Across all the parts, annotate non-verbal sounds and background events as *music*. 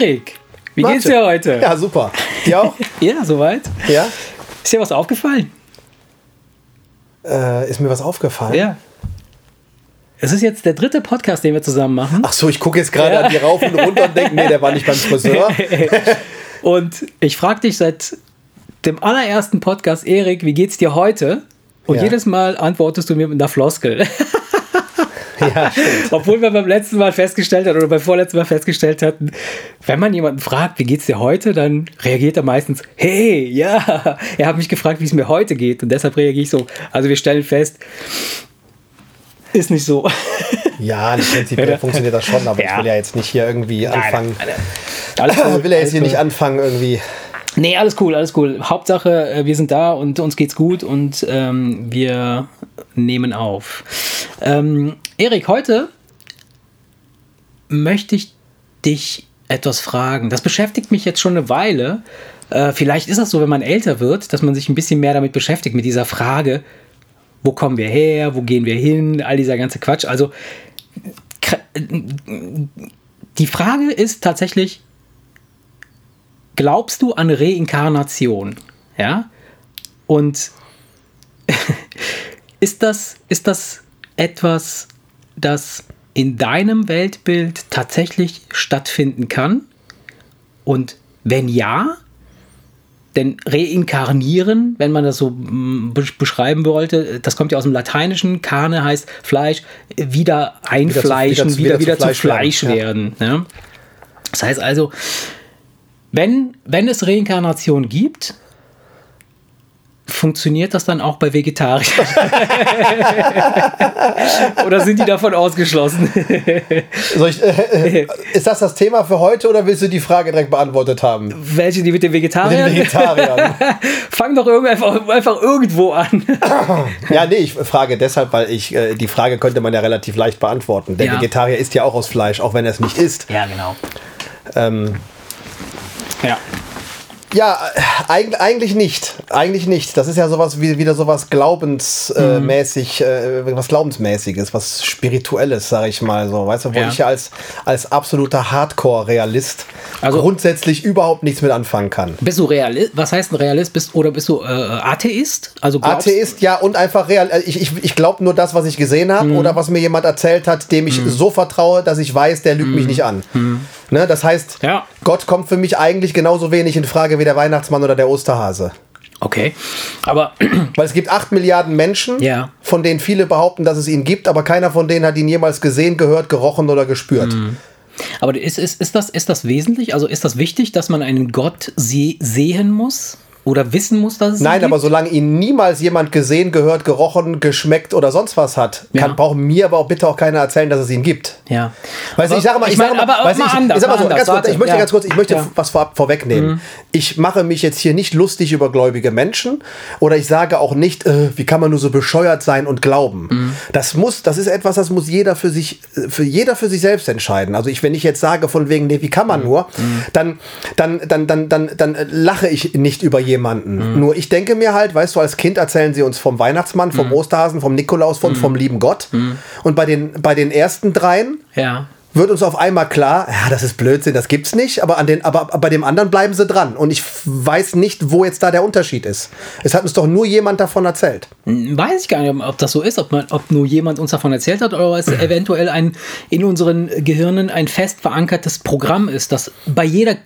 Erik, wie Warte. geht's dir heute? Ja, super. Dir auch? *laughs* Ja, soweit. ja? Ist dir was aufgefallen? Äh, ist mir was aufgefallen? Ja. Es ist jetzt der dritte Podcast, den wir zusammen machen. Ach so, ich gucke jetzt gerade Ja. an die rauf und runter und denke, nee, der war nicht beim Friseur. *laughs* Und ich frage dich seit dem allerersten Podcast, Erik, wie geht's dir heute? Und Ja. jedes Mal antwortest du mir mit einer Floskel. *laughs* *laughs* ja. Obwohl wir beim letzten Mal festgestellt hatten oder beim vorletzten Mal festgestellt hatten, wenn man jemanden fragt, wie geht's dir heute, dann reagiert er meistens, hey, ja, er hat mich gefragt, wie es mir heute geht. Und deshalb reagiere ich so. Also wir stellen fest, ist nicht so. Ja, prinzipiell *laughs* funktioniert das schon, aber ich Ja. will ja jetzt nicht hier irgendwie anfangen. Alles *laughs* Ich gut, will ja jetzt alles hier nicht anfangen, irgendwie. Nee, alles cool, alles cool. Hauptsache, äh, wir sind da und uns geht's gut und ähm, wir nehmen auf. Ähm, Erik, heute möchte ich dich etwas fragen. Das beschäftigt mich jetzt schon eine Weile. Äh, vielleicht ist das so, wenn man älter wird, dass man sich ein bisschen mehr damit beschäftigt, mit dieser Frage, wo kommen wir her, wo gehen wir hin, all dieser ganze Quatsch. Also kr- die Frage ist tatsächlich, glaubst du an Reinkarnation? Ja? Und *laughs* ist das, ist das etwas, das in deinem Weltbild tatsächlich stattfinden kann? Und wenn ja, denn reinkarnieren, wenn man das so mm, besch- beschreiben wollte, das kommt ja aus dem Lateinischen, Carne heißt Fleisch, wieder einfleischen, wieder, wieder, zu Fleisch, werden. ja. Das heißt also, wenn, wenn es Reinkarnation gibt, funktioniert das dann auch bei Vegetariern? *laughs* Oder sind die davon ausgeschlossen? Ich, äh, ist das das Thema für heute oder willst du die Frage direkt beantwortet haben? Welche, die mit den Den Vegetariern? Vegetariern. *laughs* Fang doch einfach, einfach irgendwo an. *laughs* ja, nee, ich frage deshalb, weil ich, äh, die Frage könnte man ja relativ leicht beantworten. Der Ja. Vegetarier isst ja auch aus Fleisch, auch wenn er es nicht isst. Ja, genau. Ähm, Ja. Ja, eig eigentlich nicht. Eigentlich nicht. Das ist ja sowas wie wieder sowas glaubensmäßig, äh, was glaubensmäßiges, was spirituelles, sag ich mal so. Weißt du, wo Ja. ich ja als, als absoluter Hardcore-Realist Also- grundsätzlich überhaupt nichts mit anfangen kann. Bist du Realist? Was heißt ein Realist? Bist, oder bist du äh, Atheist? Also Atheist, ja, und einfach real. äh, Ich, ich, ich glaube nur das, was ich gesehen habe Mhm. oder was mir jemand erzählt hat, dem ich so vertraue, dass ich weiß, der lügt mich nicht an. Ne, das heißt. Ja. Gott kommt für mich eigentlich genauso wenig in Frage wie der Weihnachtsmann oder der Osterhase. Okay. Aber *clears throat* Weil es gibt acht Milliarden Menschen, Ja. von denen viele behaupten, dass es ihn gibt, aber keiner von denen hat ihn jemals gesehen, gehört, gerochen oder gespürt. Mhm. Aber ist, ist, ist, das, ist das wesentlich? Also ist das wichtig, dass man einen Gott se sehen muss? Oder wissen muss, dass es Nein, aber solange ihn niemals jemand gesehen, gehört, gerochen, geschmeckt oder sonst was hat, Ja. kann, braucht mir aber auch bitte auch keiner erzählen, dass es ihn gibt. Ja. Weißt du, ich sage mal, ich, mein, sage mal, du, mal ich, anders, ich, sag mal ganz kurz, ich möchte ja. ganz kurz, ich möchte Ja. Mhm. was vorab vorwegnehmen. Ich mache mich jetzt hier nicht lustig über gläubige Menschen oder ich sage auch nicht, äh, wie kann man nur so bescheuert sein und glauben. Mhm. Das muss, das ist etwas, das muss jeder für sich, äh, für jeder für sich selbst entscheiden. Also ich, wenn ich jetzt sage von wegen, nee, wie kann Mhm. man nur, dann, dann, dann, dann, dann, dann äh, lache ich nicht über jemanden. Mhm. Nur ich denke mir halt, weißt du, als Kind erzählen sie uns vom Weihnachtsmann, Mhm. vom Osterhasen, vom Nikolaus, von, vom lieben Gott. Und bei den, bei den ersten dreien Ja. wird uns auf einmal klar, ja, das ist Blödsinn, das gibt's nicht, aber, an den, aber bei dem anderen bleiben sie dran. Und ich weiß nicht, wo jetzt da der Unterschied ist. Es hat uns doch nur jemand davon erzählt. Weiß ich gar nicht, ob das so ist, ob, man, ob nur jemand uns davon erzählt hat oder es *clears throat* eventuell ein in unseren Gehirnen ein fest verankertes Programm ist, das bei jeder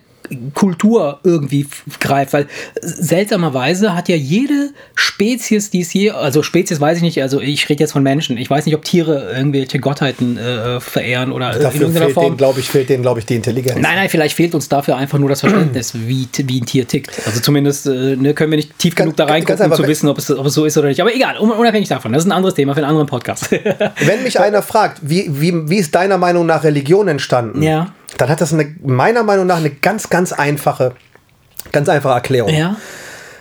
Kultur irgendwie greift, weil seltsamerweise hat ja jede Spezies, die es je, also Spezies weiß ich nicht, also ich rede jetzt von Menschen, ich weiß nicht, ob Tiere irgendwelche Gottheiten äh, verehren oder äh, in Dafür irgendeiner fehlt Form. glaube ich, fehlt denen, glaube ich, die Intelligenz. Nein, nein, vielleicht fehlt uns dafür einfach nur das Verständnis, wie, wie ein Tier tickt. Also zumindest äh, ne, können wir nicht tief genug da ganz reingucken, um zu wissen, ob es, ob es so ist oder nicht. Aber egal, un- unabhängig davon. Das ist ein anderes Thema für einen anderen Podcast. Wenn mich einer fragt, wie, wie, wie ist deiner Meinung nach Religion entstanden, Ja. Dann hat das eine, meiner Meinung nach eine ganz, ganz einfache, ganz einfache Erklärung. ja.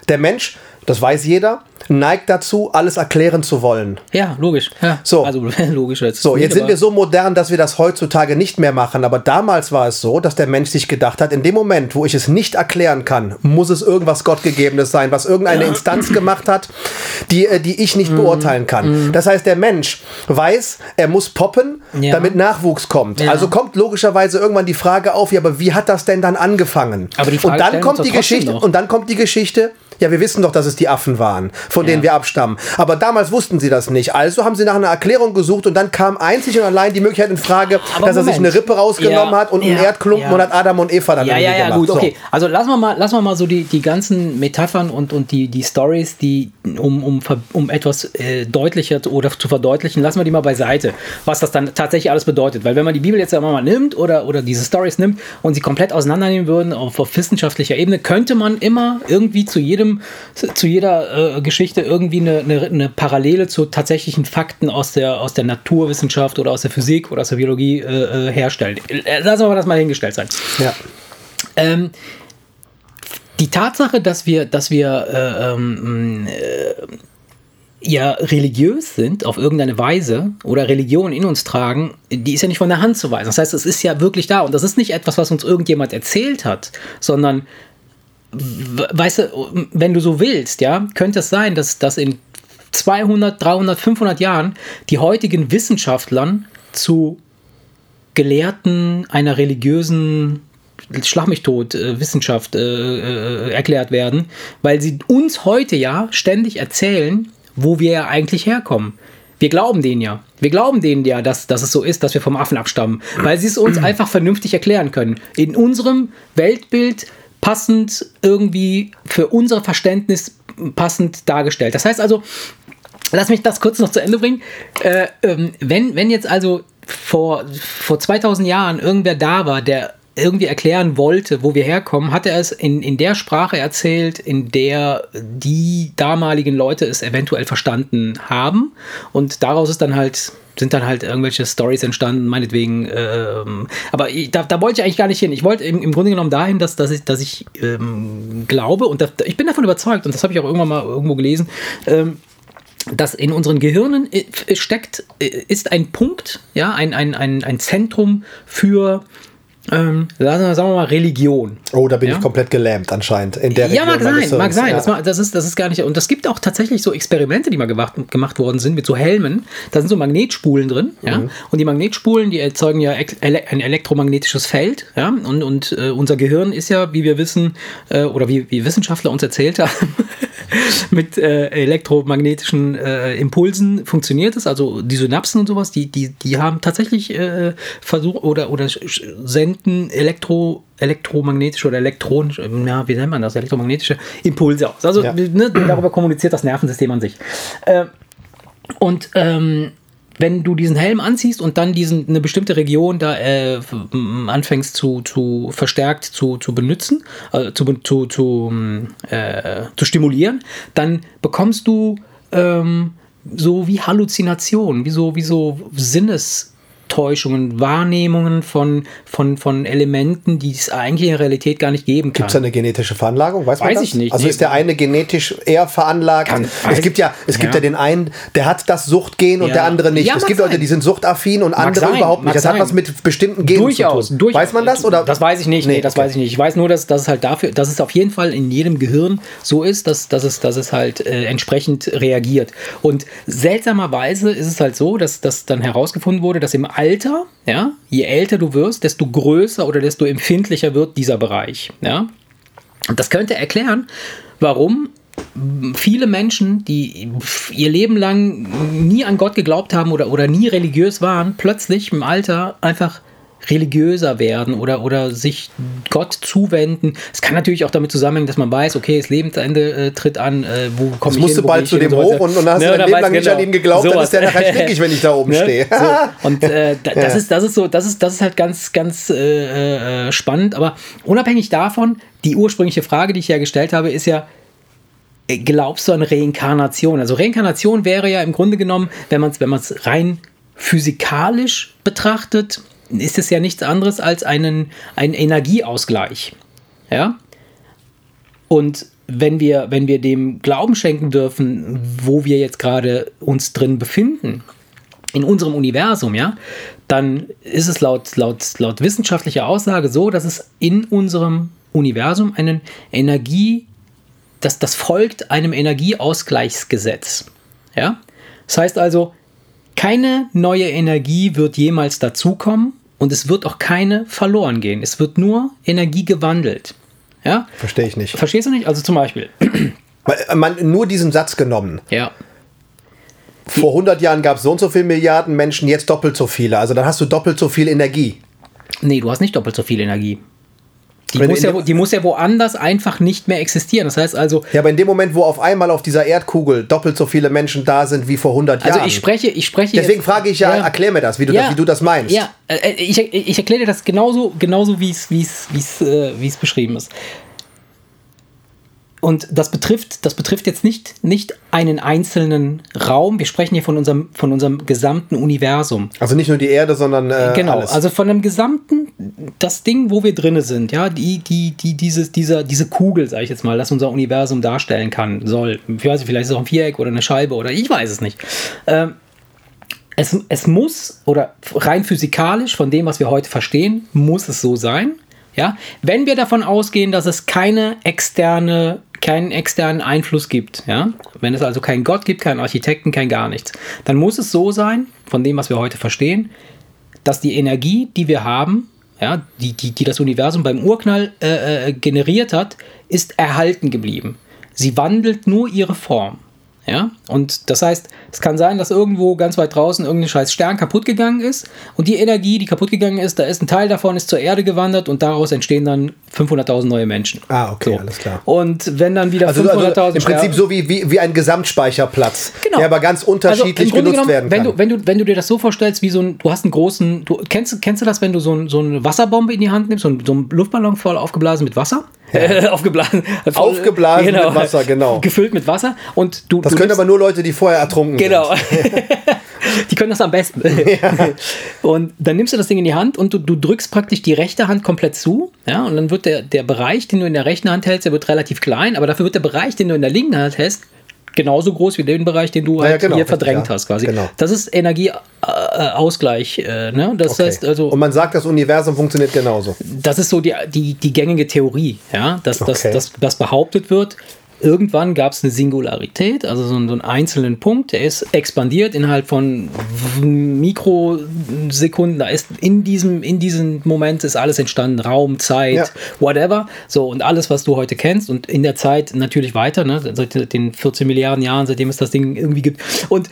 Der Mensch, das weiß jeder, neigt dazu, alles erklären zu wollen. Ja, logisch. Ja. So. Also *laughs* logisch. Jetzt, So, jetzt sind wir so modern, dass wir das heutzutage nicht mehr machen. Aber damals war es so, dass der Mensch sich gedacht hat, in dem Moment, wo ich es nicht erklären kann, muss es irgendwas Gottgegebenes sein, was irgendeine Instanz gemacht hat, die, äh, die ich Mhm. nicht beurteilen kann. Das heißt, der Mensch weiß, er muss poppen, Ja. damit Nachwuchs kommt. Ja. Also kommt logischerweise irgendwann die Frage auf, ja, aber wie hat das denn dann angefangen? Aber die Frage und dann kommt die Geschichte noch. und dann kommt die Geschichte. Ja, wir wissen doch, dass es die Affen waren, von denen wir abstammen. Aber damals wussten sie das nicht. Also haben sie nach einer Erklärung gesucht und dann kam einzig und allein die Möglichkeit in Frage, Aber dass er sich Moment. eine Rippe rausgenommen Ja, hat und einen ja, Erdklumpen ja. und hat Adam und Eva dann Ja, ja, ja, gemacht. gut, So. okay. Also lassen wir mal, lassen wir mal so die, die ganzen Metaphern und, und die, die Stories, die, um, um, um etwas äh, deutlicher oder zu verdeutlichen, lassen wir die mal beiseite, was das dann tatsächlich alles bedeutet. Weil wenn man die Bibel jetzt einmal mal nimmt oder, oder diese Stories nimmt und sie komplett auseinandernehmen würden auf, auf wissenschaftlicher Ebene, könnte man immer irgendwie zu jedem, zu jeder äh, Geschichte irgendwie eine, eine, eine Parallele zu tatsächlichen Fakten aus der, aus der Naturwissenschaft oder aus der Physik oder aus der Biologie äh, äh, herstellen. Äh, Lassen wir mal das mal hingestellt sein. Ja. Ähm, die Tatsache, dass wir, dass wir äh, ähm, äh, ja religiös sind auf irgendeine Weise oder Religion in uns tragen, die ist ja nicht von der Hand zu weisen. Das heißt, es ist ja wirklich da und das ist nicht etwas, was uns irgendjemand erzählt hat, sondern weißt du, wenn du so willst, ja, könnte es sein, dass, dass in 200, 300, 500 Jahren die heutigen Wissenschaftlern zu Gelehrten einer religiösen Schlag mich tot, äh, Wissenschaft äh, äh, erklärt werden, weil sie uns heute ja ständig erzählen, wo wir ja eigentlich herkommen. Wir glauben denen ja. Wir glauben denen ja, dass, dass es so ist, dass wir vom Affen abstammen, weil sie es uns *clears throat* einfach vernünftig erklären können. In unserem Weltbild passend irgendwie für unser Verständnis passend dargestellt. Das heißt also, Lass mich das kurz noch zu Ende bringen. Äh, ähm, wenn, wenn jetzt also vor, vor 2000 Jahren irgendwer da war, der irgendwie erklären wollte, wo wir herkommen, hat er es in, in der Sprache erzählt, in der die damaligen Leute es eventuell verstanden haben. Und daraus ist dann halt sind dann halt irgendwelche Stories entstanden, meinetwegen. Ähm, aber ich, da, da wollte ich eigentlich gar nicht hin. Ich wollte im, im Grunde genommen dahin, dass, dass ich, dass ich ähm, glaube und das, ich bin davon überzeugt, und das habe ich auch irgendwann mal irgendwo gelesen, ähm, dass in unseren Gehirnen äh, steckt, äh, ist ein Punkt, ja, ein, ein, ein, ein Zentrum für, ähm, sagen wir mal, Religion. Oh, da bin Ja? ich komplett gelähmt anscheinend. In der Ja, mag Region sein, mag sein. Ja. Das, ist, das ist gar nicht. Und es gibt auch tatsächlich so Experimente, die mal gemacht, gemacht worden sind mit so Helmen. Da sind so Magnetspulen drin. Ja? Mhm. Und die Magnetspulen, die erzeugen ja ein elektromagnetisches Feld. Ja? Und, und äh, unser Gehirn ist ja, wie wir wissen, äh, oder wie, wie Wissenschaftler uns erzählt haben, *laughs* *laughs* mit äh, elektromagnetischen äh, Impulsen funktioniert es. Also die Synapsen und sowas, die, die, die haben tatsächlich äh, versucht oder, oder senden Elektro, elektromagnetische oder elektronische, ja, wie nennt man das, elektromagnetische Impulse aus. Also Ja. ne, darüber kommuniziert das Nervensystem an sich. Äh, und ähm, wenn du diesen Helm anziehst und dann diesen, eine bestimmte Region da äh, anfängst zu, zu verstärkt zu, zu benutzen, äh, zu, zu, zu, m, äh, zu stimulieren, dann bekommst du ähm, so wie Halluzinationen, wie so, wie so Sinnestäuschungen, Wahrnehmungen von, von, von Elementen, die es eigentlich in der Realität gar nicht geben kann. Gibt es eine genetische Veranlagung? Weiß, man Weiß das? ich nicht. Also Nee. ist der eine genetisch eher veranlagt? Kann- es gibt ja, es gibt Ja. ja den einen, der hat das Suchtgen und Ja. der andere nicht. Ja, es mag gibt Leute, sein. die sind suchtaffin und andere sein, überhaupt mag nicht. Das hat sein. was mit bestimmten Genen durchaus, zu tun. durchaus. Weiß man das? Oder? Das weiß ich nicht. Nee, das okay. weiß ich nicht. Ich weiß nur, dass, dass es halt dafür, dass es auf jeden Fall in jedem Gehirn so ist, dass, dass, es, dass es halt äh, entsprechend reagiert. Und seltsamerweise ist es halt so, dass, dass dann herausgefunden wurde, dass im Alter, ja, je älter du wirst, desto größer oder desto empfindlicher wird dieser Bereich. Ja. Und das könnte erklären, warum viele Menschen, die ihr Leben lang nie an Gott geglaubt haben oder, oder nie religiös waren, plötzlich im Alter einfach religiöser werden oder, oder sich Gott zuwenden. Es kann natürlich auch damit zusammenhängen, dass man weiß, okay, das Lebensende äh, tritt an, äh, wo komme ich musst hin, du wo bald zu dem so hoch und- und dann hast du Ne, dein oder Leben lang nicht an ihn geglaubt, dann sowas. ist der nachher stinkig, wenn ich da oben *laughs* Ne? stehe. So. Und äh, *laughs* da, das, Ja. ist, das ist so, das ist, das ist halt ganz, ganz äh, äh, spannend. Aber unabhängig davon, die ursprüngliche Frage, die ich ja gestellt habe, ist ja, äh, glaubst du an Reinkarnation? Also Reinkarnation wäre ja im Grunde genommen, wenn man es wenn man's rein physikalisch betrachtet, ist es ja nichts anderes als einen, ein Energieausgleich. Ja? Und wenn wir, wenn wir dem Glauben schenken dürfen, wo wir jetzt gerade uns drin befinden, in unserem Universum, ja, dann ist es laut, laut, laut wissenschaftlicher Aussage so, dass es in unserem Universum einen Energie, dass das folgt einem Energieausgleichsgesetz. Ja? Das heißt also, keine neue Energie wird jemals dazukommen und es wird auch keine verloren gehen. Es wird nur Energie gewandelt. Ja? Verstehe ich nicht. Verstehst du nicht? Also zum Beispiel. *clears throat* Man, nur diesen Satz genommen. Ja. Vor 100 Jahren gab es so und so viele Milliarden Menschen, jetzt doppelt so viele. Also dann hast du doppelt so viel Energie. Nee, du hast nicht doppelt so viel Energie. Die muss, ja, die muss ja woanders einfach nicht mehr existieren. Das heißt also, Ja, aber in dem Moment, wo auf einmal auf dieser Erdkugel doppelt so viele Menschen da sind wie vor 100 also Jahren. ich spreche, ich spreche. Deswegen jetzt- frage ich ja, erklär mir das, wie du, das, wie du das meinst. Ja, äh, ich, ich erkläre dir das genauso, genauso wie es, wie es, wie es, äh, wie es beschrieben ist. Und das betrifft, das betrifft jetzt nicht, nicht einen einzelnen Raum. Wir sprechen hier von unserem, von unserem gesamten Universum. Also nicht nur die Erde, sondern äh, Genau, alles. also von dem gesamten, das Ding, wo wir drinne sind, ja, die, die, die, dieses, dieser, diese Kugel, sage ich jetzt mal, das unser Universum darstellen kann, soll. Ich weiß nicht, vielleicht ist es auch ein Viereck oder eine Scheibe oder ich weiß es nicht. Ähm, es, es muss, oder rein physikalisch, von dem, was wir heute verstehen, muss es so sein. Ja? Wenn wir davon ausgehen, dass es keine externe, keinen externen Einfluss gibt, ja? wenn es also keinen Gott gibt, keinen Architekten, kein gar nichts, dann muss es so sein, von dem, was wir heute verstehen, dass die Energie, die wir haben, ja, die, die, die das Universum beim Urknall äh, äh, generiert hat, ist erhalten geblieben. Sie wandelt nur ihre Form. Ja? Und das heißt, es kann sein, dass irgendwo ganz weit draußen irgendein scheiß Stern kaputt gegangen ist und die Energie, die kaputt gegangen ist, da ist ein Teil davon ist zur Erde gewandert und daraus entstehen dann 500.000 neue Menschen. Ah, okay, So. alles klar. Und wenn dann wieder Also, 500.000 also im Prinzip so wie, wie, wie ein Gesamtspeicherplatz, Genau. der aber ganz unterschiedlich Also genutzt genommen, werden wenn kann. Du, wenn, du, wenn du dir das so vorstellst, wie so ein, du hast einen großen, du, kennst, kennst du das, wenn du so, ein, so eine Wasserbombe in die Hand nimmst, so, ein, so einen Luftballon voll aufgeblasen mit Wasser? *laughs* Äh, *laughs* aufgeblasen. voll- Aufgeblasen mit Wasser, genau. Gefüllt mit Wasser. Und du, das du können aber nur Leute, die vorher ertrunken Genau. sind. *laughs* die können das am besten. Und dann nimmst du das Ding in die Hand und du, du drückst praktisch die rechte Hand komplett zu. Ja, und dann wird der, der Bereich, den du in der rechten Hand hältst, der wird relativ klein, aber dafür wird der Bereich, den du in der linken Hand hältst, genauso groß wie den Bereich, den du Ja, ja, halt genau, hier verdrängt ja. hast, quasi. Genau. Das ist Energieausgleich. Äh, ne? Das Okay. heißt also, Und man sagt, das Universum funktioniert genauso. das ist so die, die, die gängige Theorie, ja, dass, dass, Okay. dass, dass behauptet wird, irgendwann gab es eine Singularität, also so, einen- so einen einzelnen Punkt, der ist expandiert innerhalb von Mikrosekunden. Da ist in diesem, in diesem Moment ist alles entstanden, Raum, Zeit, Ja. whatever. So, und alles, was du heute kennst und in der Zeit natürlich weiter, ne, seit den 14 Milliarden Jahren, seitdem es das Ding irgendwie gibt. Und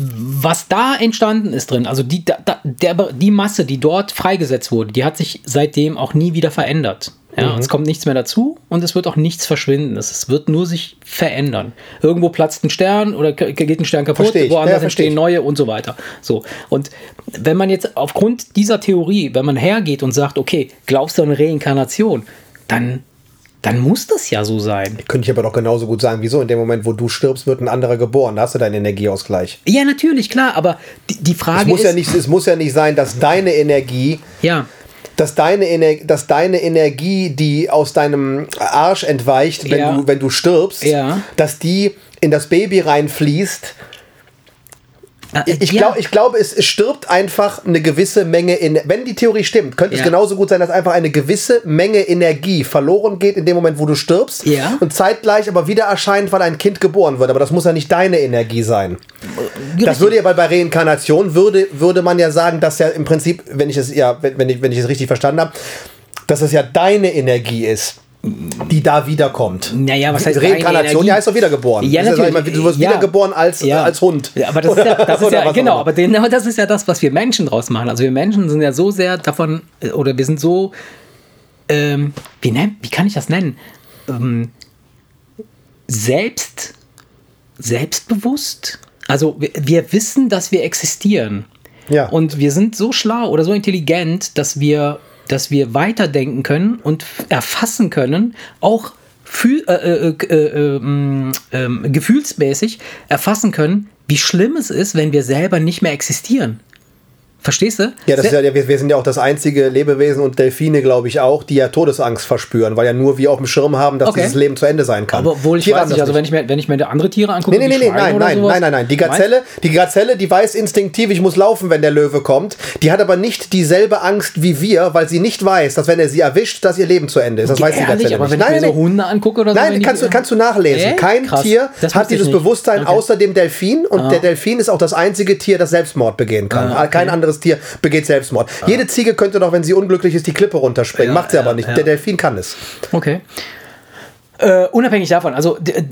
was da entstanden ist drin, also die, da- der, die Masse, die dort freigesetzt wurde, die hat sich seitdem auch nie wieder verändert. Ja, Mhm. Es kommt nichts mehr dazu und es wird auch nichts verschwinden. Es es wird nur sich verändern. Irgendwo platzt ein Stern oder geht ein Stern kaputt, woanders Ja, entstehen neue und so weiter. So. Und wenn man jetzt aufgrund dieser Theorie, wenn man hergeht und sagt, okay, glaubst du an Reinkarnation, dann, dann muss das ja so sein. Könnte ich aber doch genauso gut sagen, wieso in dem Moment, wo du stirbst, wird ein anderer geboren. Da hast du deinen Energieausgleich. Ja, natürlich, klar, aber die, die Es Frage muss, ist. ja nicht, es muss ja nicht sein, dass deine Energie, ja. Dass deine, Ener dass deine Energie, die aus deinem Arsch entweicht, wenn, Ja. du, wenn du stirbst, Ja. dass die in das Baby reinfließt. Äh, Ich, ja. glaub, ich glaube, es, es stirbt einfach eine gewisse Menge, in, wenn die Theorie stimmt, könnte es Ja. genauso gut sein, dass einfach eine gewisse Menge Energie verloren geht in dem Moment, wo du stirbst Ja. und zeitgleich aber wieder erscheint, weil ein Kind geboren wird. Aber das muss ja nicht deine Energie sein. Das würde ja bei, bei Reinkarnation würde, würde man ja sagen, dass ja im Prinzip, wenn ich es ja, wenn, wenn ich, wenn ich es richtig verstanden habe, dass es ja deine Energie ist, die da wiederkommt. Naja, was heißt Reinkarnation? Ja, heißt doch wiedergeboren. Ja, natürlich. mal, du wirst Ja. wiedergeboren als, Ja. als Hund. Ja, aber das ist ja, *laughs* das ist ja genau, aber genau das ist ja das, was wir Menschen draus machen. Also wir Menschen sind ja so sehr davon, äh, oder wir sind so, ähm, wie, nennt, wie kann ich das nennen? Ähm, selbst, selbstbewusst. Also wir, wir wissen, dass wir existieren. Ja. Und wir sind so schlau oder so intelligent, dass wir, dass wir weiterdenken können und erfassen können, auch fühl, äh, äh, äh, äh, ähm, ähm, gefühlsmäßig erfassen können, wie schlimm es ist, wenn wir selber nicht mehr existieren. Verstehst du? Ja, das ist ja, wir, sind ja auch das einzige Lebewesen und Delfine, glaube ich, auch, die ja Todesangst verspüren, weil ja nur wir auf dem Schirm haben, dass Okay. dieses Leben zu Ende sein kann. Aber obwohl ich Tiere weiß nicht, also wenn ich mir, wenn ich mir andere Tiere angucke, Nee, nee, nee, nein, nein, sowas, nein, nein, nein. Die Gazelle, die Gazelle, die weiß instinktiv, ich muss laufen, wenn der Löwe kommt. Die hat aber nicht dieselbe Angst wie wir, weil sie nicht weiß, dass wenn er sie erwischt, dass ihr Leben zu Ende ist. Das weiß die Gazelle aber nicht. wenn Nein, ich mir so Hunde angucke oder so. Nein, die- kannst du, kannst du nachlesen. Äh? Kein Krass. Tier hat dieses. Bewusstsein Okay. Ah, außer dem Delfin und der Delfin ist auch das einzige Tier, das Selbstmord begehen kann. Ah, okay. Kein anderes Tier begeht Selbstmord. Jede Ziege könnte doch, wenn sie unglücklich ist, die Klippe runterspringen. Ja, Macht sie ja, aber nicht. ja. Der Delfin kann es. Okay. Äh, unabhängig davon, also d-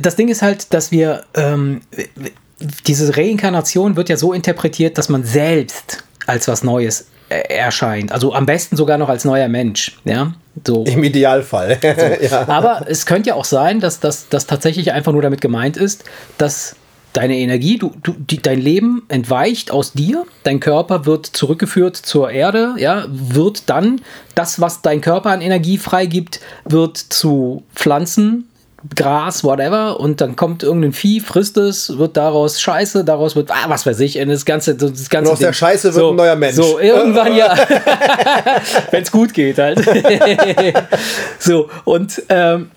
das Ding ist halt, dass wir ähm, diese Reinkarnation wird ja so interpretiert, dass man selbst als was Neues äh, erscheint. Also am besten sogar noch als neuer Mensch. Ja, so. Im Idealfall. *laughs* ja. Aber es könnte ja auch sein, dass das tatsächlich einfach nur damit gemeint ist, dass deine Energie, du, du, die, dein Leben entweicht aus dir, dein Körper wird zurückgeführt zur Erde, ja, wird dann das, was dein Körper an Energie freigibt, wird zu Pflanzen, Gras, whatever, und dann kommt irgendein Vieh, frisst es, wird daraus Scheiße, daraus wird, ah, was weiß ich, und das ganze, das ganze Und aus der. Scheiße wird ein neuer Mensch. So, irgendwann ja. *laughs* *laughs* Wenn es gut geht halt. *laughs* so, und ähm,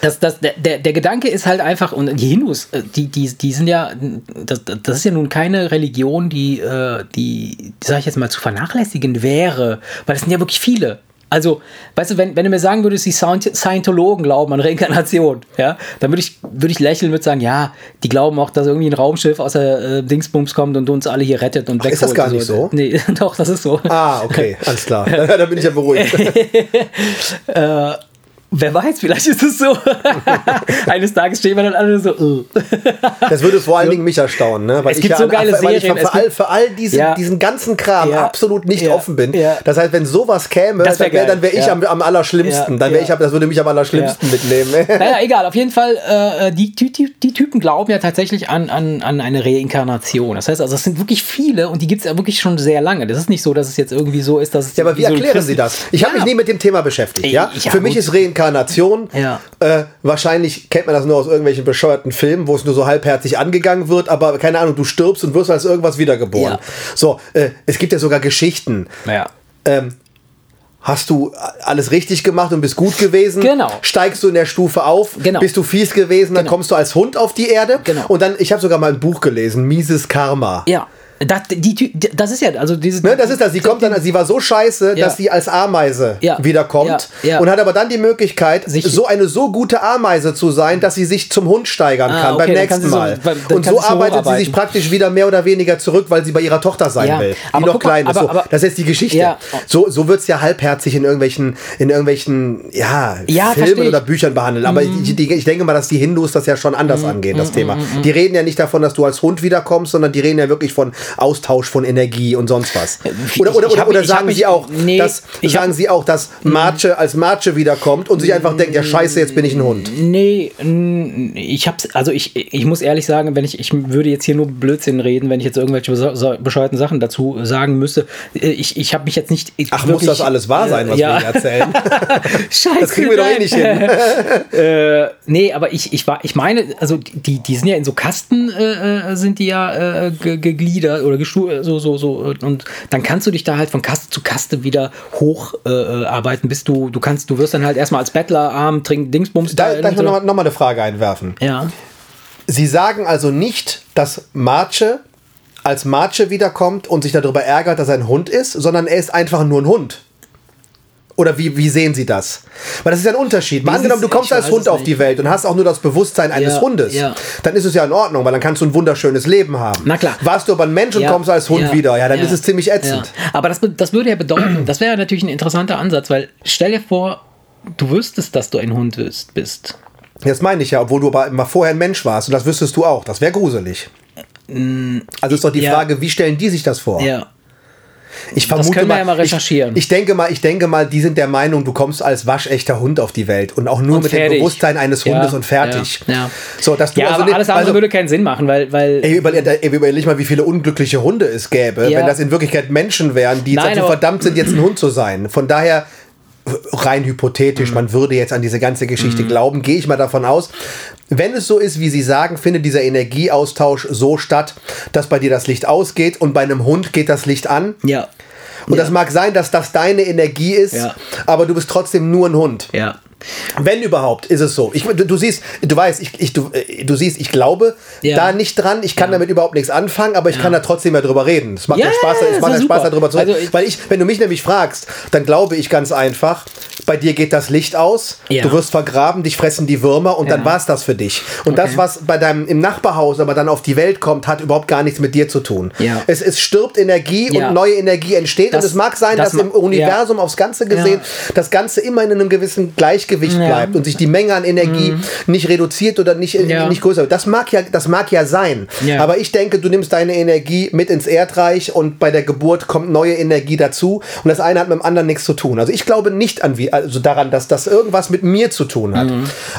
das, das, der, der, der Gedanke ist halt einfach, und die Hindus, äh, die, die, die sind ja, das, das ist ja nun keine Religion, die, äh, die, sag ich jetzt mal, zu vernachlässigen wäre, weil es sind ja wirklich viele. Also, weißt du, wenn, wenn du mir sagen würdest, die Scient- Scientologen glauben an Reinkarnation, ja, dann würde ich, würde ich lächeln und würde sagen, ja, die glauben auch, dass irgendwie ein Raumschiff aus der äh, Dingsbums kommt und uns alle hier rettet und wegholt. ist das gar nicht so? Nee, *laughs* doch, das ist so. Ah, okay, alles klar. *laughs* *laughs* da bin ich ja beruhigt. Äh, wer weiß, vielleicht ist es so. *laughs* Eines Tages stehen wir dann alle so. Uh. Das würde vor allen Dingen mich erstaunen, ne? weil Es ich gibt ja so an- geile ich Serien, für, es all, für all diesen, Ja. diesen ganzen Kram Ja. absolut nicht Ja. offen bin. Das heißt, wenn sowas käme, wär dann wäre dann wär ich am, am allerschlimmsten. Dann wär Ja. ich, das würde mich am allerschlimmsten mitnehmen. *laughs* Naja, egal, auf jeden Fall, äh, die, die, die, Typen glauben ja tatsächlich an, an, an eine Reinkarnation. Das heißt also, es sind wirklich viele und die gibt es ja wirklich schon sehr lange. Das ist nicht so, dass es jetzt irgendwie so ist, dass es. Ja, aber wie so erklären Sie das? Ich habe mich nie mit dem Thema beschäftigt. Ey, Ja? ich- Für mich ist Reinkarnation, *laughs* Ja. äh, wahrscheinlich kennt man das nur aus irgendwelchen bescheuerten Filmen, wo es nur so halbherzig angegangen wird, aber keine Ahnung, du stirbst und wirst als irgendwas wiedergeboren. Ja. So, äh, es gibt ja sogar Geschichten. Ja. ähm, hast du alles richtig gemacht und bist gut gewesen? Genau. Steigst du in der Stufe auf? Genau. Bist du fies gewesen? Dann Genau. kommst du als Hund auf die Erde? Genau. Und dann, ich habe sogar mal ein Buch gelesen, Mieses Karma. Ja. Das, die, das ist ja, also diese. Ne, das ist das. Sie kommt dann, sie war so scheiße, Ja. dass sie als Ameise Ja. wiederkommt Ja. Und hat aber dann die Möglichkeit, Sich- so eine so gute Ameise zu sein, dass sie sich zum Hund steigern Ah, kann okay, beim nächsten so- Mal. kann und so so arbeitet sie sich praktisch wieder mehr oder weniger zurück, weil sie bei ihrer Tochter sein will, die Aber noch guck mal, klein ist. aber- So, aber- das ist die Geschichte. So, so wird es ja halbherzig in irgendwelchen, in irgendwelchen ja, Filmen ich. oder Büchern behandelt. Aber ich, die, ich denke mal, dass die Hindus das ja schon anders angehen, das Thema. Die reden ja nicht davon, dass du als Hund wiederkommst, sondern die reden ja wirklich von Austausch von Energie und sonst was. Oder, oder, ich oder, hab- oder hab sagen sie auch, nee, dass, sagen hab- sie auch, dass Marche als Marche wiederkommt und sich einfach denkt, ja scheiße, jetzt bin ich ein Hund. Nee, ich hab's, also ich, ich muss ehrlich sagen, wenn ich, ich würde jetzt hier nur Blödsinn reden, wenn ich jetzt irgendwelche bescheuerten Sachen dazu sagen müsste. Äh, Ich, ich habe mich jetzt nicht. Ach, muss das alles wahr sein, was ja. wir hier erzählen? *laughs* Scheiße. Das kriegen wir doch eh nein. nicht hin. *laughs* äh, nee, aber ich, ich war, ich meine, also die, die sind ja in so Kasten, äh, äh, sind die ja äh, ge- gegliedert oder gestu so, so, so. Und dann kannst du dich da halt von Kaste zu Kaste wieder hocharbeiten, äh, arbeiten, bis du, du kannst, du wirst dann halt erstmal als Bettler arm, trinken Dingsbums. Da, da- darf ich noch, noch mal eine Frage einwerfen. ja. Sie sagen also nicht, dass Marche als Marche wiederkommt und sich darüber ärgert, dass er ein Hund ist, sondern er ist einfach nur ein Hund. Oder wie, wie sehen Sie das? Weil das ist ja ein Unterschied. Mal angenommen, du kommst als Hund auf die Welt und hast auch nur das Bewusstsein eines Ja, Hundes. ja. Dann ist es ja in Ordnung, weil dann kannst du ein wunderschönes Leben haben. Na klar. Warst du aber ein Mensch und Ja, kommst als Hund ja, wieder, ja, dann ja, ist es ziemlich ätzend. Ja. Aber das, das würde ja bedeuten, das wäre natürlich ein interessanter Ansatz, weil stell dir vor, du wüsstest, dass du ein Hund bist. Das meine ich ja, obwohl du aber mal vorher ein Mensch warst und das wüsstest du auch. Das wäre gruselig. Also ist doch die ja. Frage, wie stellen die sich das vor? Ja. Ich vermute können wir ja mal ich- recherchieren. Ich, denke mal, ich denke mal, die sind der Meinung, du kommst als waschechter Hund auf die Welt und auch nur Und mit dem fertig. Bewusstsein eines Ja, Hundes und fertig. Ja, ja. So, dass du ja also aber nicht- alles andere also- würde keinen Sinn machen, weil. weil Ey, überleg, ey, überleg mal, wie viele unglückliche Hunde es gäbe, Ja. wenn das in Wirklichkeit Menschen wären, die Nein, dazu verdammt sind, jetzt ein Hund zu sein. Von daher, rein hypothetisch, Mhm. man würde jetzt an diese ganze Geschichte glauben, gehe ich mal davon aus, wenn es so ist, wie Sie sagen, findet dieser Energieaustausch so statt, dass bei dir das Licht ausgeht und bei einem Hund geht das Licht an. Ja. Und das mag sein, dass das deine Energie ist, Ja. aber du bist trotzdem nur ein Hund. Ja. Wenn überhaupt, ist es so. Ich, du, du siehst, du weißt, ich, ich, du, äh, du siehst, ich glaube Ja. da nicht dran. Ich kann damit überhaupt nichts anfangen, aber ich kann da trotzdem ja drüber reden. Es macht ja, Ja, Spaß, ja, es macht ja ja Spaß darüber zu reden. Also ich- Weil ich, wenn du mich nämlich fragst, dann glaube ich ganz einfach, bei dir geht das Licht aus, Ja. du wirst vergraben, dich fressen die Würmer und dann Ja. war es das für dich. Und das, was bei deinem im Nachbarhaus aber dann auf die Welt kommt, hat überhaupt gar nichts mit dir zu tun. Ja. Es, es stirbt Energie und neue Energie entsteht. Das- und es mag sein, das dass im. Universum aufs Ganze gesehen das Ganze immer in einem gewissen Gleichgewicht. Mhm. bleibt und sich die Menge an Energie nicht reduziert oder nicht, Ja. nicht größer wird. Das mag ja, das mag ja sein. Aber ich denke, du nimmst deine Energie mit ins Erdreich und bei der Geburt kommt neue Energie dazu und das eine hat mit dem anderen nichts zu tun. Also ich glaube nicht an wie, also daran, dass das irgendwas mit mir zu tun hat.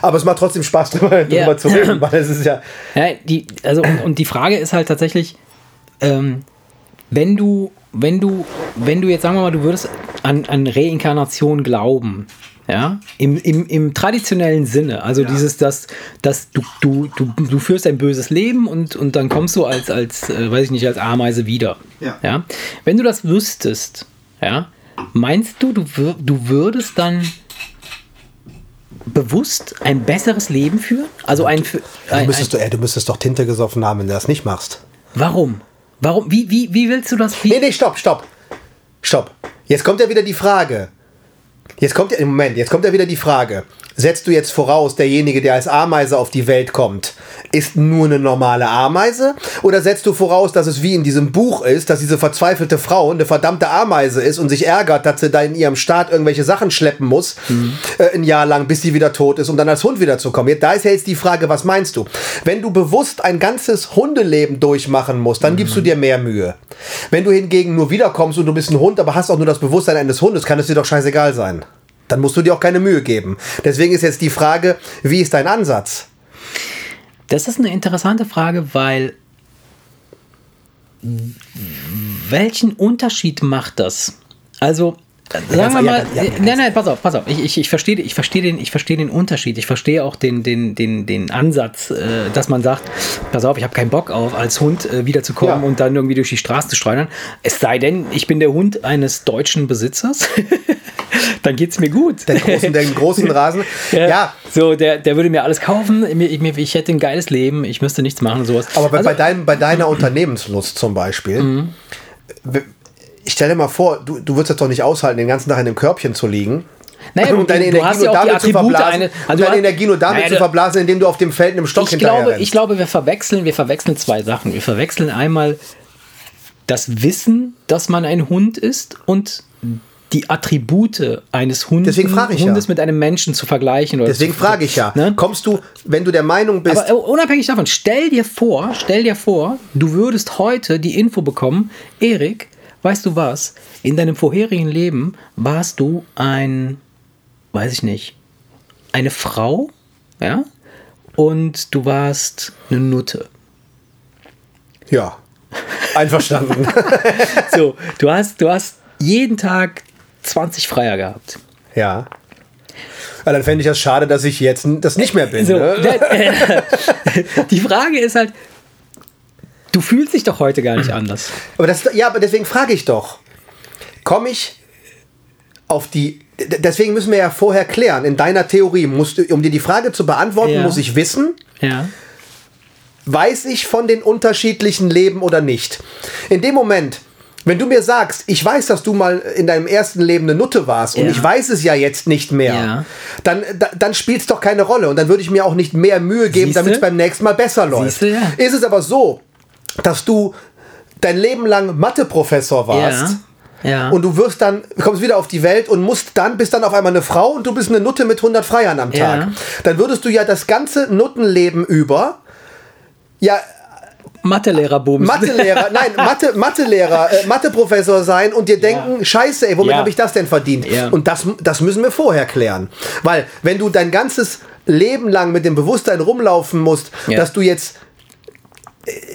Aber es macht trotzdem Spaß, *laughs* darüber, Mhm. Ja. darüber zu reden, *laughs* weil es ist ja. Ja, die, also, und, und die Frage ist halt tatsächlich, ähm, wenn du, wenn du, wenn du jetzt sagen wir mal, du würdest an, an Reinkarnation glauben, ja, im, im, im traditionellen Sinne, also dieses, dass, dass du, du, du, du führst ein böses Leben und, und dann kommst du als, als, äh, weiß ich nicht, als Ameise wieder. Ja. Ja. Wenn du das wüsstest, ja, meinst du, du, wür- du würdest dann bewusst ein besseres Leben führen? Also ein, für- Du ein, müsstest, du, ey, du müsstest doch Tinte gesoffen haben, wenn du das nicht machst. Warum? Warum? Wie, wie, wie willst du das? Wie? Nee, nee, stopp, stopp. Stopp. Jetzt kommt ja wieder die Frage. Jetzt kommt ja, im Moment, jetzt kommt ja wieder die Frage. Setzt du jetzt voraus, derjenige, der als Ameise auf die Welt kommt, ist nur eine normale Ameise? Oder setzt du voraus, dass es wie in diesem Buch ist, dass diese verzweifelte Frau eine verdammte Ameise ist und sich ärgert, dass sie da in ihrem Staat irgendwelche Sachen schleppen muss, äh, ein Jahr lang, bis sie wieder tot ist, um dann als Hund wiederzukommen? Jetzt, da ist ja jetzt die Frage, was meinst du? Wenn du bewusst ein ganzes Hundeleben durchmachen musst, dann gibst du dir mehr Mühe. Wenn du hingegen nur wiederkommst und du bist ein Hund, aber hast auch nur das Bewusstsein eines Hundes, kann es dir doch scheißegal sein. Dann musst du dir auch keine Mühe geben. Deswegen ist jetzt die Frage, wie ist dein Ansatz? Das ist eine interessante Frage, weil welchen Unterschied macht das? Also, sagen wir ja, mal, ja, ja, nein, nein, pass auf, pass auf. Ich, ich, ich verstehe ich verstehe den, ich verstehe den Unterschied. Ich verstehe auch den, den, den, den Ansatz, äh, dass man sagt, pass auf, ich habe keinen Bock auf, als Hund äh, wiederzukommen Ja. und dann irgendwie durch die Straße zu streunern. Es sei denn, ich bin der Hund eines deutschen Besitzers. *laughs* dann geht's mir gut. Den großen, den *laughs* großen Rasen. Ja, So, der, der würde mir alles kaufen. Ich, ich hätte ein geiles Leben. Ich müsste nichts machen, sowas. aber bei, Also- bei, deinem, bei deiner Unternehmenslust zum Beispiel, ich stell dir mal vor, du, du würdest es doch nicht aushalten, den ganzen Tag in dem Körbchen zu liegen. Naja, *laughs* und deine du Energie hast nur ja damit zu verblasen, eine- also deine Energie nur damit zu verblasen, indem du auf dem Feld einem Stock ich glaube, ich glaube, wir verwechseln, wir verwechseln zwei Sachen. Wir verwechseln einmal das Wissen, dass man ein Hund ist und die Attribute eines Hundes, frage ich ja. Hundes mit einem Menschen zu vergleichen. Oder Deswegen frage ich ja, Ne? kommst du, wenn du der Meinung bist, Aber äh, unabhängig davon, stell dir vor, stell dir vor, du würdest heute die Info bekommen, Erik, weißt du was? In deinem vorherigen Leben warst du ein, weiß ich nicht, eine Frau, ja? Und du warst eine Nutte. ja, einverstanden. *laughs* So, du hast, du hast jeden Tag 20 Freier gehabt. ja. Ja, dann fände ich das schade, dass ich jetzt das nicht mehr bin. So, ne? *laughs* die Frage ist halt, du fühlst dich doch heute gar nicht anders. Aber das, ja, aber deswegen frage ich doch. Komme ich auf die. Deswegen müssen wir ja vorher klären. In deiner Theorie musst du, um dir die Frage zu beantworten, Ja. muss ich wissen, Ja. weiß ich von den unterschiedlichen Leben oder nicht. In dem Moment, wenn du mir sagst, ich weiß, dass du mal in deinem ersten Leben eine Nutte warst und Ja. ich weiß es ja jetzt nicht mehr, Ja. dann, da, dann spielt es doch keine Rolle und dann würde ich mir auch nicht mehr Mühe geben, damit es beim nächsten Mal besser läuft. Siehste, ja. Ist es aber so, dass du dein Leben lang Mathe-Professor warst, Ja. Und du wirst dann, kommst wieder auf die Welt und musst dann, bist dann auf einmal eine Frau und du bist eine Nutte mit 100 Freiern am Tag. Dann würdest du ja das ganze Nuttenleben über, ja, Mathelehrer bumsen. Mathelehrer, nein, Mathe, Mathelehrer, äh, Matheprofessor sein und dir denken, scheiße, ey, womit Ja. habe ich das denn verdient? Ja. Und das, das müssen wir vorher klären. Weil, wenn du dein ganzes Leben lang mit dem Bewusstsein rumlaufen musst, Ja. dass du jetzt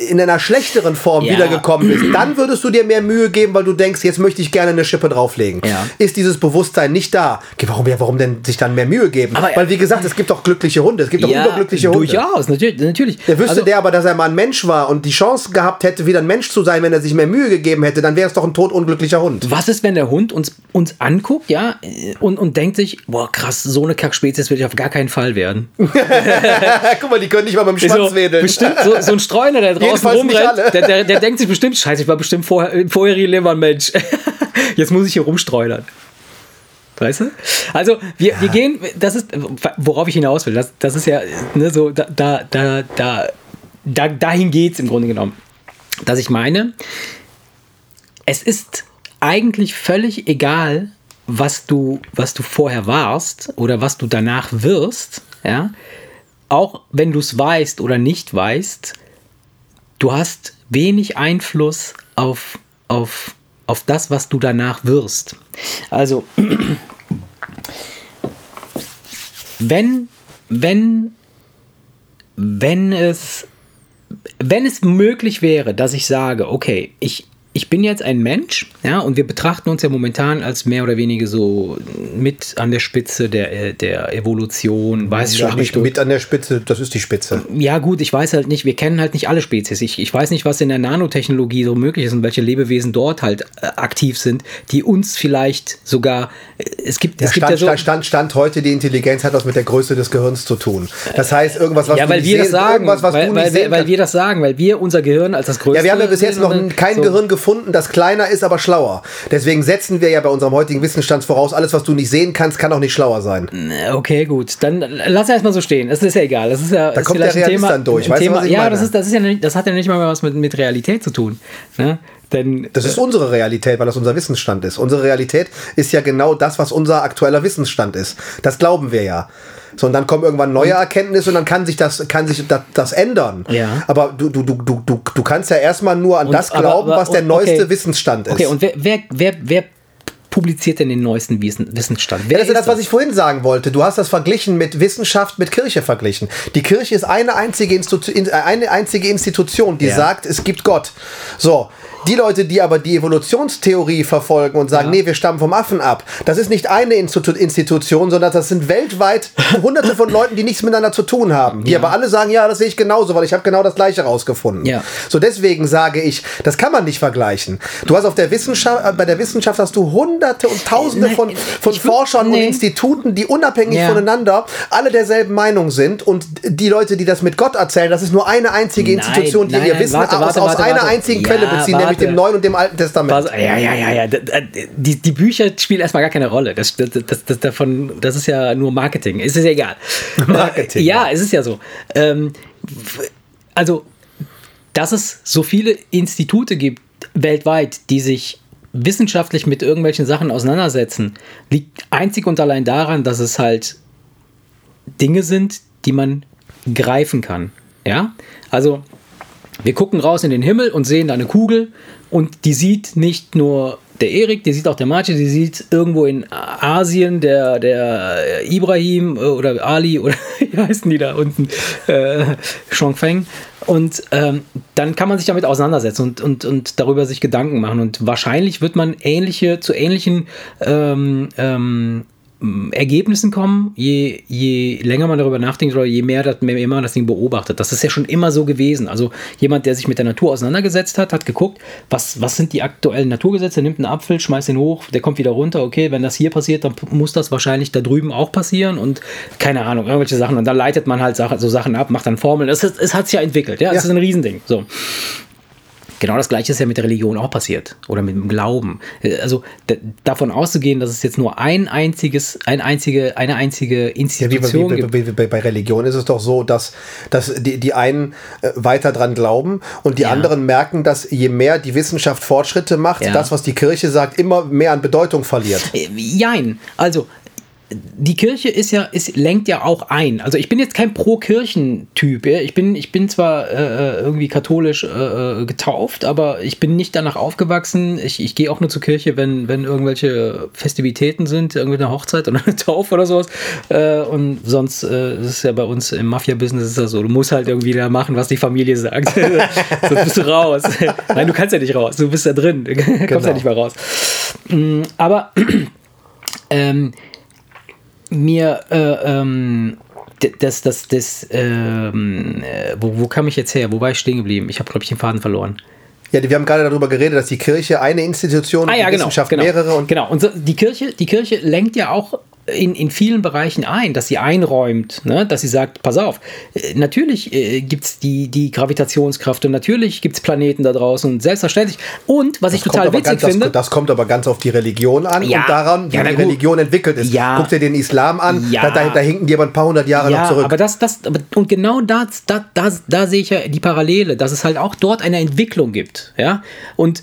in einer schlechteren Form Ja. wiedergekommen bist, dann würdest du dir mehr Mühe geben, weil du denkst, jetzt möchte ich gerne eine Schippe drauflegen. Ja. Ist dieses Bewusstsein nicht da? Warum, ja, warum denn sich dann mehr Mühe geben? Aber- weil, wie gesagt, es gibt doch glückliche Hunde, es gibt doch überglückliche Hunde. durchaus, natürlich. natürlich. Der wüsste Also- der aber, dass er mal ein Mensch war und die Chance gehabt hätte, wieder ein Mensch zu sein, wenn er sich mehr Mühe gegeben hätte, dann wäre es doch ein totunglücklicher Hund. Was ist, wenn der Hund uns, uns anguckt, ja, und, und denkt sich, boah, krass, so eine Kackspezies will ich auf gar keinen Fall werden. *laughs* Guck mal, die können nicht mal mit dem *laughs* Schwanz so, wedeln. bestimmt so, so ein Streuner, der draußen rumrennt, der, der, der denkt sich bestimmt, scheiße, ich war bestimmt vorher, vorher hier lieber ein Mensch. *laughs* Jetzt muss ich hier rumstreunern. Weißt du? Also, wir, wir gehen, das ist, worauf ich hinaus will, das, das ist ja, ne, so, da, da, da, da, da dahin geht's im Grunde genommen. Dass ich meine, es ist eigentlich völlig egal, was du, was du vorher warst oder was du danach wirst, ja. Auch wenn du es weißt oder nicht weißt, du hast wenig Einfluss auf, auf, auf das, was du danach wirst. Also, *clears throat* wenn, wenn, wenn es, wenn es möglich wäre, dass ich sage, okay, ich, ich bin jetzt ein Mensch, ja, und wir betrachten uns ja momentan als mehr oder weniger so mit an der Spitze der, äh, der Evolution, weiß ich Ja, schon nicht mit an der Spitze, das ist die Spitze. ja, gut, ich weiß halt nicht, wir kennen halt nicht alle Spezies. Ich, ich weiß nicht, was in der Nanotechnologie so möglich ist und welche Lebewesen dort halt äh, aktiv sind, die uns vielleicht sogar. äh, Es gibt, Ja, es gibt stand, ja so. stand, stand, stand heute, die Intelligenz hat was mit der Größe des Gehirns zu tun. Das heißt, irgendwas, was ja, weil wir das sehen- sagen, irgendwas, was weil, du weil, nicht wir, sehen weil kannst. wir das sagen, weil wir unser Gehirn als das größte. Ja, wir haben ja bis jetzt noch kein so. Gehirn gefunden, das kleiner ist, aber schlauer. Deswegen setzen wir ja bei unserem heutigen Wissensstand voraus, alles, was du nicht sehen kannst, kann auch nicht schlauer sein. Okay, gut. Dann lass erstmal so stehen. Das ist ja egal. Das ist ja da ist kommt der Realist Thema. dann durch. Weißt du, Thema ich ja, meine? das, ist, das, ist ja nicht, das hat ja nicht mal was mit, mit Realität zu tun. Ne? Denn Das ist unsere Realität, weil das unser Wissensstand ist. Unsere Realität ist ja genau das, was unser aktueller Wissensstand ist. Das glauben wir ja. So, und dann kommen irgendwann neue Erkenntnisse und dann kann sich das, kann sich das, das ändern. Ja. Aber du, du, du, du, du, du kannst ja erstmal nur an Und- das aber- glauben, aber- was der okay. neueste Wissensstand ist. Okay, und wer, wer, wer, wer publiziert denn den neuesten Wissen, Wissensstand? Wer Ja, das ist ja das, was ich vorhin sagen wollte. Du hast das verglichen mit Wissenschaft, mit Kirche verglichen. Die Kirche ist eine einzige, Institu in- äh, eine einzige Institution, die Ja. sagt, es gibt Gott. So. Die Leute, die aber die Evolutionstheorie verfolgen und sagen, nee, wir stammen vom Affen ab, das ist nicht eine Institu Institution, sondern das sind weltweit *laughs* hunderte von Leuten, die nichts miteinander zu tun haben. Die Ja. aber alle sagen, ja, das sehe ich genauso, weil ich habe genau das Gleiche rausgefunden. Ja. So deswegen sage ich, das kann man nicht vergleichen. Du hast auf der Wissenschaft, äh, bei der Wissenschaft hast du hunderte und tausende von, von ich Forschern und nee. Instituten, die unabhängig Ja. voneinander alle derselben Meinung sind und die Leute, die das mit Gott erzählen, das ist nur eine einzige Institution, die nein, ihr nein, Wissen warte, aus, warte, aus warte, einer warte. einzigen Ja, Quelle beziehen, nämlich dem Neuen und dem Alten Testament. Was, ja, ja, ja, ja. D- Die, die Bücher spielen erstmal gar keine Rolle. Das, das, das, das, davon, das ist ja nur Marketing. Es ist ja egal. *laughs* Marketing, Äh, ja, es ist ja so. Ähm, also, dass es so viele Institute gibt weltweit, die sich wissenschaftlich mit irgendwelchen Sachen auseinandersetzen, liegt einzig und allein daran, dass es halt Dinge sind, die man greifen kann. Ja, also wir gucken raus in den Himmel und sehen da eine Kugel und die sieht nicht nur der Erik, die sieht auch der Martin, die sieht irgendwo in Asien der, der Ibrahim äh, oder Ali oder *laughs* wie heißen die da unten, äh, Feng. Und ähm, dann kann man sich damit auseinandersetzen und, und, und darüber sich Gedanken machen. Und wahrscheinlich wird man ähnliche, zu ähnlichen ähm, ähm, Ergebnissen kommen, je, je länger man darüber nachdenkt oder je mehr, das, mehr man das Ding beobachtet. Das ist ja schon immer so gewesen. Also jemand, der sich mit der Natur auseinandergesetzt hat, hat geguckt, was, was sind die aktuellen Naturgesetze, nimmt einen Apfel, schmeißt ihn hoch, der kommt wieder runter. Okay, wenn das hier passiert, dann muss das wahrscheinlich da drüben auch passieren und keine Ahnung, irgendwelche Sachen. Und dann leitet man halt so Sachen ab, macht dann Formeln. Ist, es hat sich ja entwickelt. Ja, das Ja. ist ein Riesending. So. Genau das gleiche ist ja mit der Religion auch passiert oder mit dem Glauben. Also d- davon auszugehen, dass es jetzt nur ein einziges, ein einzige, eine einzige Ja, wie, Institution wie, gibt. wie, wie, bei, bei Religion ist es doch so, dass, dass die, die einen äh, weiter dran glauben und die Ja. anderen merken, dass je mehr die Wissenschaft Fortschritte macht, Ja. das, was die Kirche sagt, immer mehr an Bedeutung verliert. Äh, Jein. Also, die Kirche ist ja, ist, lenkt ja auch ein. Also ich bin jetzt kein Pro-Kirchen-Typ. Ich, bin, ich bin zwar äh, irgendwie katholisch äh, getauft, aber ich bin nicht danach aufgewachsen. Ich, ich gehe auch nur zur Kirche, wenn, wenn irgendwelche Festivitäten sind, irgendwie eine Hochzeit oder eine *laughs* Taufe oder sowas. Äh, und sonst äh, ist es ja bei uns im Mafia-Business ist das so. Du musst halt irgendwie da machen, was die Familie sagt. *laughs* Sonst bist du raus. *laughs* Nein, du kannst ja nicht raus. Du bist da drin. Du kommst Genau. ja nicht mehr raus. Mm, Aber *clears throat* ähm, mir äh, ähm, das, das, das, ähm, äh, wo, wo kam ich jetzt her? Wo war ich stehen geblieben? Ich habe, glaube ich, den Faden verloren. Ja, wir haben gerade darüber geredet, dass die Kirche eine Institution, Ah ja, die genau. Wissenschaft genau. mehrere und genau. Und so, die Kirche, die Kirche lenkt ja auch in, in vielen Bereichen ein, dass sie einräumt, ne? dass sie sagt, pass auf, äh, natürlich äh, gibt es die, die Gravitationskraft und natürlich gibt es Planeten da draußen und selbstverständlich. Und was ich kommt total witzig ganz, finde. Das, das kommt aber ganz auf die Religion an Ja. und daran, wie Ja, die gut. Religion entwickelt ist. Ja. Guck dir den Islam an, Ja. da, da, da hinken die aber ein paar hundert Jahre ja, noch zurück. aber das, das, und genau da, da, da, da sehe ich ja die Parallele, dass es halt auch dort eine Entwicklung gibt, ja. Und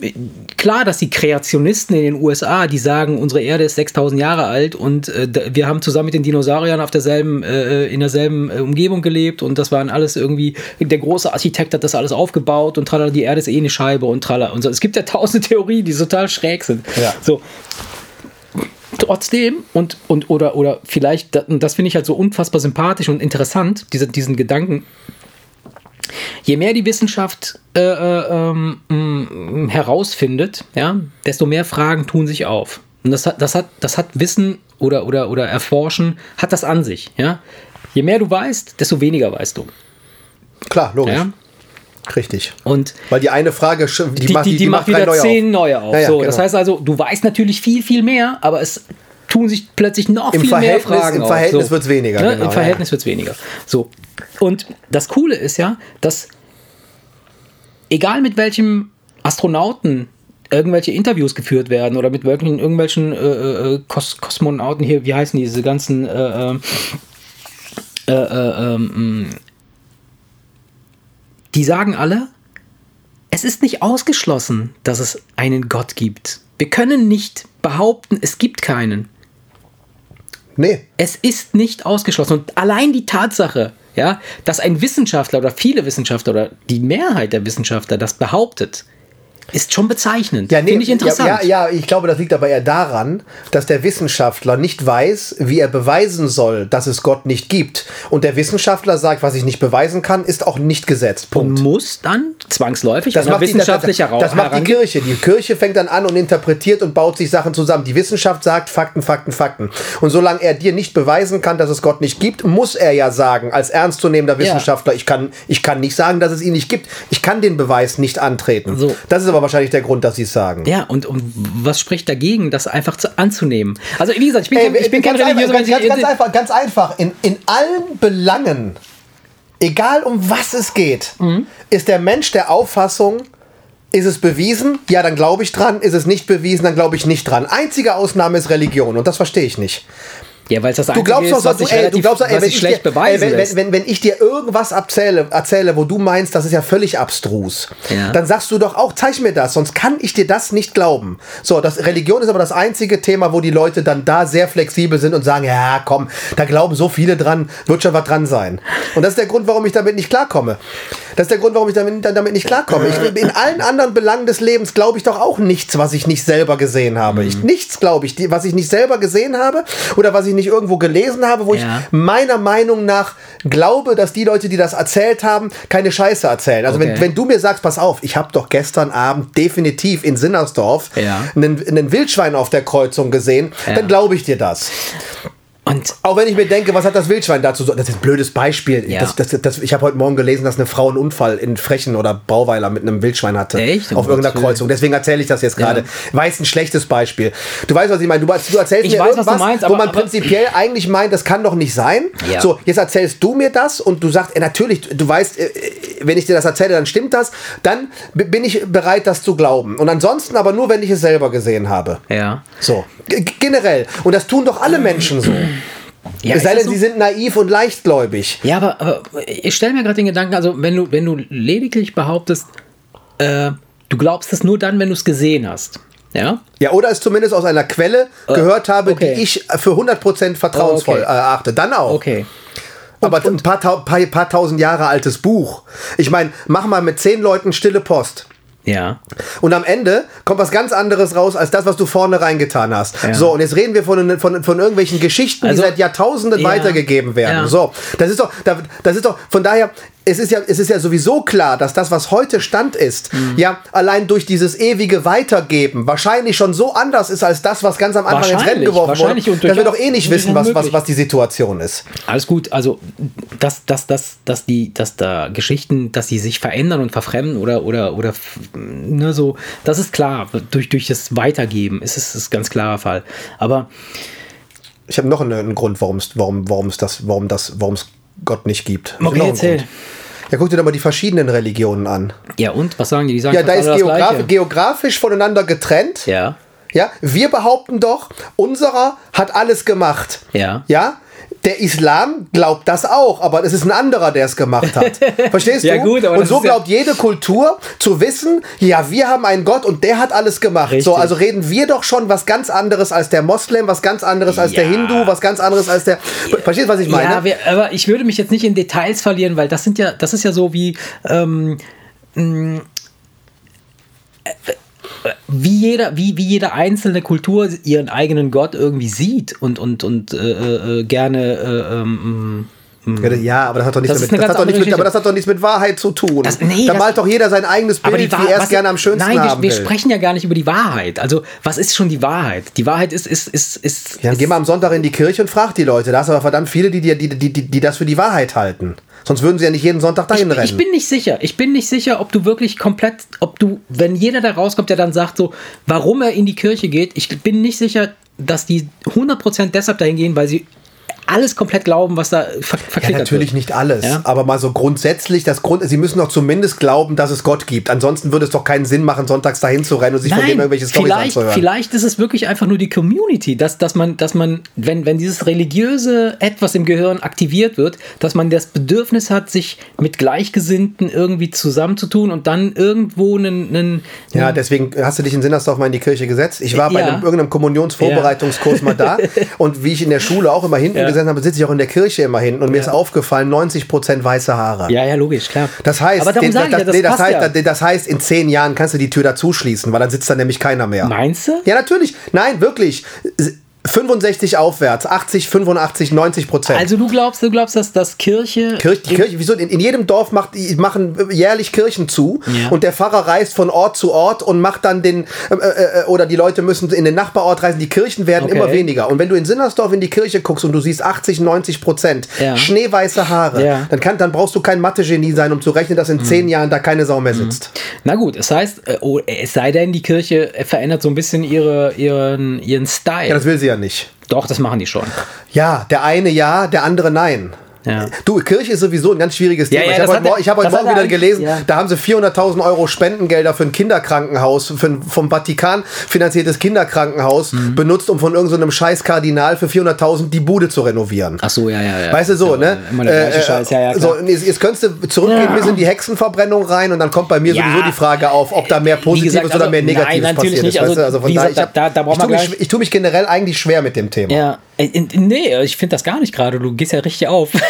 äh, klar, dass die Kreationisten in den USA, die sagen, unsere Erde ist 6000 Jahre alt und äh, wir haben zusammen mit den Dinosauriern auf derselben, äh, in derselben äh, Umgebung gelebt und das waren alles irgendwie, der große Architekt hat das alles aufgebaut und tralala, die Erde ist eh eine Scheibe und tralala und so. Es gibt ja tausende *laughs* Theorien, die total schräg sind. Ja. So, trotzdem und, und oder, oder vielleicht, das finde ich halt so unfassbar sympathisch und interessant, diese, diesen Gedanken. Je mehr die Wissenschaft äh, äh, ähm, mh, herausfindet, ja, desto mehr Fragen tun sich auf. Und das hat, das hat, das hat Wissen oder, oder, oder Erforschen, hat das an sich. Ja? Je mehr du weißt, desto weniger weißt du. Klar, logisch. Ja? Richtig. Und Weil die eine Frage, die, die, macht, die, die, macht wieder neue zehn auf. neue auf. Ja, ja, so, genau. Das heißt also, du weißt natürlich viel, viel mehr, aber es tun sich plötzlich noch Im viel Verhältnis- mehr Fragen im. Verhältnis so. wird's weniger, Ne? genau, Im ja, Verhältnis wird es weniger. So. Und das Coole ist ja, dass egal mit welchem Astronauten irgendwelche Interviews geführt werden oder mit welchen, irgendwelchen äh, äh, Kos Kosmonauten hier, wie heißen diese ganzen äh, äh, äh, äh, ähm, die sagen alle, es ist nicht ausgeschlossen, dass es einen Gott gibt. Wir können nicht behaupten, es gibt keinen. Nee, Es ist nicht ausgeschlossen. Und allein die Tatsache, ja, dass ein Wissenschaftler oder viele Wissenschaftler oder die Mehrheit der Wissenschaftler das behauptet, ist schon bezeichnend. Ja, nee, Finde ich interessant. Ja, ja, ja, ich glaube, das liegt aber eher daran, dass der Wissenschaftler nicht weiß, wie er beweisen soll, dass es Gott nicht gibt. Und der Wissenschaftler sagt, was ich nicht beweisen kann, ist auch nicht gesetzt. Punkt. Und muss dann zwangsläufig, Das macht, die, das, wissenschaftlich das, das macht die Kirche. Die Kirche fängt dann an und interpretiert und baut sich Sachen zusammen. Die Wissenschaft sagt Fakten, Fakten, Fakten. Und solange er dir nicht beweisen kann, dass es Gott nicht gibt, muss er ja sagen, als ernstzunehmender Wissenschaftler, ich, kann, ich kann nicht sagen, dass es ihn nicht gibt. Ich kann den Beweis nicht antreten. So. Das ist aber wahrscheinlich der Grund, dass sie es sagen. Ja, und, und was spricht dagegen, das einfach zu, anzunehmen? Also, wie gesagt, ich bin, Ey, ich bin ganz, einfach, ganz, ganz, ganz einfach, ganz einfach. In, in allen Belangen, egal um was es geht, Mhm. ist der Mensch der Auffassung, ist es bewiesen? Ja, dann glaube ich dran. Ist es nicht bewiesen? Dann glaube ich nicht dran. Einzige Ausnahme ist Religion und das verstehe ich nicht. Ja, weil es das Du glaubst ist, doch, was du, sich ey, du glaubst ey, was wenn ich schlecht dir, beweisen ey, wenn, lässt. wenn, wenn, wenn ich dir irgendwas erzähle, erzähle, wo du meinst, das ist ja völlig abstrus, Ja. dann sagst du doch auch, zeig mir das, sonst kann ich dir das nicht glauben. So, das Religion ist aber das einzige Thema, wo die Leute dann da sehr flexibel sind und sagen, ja, komm, da glauben so viele dran, wird schon was dran sein. Und das ist der Grund, warum ich damit nicht klarkomme. Das ist der Grund, warum ich damit, damit nicht klarkomme. Ich, in allen anderen Belangen des Lebens glaube ich doch auch nichts, was ich nicht selber gesehen habe. Ich, Mhm. nichts glaube ich, was ich nicht selber gesehen habe oder was ich nicht irgendwo gelesen habe, wo Ja. ich meiner Meinung nach glaube, dass die Leute, die das erzählt haben, keine Scheiße erzählen. Also Okay. wenn, wenn du mir sagst, pass auf, ich habe doch gestern Abend definitiv in Sinnersdorf Ja. einen, einen Wildschwein auf der Kreuzung gesehen, Ja. dann glaube ich dir das. Und Auch wenn ich mir denke, was hat das Wildschwein dazu? so- Das ist ein blödes Beispiel. Ja. Das, das, das, ich habe heute Morgen gelesen, dass eine Frau einen Unfall in Frechen oder Bauweiler mit einem Wildschwein hatte. Echt? Auf irgendeiner Gottes Willen. Kreuzung. Deswegen erzähle ich das jetzt gerade. Ja. Weiß ein schlechtes Beispiel. Du weißt, was ich meine. Du, du erzählst Ich mir weiß, was du irgendwas, meinst, wo aber- man aber- prinzipiell eigentlich meint, das kann doch nicht sein. Ja. So, jetzt erzählst du mir das und du sagst, ey, natürlich, du weißt, äh, wenn ich dir das erzähle, dann stimmt das. Dann bin ich bereit, das zu glauben. Und ansonsten aber nur, wenn ich es selber gesehen habe. ja. So, G generell. Und das tun doch alle Menschen so. Ja es sei denn, so? sie sind naiv und leichtgläubig. Ja, aber, aber ich stelle mir gerade den Gedanken, also wenn du, wenn du lediglich behauptest, äh, du glaubst es nur dann, wenn du es gesehen hast. Ja. Ja, oder es zumindest aus einer Quelle gehört habe, okay. die ich für 100% vertrauensvoll Okay. erachte. Dann auch. Okay. Aber ein paar, paar, paar tausend Jahre altes Buch. Ich meine, mach mal mit zehn Leuten stille Post. Ja. Und am Ende kommt was ganz anderes raus als das, was du vorne reingetan hast. Ja. So, und jetzt reden wir von, von, von irgendwelchen Geschichten, Also- die seit Jahrtausenden Ja. weitergegeben werden. Ja. So, das ist doch, da- das ist doch, von daher, es ist ja, es ist ja sowieso klar, dass das, was heute Stand ist, Mhm. ja, allein durch dieses ewige Weitergeben wahrscheinlich schon so anders ist als das, was ganz am Anfang ins Rennen geworfen wurde, dass wir doch eh nicht wissen, was, was, was die Situation ist. Alles gut, also dass, dass, dass, dass die, dass da Geschichten, dass sie sich verändern und verfremden oder oder oder ne, so, das ist klar. Durch, durch das Weitergeben ist es ist ein ganz klarer Fall. Aber Ich habe noch einen, einen Grund, warum es warum, warum es das, warum das, warum es Gott nicht gibt. Okay, einen erzähl. Grund. Ja, guck dir doch mal die verschiedenen Religionen an. Ja und was sagen die? Die sagen Ja, da ist geograf geografisch voneinander getrennt. Ja. Ja, wir behaupten doch, unserer hat alles gemacht. Ja. Ja. Der Islam glaubt das auch, aber es ist ein anderer, der es gemacht hat. *laughs* Verstehst Ja, du? gut, aber und so ist ja- glaubt jede Kultur zu wissen, ja, wir haben einen Gott und der hat alles gemacht. Richtig. So, also reden wir doch schon was ganz anderes als der Moslem, was ganz anderes als der Ja. Hindu, was ganz anderes als der. Verstehst du, was ich meine? Ja, wir, aber ich würde mich jetzt nicht in Details verlieren, weil das sind ja, das ist ja so wie ähm, mh, äh, wie jeder, wie, wie jede einzelne Kultur ihren eigenen Gott irgendwie sieht und, und, und äh, äh, gerne äh, ähm, Ja, aber das hat doch nichts, Das damit, das hat doch nichts mit, aber das hat doch nichts mit Wahrheit zu tun. Das- nee, da malt doch jeder sein eigenes Bild, die wie Wahr- er es gerne am schönsten Nein, haben wir, wir will. sprechen ja gar nicht über die Wahrheit. Also, was ist schon die Wahrheit? Die Wahrheit ist, ist, ist, ist. Ja, dann ist geh mal am Sonntag in die Kirche und frag die Leute. Da hast aber verdammt viele, die, die, die, die, die das für die Wahrheit halten. Sonst würden sie ja nicht jeden Sonntag dahin ich, rennen. ich bin nicht sicher. Ich bin nicht sicher, ob du wirklich komplett, ob du, wenn jeder da rauskommt, der dann sagt so, warum er in die Kirche geht, ich bin nicht sicher, dass die 100% deshalb dahin gehen, weil sie alles komplett glauben, was da ver ja, natürlich wird. nicht alles, Ja. aber mal so grundsätzlich, das Grund, sie müssen doch zumindest glauben, dass es Gott gibt. Ansonsten würde es doch keinen Sinn machen, sonntags dahin zu rennen und sich von dem Nein, irgendwelche Storys vielleicht, anzuhören. vielleicht ist es wirklich einfach nur die Community, dass, dass man, dass man wenn, wenn dieses religiöse etwas im Gehirn aktiviert wird, dass man das Bedürfnis hat, sich mit Gleichgesinnten irgendwie zusammenzutun und dann irgendwo einen, einen Ja, deswegen hast du dich in Sinnersdorf mal in die Kirche gesetzt. Ich war bei Ja. einem, irgendeinem Kommunionsvorbereitungskurs mal da *laughs* und wie ich in der Schule auch immer hinten Ja. Gesessen habe, sitze ich auch in der Kirche immer hinten und mir ist aufgefallen, 90% weiße Haare. ja, ja, logisch, klar. Das heißt, den, das, ja, das nee, das, heißt ja. das heißt, in zehn Jahren kannst du die Tür dazu schließen, weil dann sitzt da nämlich keiner mehr. Meinst du? Ja, natürlich. Nein, wirklich. 65 aufwärts, 80, 85, 90 Prozent. Also du glaubst, du glaubst, dass das Kirche. Kirche, die Kirche, wieso? In, in jedem Dorf macht, machen jährlich Kirchen zu Ja. und der Pfarrer reist von Ort zu Ort und macht dann den, äh, äh, oder die Leute müssen in den Nachbarort reisen. Die Kirchen werden Okay. immer weniger. Und wenn du in Sinnersdorf in die Kirche guckst und du siehst 80, 90 Prozent Ja. schneeweiße Haare, Ja. Mhm. dann, kann, dann brauchst du kein Mathe-Genie sein, um zu rechnen, dass in zehn Jahren da keine Sau mehr sitzt. Na gut, es heißt, äh, oh, es sei denn, die Kirche verändert so ein bisschen ihre, ihren, ihren Style. Ja, das will sie ja nicht. Doch, das machen die schon. Ja, der eine ja, der andere nein. Ja. Du, Kirche ist sowieso ein ganz schwieriges Ja, Thema. ja, ich das habe heute, Mor- ich hab heute Morgen er wieder gelesen, ja. da haben sie 400.000 Euro Spendengelder für ein Kinderkrankenhaus, für ein vom Vatikan finanziertes Kinderkrankenhaus Mhm. benutzt, um von irgendeinem so scheiß Kardinal für 400.000 die Bude zu renovieren. Ach so, ja, ja, ja. Weißt du so, Ja, ne? Immer der gleiche Scheiß, ja, ja. Klar. jetzt, jetzt könntest du zurückgehen bis in die Hexenverbrennung rein und dann kommt bei mir Ja. sowieso die Frage auf, ob da mehr Positives gesagt, oder also, mehr nein, Negatives natürlich passiert nicht. ist. Also, weißt du? also von daher, ich, da- da brauchen ich, tue mich, ich tue mich generell eigentlich schwer mit dem Thema. Ja, äh, nee, ich finde das gar nicht gerade. Du gehst ja richtig auf. *laughs*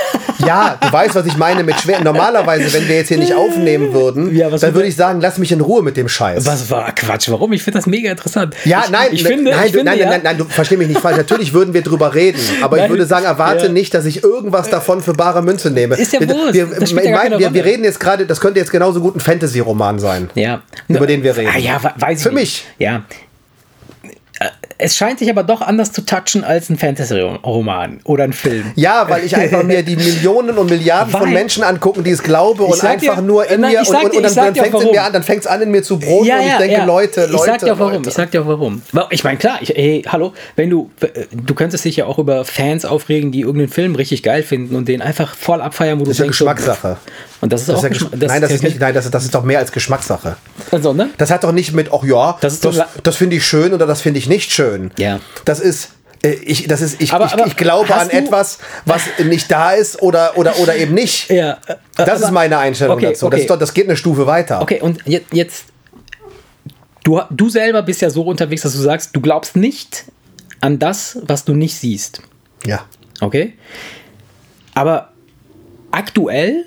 Ja, du weißt, was ich meine mit schwer. Normalerweise, wenn wir jetzt hier nicht aufnehmen würden, Ja, dann würde- ich sagen, lass mich in Ruhe mit dem Scheiß. Was war Quatsch? Warum? Ich finde das mega interessant. Ja, ich, nein, ich ne- finde, nein, ich du, finde, nein, ja, nein, nein, du versteh mich nicht falsch. Natürlich würden wir drüber reden, aber ich Nein, würde sagen, erwarte ja. nicht, dass ich irgendwas davon für bare Münze nehme. Ist ja wir, Wurst, wir, ich gar mein, wir, wir reden jetzt gerade, das könnte jetzt genauso gut ein Fantasy-Roman sein. Ja. Über den wir reden. Ah, ja, we- weiß ich Für nicht. mich. Ja. Es scheint sich aber doch anders zu touchen als ein Fantasy-Roman oder ein Film. Ja, weil ich einfach mir die Millionen und Milliarden von Menschen angucke, die es glaube und sag dir- einfach nur in Nein, mir und, und, dir- und ich dann, dann fängt es in mir an, dann fängt es an in mir zu brodeln und ich denke, Leute, Leute, ich sag dir auch warum. Leute. Ich sag dir auch warum. Wa- Ich meine, klar, ich, hey, hallo, wenn du, du könntest dich ja auch über Fans aufregen, die irgendeinen Film richtig geil finden und den einfach voll abfeiern, wo du Das ist ja denkst, so, Geschmackssache. Und das ist Das auch ist ja Geschm- nein, das ist nicht, nein, das das ist doch mehr als Geschmackssache. Also, ne? Das hat doch nicht mit, ach ja, Das das, das, finde ich schön oder das finde ich nicht schön. Ja. Das ist, äh, ich, das ist, ich, Aber- ich, aber ich glaube an etwas, was nicht da ist oder, oder, oder eben nicht. Ja. äh, Das aber- ist meine Einstellung Okay, dazu. Das, okay. ist doch, das geht eine Stufe weiter. Okay, und jetzt, jetzt du, du selber bist ja so unterwegs, dass du sagst, du glaubst nicht an das, was du nicht siehst. Ja. Okay? Aber aktuell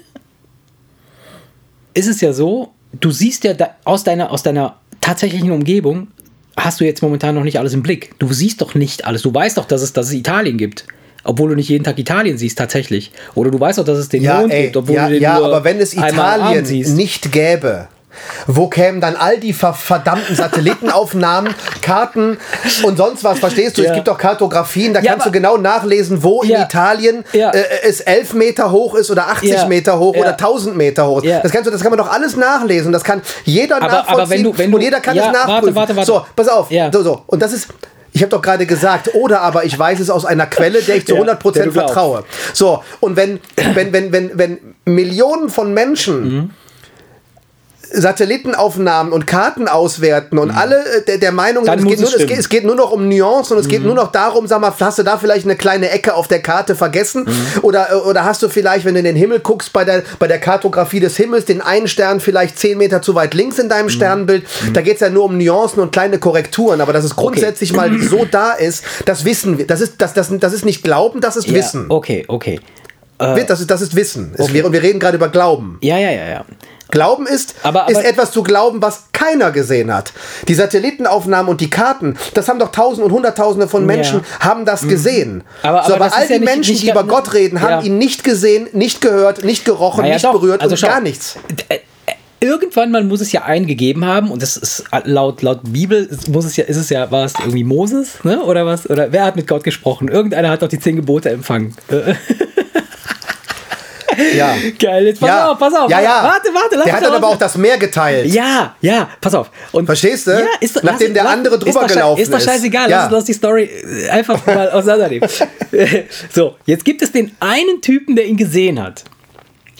ist es ja so, du siehst ja da, aus, deiner, aus deiner tatsächlichen Umgebung, hast du jetzt momentan noch nicht alles im Blick. Du siehst doch nicht alles. Du weißt doch, dass es, dass es Italien gibt. Obwohl du nicht jeden Tag Italien siehst, tatsächlich. Oder du weißt doch, dass es den Ja, Mond ey, gibt, obwohl ja, du den ja nur aber wenn es Italien siehst. nicht gäbe, wo kämen dann all die ver verdammten Satellitenaufnahmen, *laughs* Karten und sonst was? Verstehst du? Ja. Es gibt auch Kartografien, da Ja, kannst du genau nachlesen, wo in. Italien äh, es 11 Meter hoch ist oder 80 Ja. Meter hoch oder 1000 Meter hoch. Das, kannst du, das kann man doch alles nachlesen. Das kann jeder Aber- nachvollziehen aber wenn du- wenn du- und jeder kann es nachprüfen. warte, warte, warte. So, pass auf. So, so. Und das ist... Ich habe doch gerade gesagt, oder aber ich weiß es aus einer Quelle, der ich zu *laughs* Ja, 100% der du glaubst. vertraue. So, und wenn, wenn, wenn, wenn, wenn Millionen von Menschen Mhm. Satellitenaufnahmen und Karten auswerten und alle äh, der, der Meinung Mhm. Sind, es geht, nur, es geht. Mhm. es geht nur noch um Nuancen und es geht nur noch darum, sag mal, hast du da vielleicht eine kleine Ecke auf der Karte vergessen? Mhm. Oder, äh, oder hast du vielleicht, wenn du in den Himmel guckst, bei der, bei der Kartografie des Himmels, den einen Stern vielleicht 10 Meter zu weit links in Mhm. deinem Sternbild? Da geht es ja nur um Nuancen und kleine Korrekturen, aber dass es grundsätzlich mal *clears throat* so da ist, das wissen wir. Das ist, das, das, das ist nicht Glauben, das ist ja, Wissen. Okay, okay. Das, ist, das ist Wissen. Wäre, und wir reden gerade über Glauben. Ja, ja, ja, ja. Glauben ist, Aber- aber- ist etwas zu glauben, was keiner gesehen hat. Die Satellitenaufnahmen und die Karten, das haben doch Tausende und Hunderttausende von Menschen, haben das gesehen. Aber- so, aber aber das all ja die nicht- Menschen, nicht die über Gott reden, haben Ja. ihn nicht gesehen, nicht gehört, nicht gerochen, Naja, nicht doch. berührt Also und schau, gar nichts. äh, äh, Irgendwann mal muss es ja eingegeben haben und das ist laut, laut Bibel muss es ja, ist es ja, war es irgendwie Moses, ne? Oder was? Oder wer hat mit Gott gesprochen? Irgendeiner hat doch die zehn Gebote empfangen. *laughs* Ja. Geil, jetzt pass ja. auf, pass auf. Ja, ja. Warte, warte, lass Der hat dann aber auch das Meer geteilt. Ja, ja, pass auf. Und Verstehst du? Ja, ist, doch- Nachdem der andere ist drüber doch schei- gelaufen Ist doch ist. scheißegal, Ja. lass, lass die Story äh, einfach mal *laughs* auseinandernehmen. *laughs* so, jetzt gibt es den einen Typen, der ihn gesehen hat.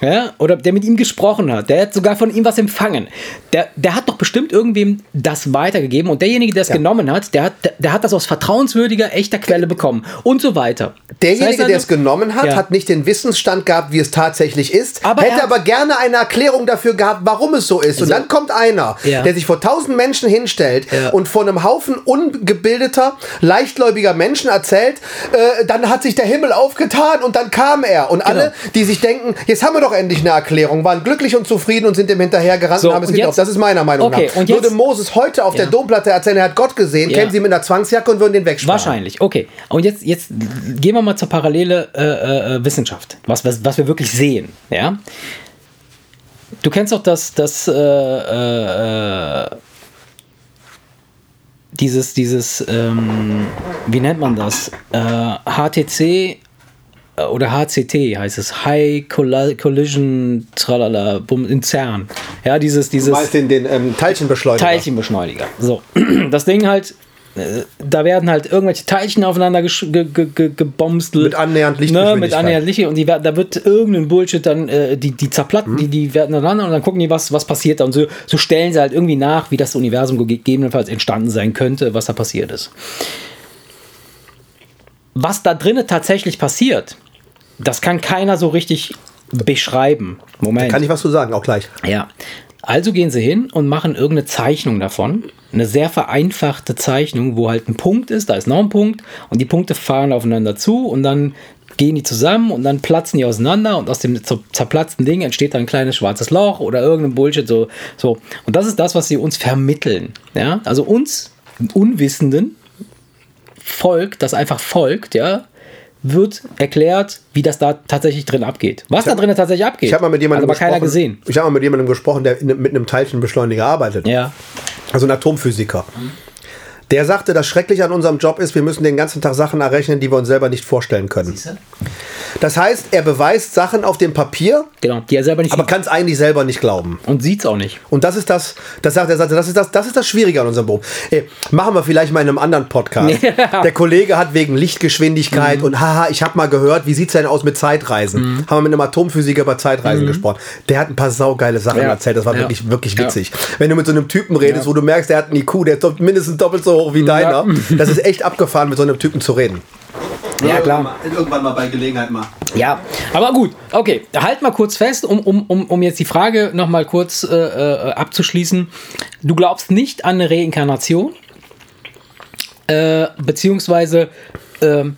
Ja, oder der mit ihm gesprochen hat, der hat sogar von ihm was empfangen. Der, der hat doch bestimmt irgendwem das weitergegeben und derjenige, der es genommen hat, der hat, der, hat das aus vertrauenswürdiger, echter Quelle bekommen und so weiter. Derjenige, Das heißt der also- es genommen hat, Ja. hat nicht den Wissensstand gehabt, wie es tatsächlich ist, Aber er hätte aber gerne eine Erklärung dafür gehabt, warum es so ist. Und Also- dann kommt einer, Ja. der sich vor tausend Menschen hinstellt Ja. und vor einem Haufen ungebildeter, leichtgläubiger Menschen erzählt, äh, dann hat sich der Himmel aufgetan und dann kam er. Und alle, die sich denken, jetzt haben wir doch endlich eine Erklärung, waren glücklich und zufrieden und sind dem hinterhergerannt So, und haben es geglaubt. Das ist meiner Meinung Okay, nach. und Würde Moses heute auf der Ja. Domplatte erzählen, er hat Gott gesehen, Ja. kämen sie mit einer Zwangsjacke und würden den wegsparen. Wahrscheinlich, okay. Und jetzt, jetzt gehen wir mal zur Parallele äh, äh, Wissenschaft, was, was, was wir wirklich sehen. Ja? Du kennst doch das, das äh, äh, äh, dieses, dieses, ähm, wie nennt man das? Äh, HTC äh, oder HCT heißt es, High Colli- Collision Tralala Bum, in CERN. Ja, dieses, dieses Du meinst den, den ähm, Teilchenbeschleuniger. Teilchenbeschleuniger. So, *clears throat* das Ding halt, äh, da werden halt irgendwelche Teilchen aufeinander ge ge ge gebomst. Mit annähernd Ne, Lichtgeschwindigkeit. mit annähernd Licht und die, werden- da wird irgendein Bullshit dann, äh, die, die zerplatten, die, die werden aneinander und dann gucken die, was, was passiert da. Und so, so stellen sie halt irgendwie nach, wie das Universum gegebenenfalls entstanden sein könnte, was da passiert ist. Was da drinnen tatsächlich passiert, das kann keiner so richtig beschreiben. Moment. Kann ich was zu sagen, auch gleich. Ja. Also gehen sie hin und machen irgendeine Zeichnung davon. Eine sehr vereinfachte Zeichnung, wo halt ein Punkt ist, da ist noch ein Punkt und die Punkte fahren aufeinander zu und dann gehen die zusammen und dann platzen die auseinander und aus dem zer- zerplatzten Ding entsteht dann ein kleines schwarzes Loch oder irgendein Bullshit so so und das ist das was sie uns vermitteln ja also uns Unwissenden Volk das einfach folgt ja wird erklärt wie das da tatsächlich drin abgeht was da drin tatsächlich abgeht Ich habe mal mit jemandem aber keiner gesprochen. gesehen Ich habe mal mit jemandem gesprochen, der mit einem Teilchenbeschleuniger arbeitet. ja Also ein Atomphysiker. Der sagte, das Schreckliche an unserem Job ist, wir müssen den ganzen Tag Sachen errechnen, die wir uns selber nicht vorstellen können. Das heißt, er beweist Sachen auf dem Papier, Genau, die er selber nicht aber sieht. kann es eigentlich selber nicht glauben. Und sieht's auch nicht. Und das ist das, das sagt er, das ist das, das ist das Schwierige an unserem Beruf. Ey, machen wir vielleicht mal in einem anderen Podcast. *laughs* Ja. Der Kollege hat wegen Lichtgeschwindigkeit und haha, ich habe mal gehört, wie sieht's denn aus mit Zeitreisen? Haben wir mit einem Atomphysiker über Zeitreisen gesprochen. Der hat ein paar saugeile Sachen Ja. erzählt, das war Ja. wirklich, wirklich Ja. witzig. Wenn du mit so einem Typen redest, wo du merkst, der hat einen IQ, der ist doch mindestens doppelt so hoch wie deiner, das ist echt abgefahren, mit so einem Typen zu reden. Ja, klar. Irgendwann mal, irgendwann mal bei Gelegenheit mal. Ja, aber gut. Okay, halt mal kurz fest, um, um, um, um jetzt die Frage nochmal kurz äh, äh, abzuschließen. Du glaubst nicht an eine Reinkarnation, äh, beziehungsweise ähm,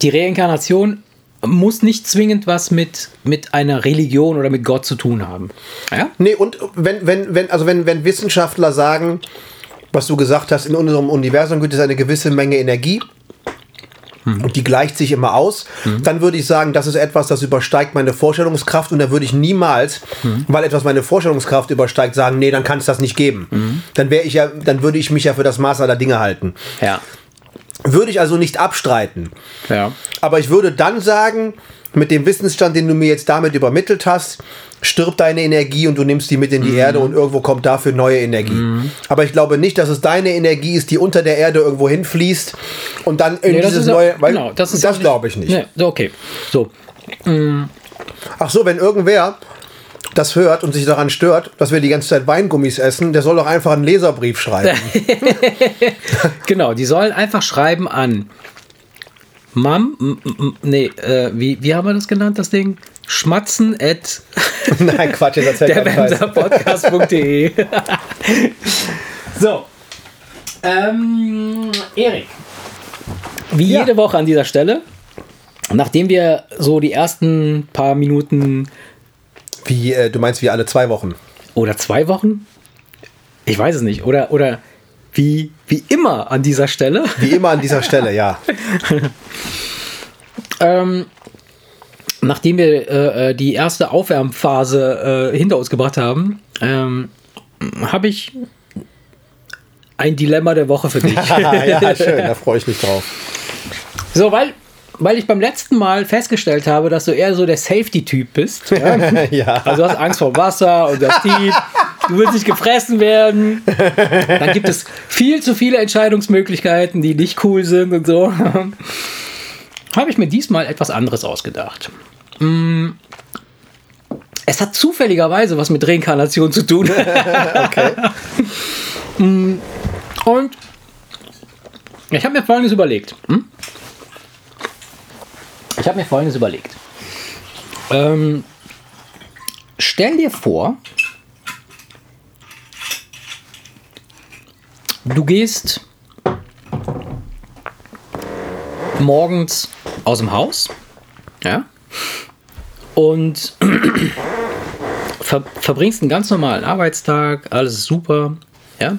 die Reinkarnation muss nicht zwingend was mit, mit einer Religion oder mit Gott zu tun haben. Ja? Nee, und wenn, wenn, wenn, also wenn, wenn Wissenschaftler sagen, was du gesagt hast, in unserem Universum gibt es eine gewisse Menge Energie. Und die gleicht sich immer aus. Dann würde ich sagen, das ist etwas, das übersteigt meine Vorstellungskraft. Und da würde ich niemals, weil etwas meine Vorstellungskraft übersteigt, sagen, nee, dann kann es das nicht geben. Dann wäre ich ja, dann würde ich mich ja für das Maß aller Dinge halten. Ja. Würde ich also nicht abstreiten. Ja. Aber ich würde dann sagen, mit dem Wissensstand, den du mir jetzt damit übermittelt hast, stirbt deine Energie und du nimmst die mit in die Mhm. Erde und irgendwo kommt dafür neue Energie. Aber ich glaube nicht, dass es deine Energie ist, die unter der Erde irgendwo hinfließt und dann in Nee, das dieses neue. Weil, genau, das das ist auch glaube ich nicht. Nee, okay. So. Ach so, wenn irgendwer das hört und sich daran stört, dass wir die ganze Zeit Weingummis essen, der soll doch einfach einen Leserbrief schreiben. *laughs* *laughs* Genau, die sollen einfach schreiben an Mam, nee, äh, wie, wie haben wir das genannt, das Ding? Schmatzen at *laughs* Nein, Quatsch, jetzt der. Podcast.de. *laughs* so. Ähm, Erik. Wie Ja. jede Woche an dieser Stelle, nachdem wir so die ersten paar Minuten Wie, äh, du meinst wie alle zwei Wochen. oder zwei Wochen, ich weiß es nicht, oder, oder wie, wie immer an dieser Stelle, Wie immer an dieser Stelle, ja. *laughs* ähm, nachdem wir äh, äh, die erste Aufwärmphase äh, hinter uns gebracht haben, ähm, habe ich ein Dilemma der Woche für dich. *laughs* ja, schön, da freue ich mich drauf. so, weil, weil ich beim letzten Mal festgestellt habe, dass du eher so der Safety-Typ bist. Ja? *laughs* Ja. Also du hast Angst vor Wasser und das Tief. Du willst nicht gefressen werden. Dann gibt es viel zu viele Entscheidungsmöglichkeiten, die nicht cool sind und so. *laughs* Habe ich mir diesmal etwas anderes ausgedacht. Mm. Es hat zufälligerweise was mit Reinkarnation zu tun. *laughs* Mm. Und ich habe mir Folgendes überlegt. Hm? Ich habe mir Folgendes überlegt. Ähm, stell dir vor, du gehst morgens aus dem Haus, ja, und *clears throat* ver verbringst einen ganz normalen Arbeitstag, alles ist super, ja,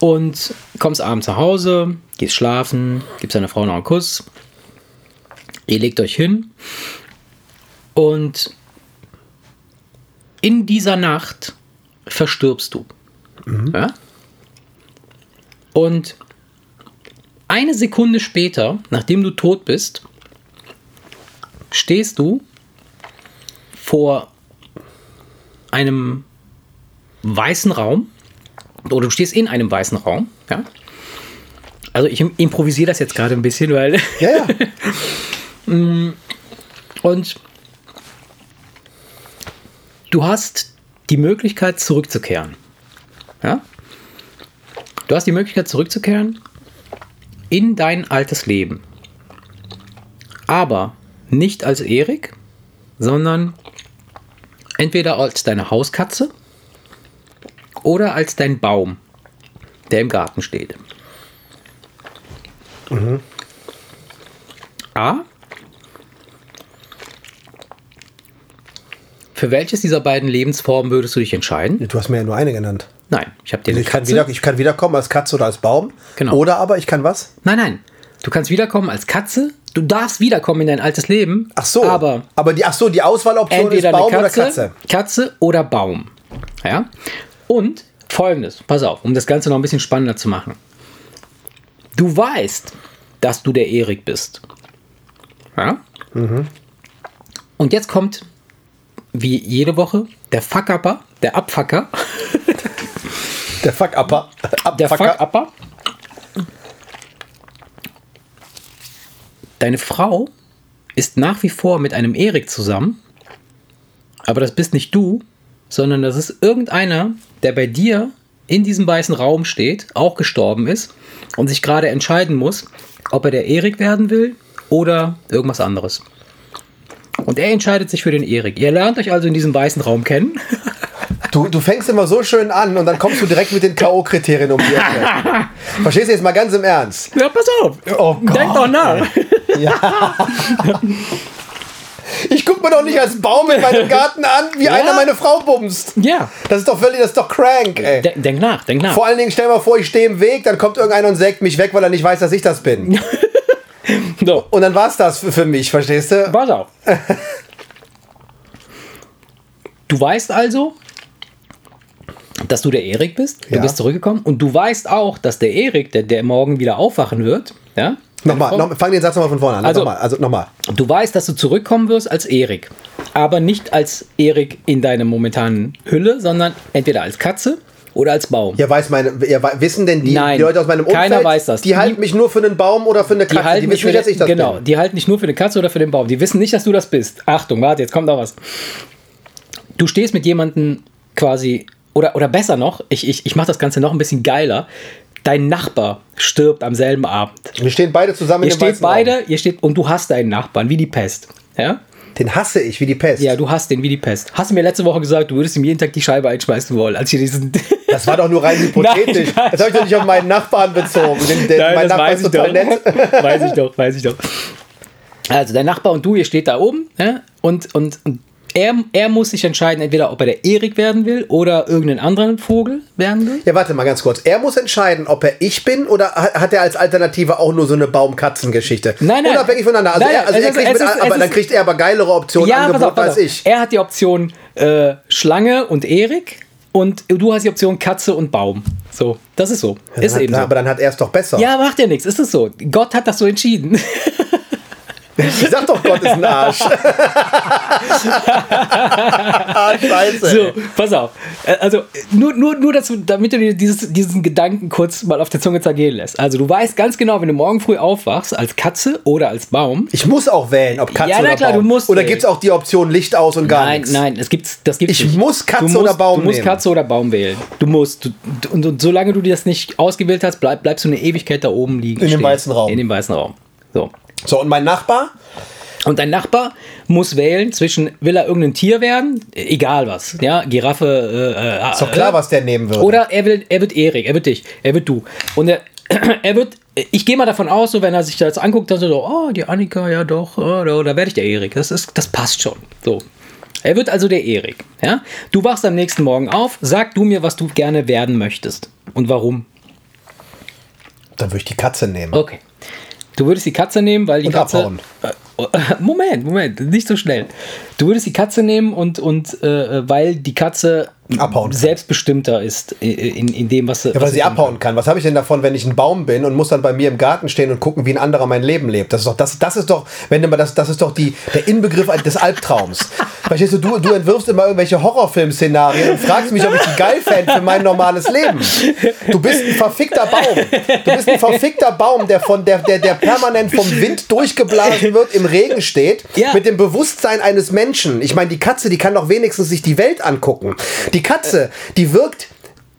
und kommst abends nach Hause, gehst schlafen, gibst deiner Frau noch einen Kuss, ihr legt euch hin und in dieser Nacht verstirbst du. Ja? Und eine Sekunde später, nachdem du tot bist, stehst du vor einem weißen Raum oder du stehst in einem weißen Raum. Ja? Also ich improvisiere das jetzt gerade ein bisschen, weil *laughs* Ja, ja. *laughs* Und du hast die Möglichkeit zurückzukehren. Ja? Du hast die Möglichkeit zurückzukehren in dein altes Leben. Aber nicht als Erik, sondern entweder als deine Hauskatze oder als dein Baum, der im Garten steht. A. Für welches dieser beiden Lebensformen würdest du dich entscheiden? Du hast mir ja nur eine genannt. Nein, ich habe dir Also eine ich, kann Katze. wieder, ich kann wiederkommen als Katze oder als Baum. Genau. Oder aber ich kann was? Nein, nein. Du kannst wiederkommen als Katze. Du darfst wiederkommen in dein altes Leben. Ach so. Aber aber die, ach so, die Auswahloption entweder ist Baum Katze, oder Katze. Katze oder Baum. Ja? Und folgendes, pass auf, um das Ganze noch ein bisschen spannender zu machen. Du weißt, dass du der Erik bist. Ja? Und jetzt kommt, wie jede Woche, der Fuck-Upper, der Abfucker, *laughs* Der Fuck-Upper. der. Fuck-Upper. Deine Frau ist nach wie vor mit einem Erik zusammen, aber das bist nicht du, sondern das ist irgendeiner, der bei dir in diesem weißen Raum steht, auch gestorben ist und sich gerade entscheiden muss, ob er der Erik werden will oder irgendwas anderes. Und er entscheidet sich für den Erik. Ihr lernt euch also in diesem weißen Raum kennen. *laughs* Du, du fängst immer so schön an und dann kommst du direkt mit den K.O.-Kriterien um die Ecke. *laughs* Verstehst du jetzt mal ganz im Ernst? Ja, pass auf. Oh Denk doch nach. Ja. Ich guck mir doch nicht als Baum in meinem Garten an, wie Ja. einer meine Frau bumst. Ja. Das ist doch völlig, das ist doch crank, ey. Denk, denk nach, denk nach. Vor allen Dingen, stell mal vor, ich stehe im Weg, dann kommt irgendeiner und sägt mich weg, weil er nicht weiß, dass ich das bin. *laughs* So, Und dann war's das für, für mich, verstehst du? pass auf. *laughs* Du weißt also, dass du der Erik bist. Du Ja. bist zurückgekommen. Und du weißt auch, dass der Erik, der, der morgen wieder aufwachen wird, ja? Nochmal, noch, fang den Satz nochmal von vorne an. Also- nochmal, also nochmal. Du weißt, dass du zurückkommen wirst als Erik. Aber nicht als Erik in deiner momentanen Hülle, sondern entweder als Katze oder als Baum. Ja, weiß meine, ja, wissen denn die, Nein, die Leute aus meinem Umfeld, keiner weiß das. die Die- halten mich nur für einen Baum oder für eine Katze, die, halten wissen nicht dass ich das genau, bin. die halten dich nur für eine Katze oder für den Baum. Die wissen nicht, dass du das bist. Achtung, warte, jetzt kommt noch was. Du stehst mit jemandem quasi, oder, oder besser noch, ich, ich, ich mache das Ganze noch ein bisschen geiler. Dein Nachbar stirbt am selben Abend. Wir stehen beide zusammen Ihr in steht weißen Raum. beide, ihr steht, und du hast deinen Nachbarn, wie die Pest. Ja? Den hasse ich wie die Pest. Ja, du hast den wie die Pest. Hast du mir letzte Woche gesagt, du würdest ihm jeden Tag die Scheibe einschmeißen wollen, als ich diesen. *laughs* Das war doch nur rein hypothetisch. Nein, das habe ich doch nicht auf meinen Nachbarn bezogen. Den, den, mein Nachbar ist total nett. *laughs* weiß ich doch, weiß ich doch. Also dein Nachbar und du, ihr steht da oben ja? und, und, und er, er muss sich entscheiden, entweder ob er der Erik werden will oder irgendeinen anderen Vogel werden will. Ja, warte mal ganz kurz. Er muss entscheiden, ob er ich bin oder ha- hat er als Alternative auch nur so eine Baum-Katzen-Geschichte? Nein, nein. Unabhängig voneinander. Also, Nein, er, also er kriegt mit, ist- aber dann kriegt er aber geilere Optionen Ja, pass Angebot auf, pass als ich. Er hat die Option äh, Schlange und Erik und du hast die Option Katze und Baum. So, das ist so. Ist eben na, so. Aber dann hat er es doch besser. Ja, macht ja nichts, ist es so. Gott hat das so entschieden. *laughs* Ich *laughs* sag doch, Gott ist ein Arsch. *laughs* Scheiße. So, pass auf. Äh, Also, nur, nur, nur dazu, damit du dir dieses, diesen Gedanken kurz mal auf der Zunge zergehen lässt. Also, du weißt ganz genau, wenn du morgen früh aufwachst, als Katze oder als Baum. Ich muss auch wählen, ob Katze Ja, oder klar, Baum. du musst oder gibt es auch die Option Licht aus und gar nein, nichts? nein, es gibt's, das gibt's Ich nicht. muss Katze musst, oder Baum Du musst nehmen. Katze oder Baum wählen. Du musst. Du, und, und solange du das nicht ausgewählt hast, bleib, bleibst du eine Ewigkeit da oben liegen. In dem stehen. weißen Raum. In dem weißen Raum. So. So, und mein Nachbar? Und dein Nachbar muss wählen zwischen, will er irgendein Tier werden? Egal was. Ja, Giraffe. Äh, äh, Ist doch klar, was der nehmen würde. Oder er will, er wird Erik, er wird dich, er wird du. Und er, *clears throat* er wird, ich gehe mal davon aus, so wenn er sich das anguckt, dann so, oh, die Annika, ja doch, oh, da, da werde ich der Erik. Das, ist, das passt schon. So. Er wird also der Erik. Ja? Du wachst am nächsten Morgen auf, sag du mir, was du gerne werden möchtest. Und warum? Dann würde ich die Katze nehmen. Okay. Du würdest die Katze nehmen, weil die Und Katze. abhauen. Äh, *laughs* Moment, Moment, nicht so schnell. Du würdest die Katze nehmen und, und äh, weil die Katze Abhauen kann. selbstbestimmter ist in, in, in dem, was sie. Ja, weil sie abhauen kann. Was habe ich denn davon, wenn ich ein Baum bin und muss dann bei mir im Garten stehen und gucken, wie ein anderer mein Leben lebt? Das ist doch, das, das ist doch, wenn du mal das, das ist doch die, der Inbegriff des Albtraums. *laughs* Verstehst du, du, du entwirfst immer irgendwelche Horrorfilm-Szenarien und fragst mich, ob ich die geil fände für mein normales Leben. Du bist ein verfickter Baum. Du bist ein verfickter Baum, der von der, der, der permanent vom Wind durchgeblasen wird, im Regen steht, *laughs* Ja. mit dem Bewusstsein eines Menschen. Ich meine, die Katze, die kann doch wenigstens sich die Welt angucken. Die Katze, die wirkt.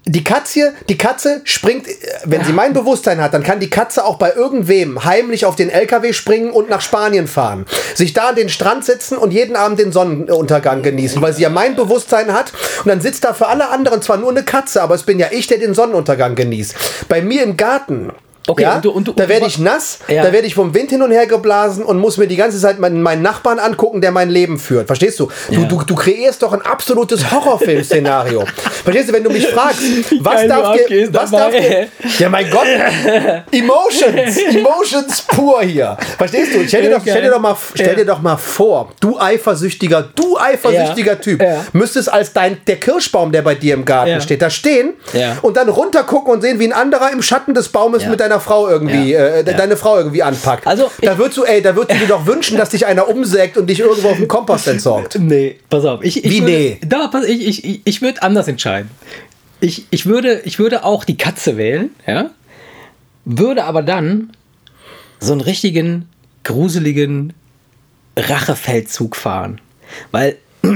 Die Katze, die Katze springt, äh, wenn sie mein Bewusstsein hat, dann kann die Katze auch bei irgendwem heimlich auf den LKW springen und nach Spanien fahren. Sich da an den Strand setzen und jeden Abend den Sonnenuntergang genießen, weil sie ja mein Bewusstsein hat. Und dann sitzt da für alle anderen zwar nur eine Katze, aber es bin ja ich, der den Sonnenuntergang genießt. Bei mir im Garten. Okay, ja, und du- und du- da werde ich nass, Ja. da werde ich vom Wind hin und her geblasen und muss mir die ganze Zeit meinen, meinen Nachbarn angucken, der mein Leben führt. Verstehst du? Du, Ja. du, du kreierst doch ein absolutes Horrorfilm-Szenario. *laughs* Verstehst du, wenn du mich fragst, was du darf dir, was dabei. darf dir, ja mein Gott, *laughs* Emotions, Emotions pur hier. Verstehst du? Stell dir doch, stell dir doch, mal, stell dir doch mal vor, du eifersüchtiger, du eifersüchtiger. Typ, müsstest als dein, der Kirschbaum, der bei dir im Garten steht, da stehen und dann runtergucken und sehen, wie ein anderer im Schatten des Baumes mit deiner Frau irgendwie, Ja. äh, de- Ja. deine Frau irgendwie anpackt. Also, da würdest du, ey, da würdest du dir doch wünschen, dass dich einer umsägt und dich irgendwo auf dem Kompost entsorgt. *laughs* Nee, pass auf. Ich, ich Wie würde, nee? Da, pass, ich, ich, ich, ich würde anders entscheiden. Ich, ich, würde, ich würde auch die Katze wählen, ja? Würde aber dann so einen richtigen, gruseligen Rachefeldzug fahren. Weil *clears throat*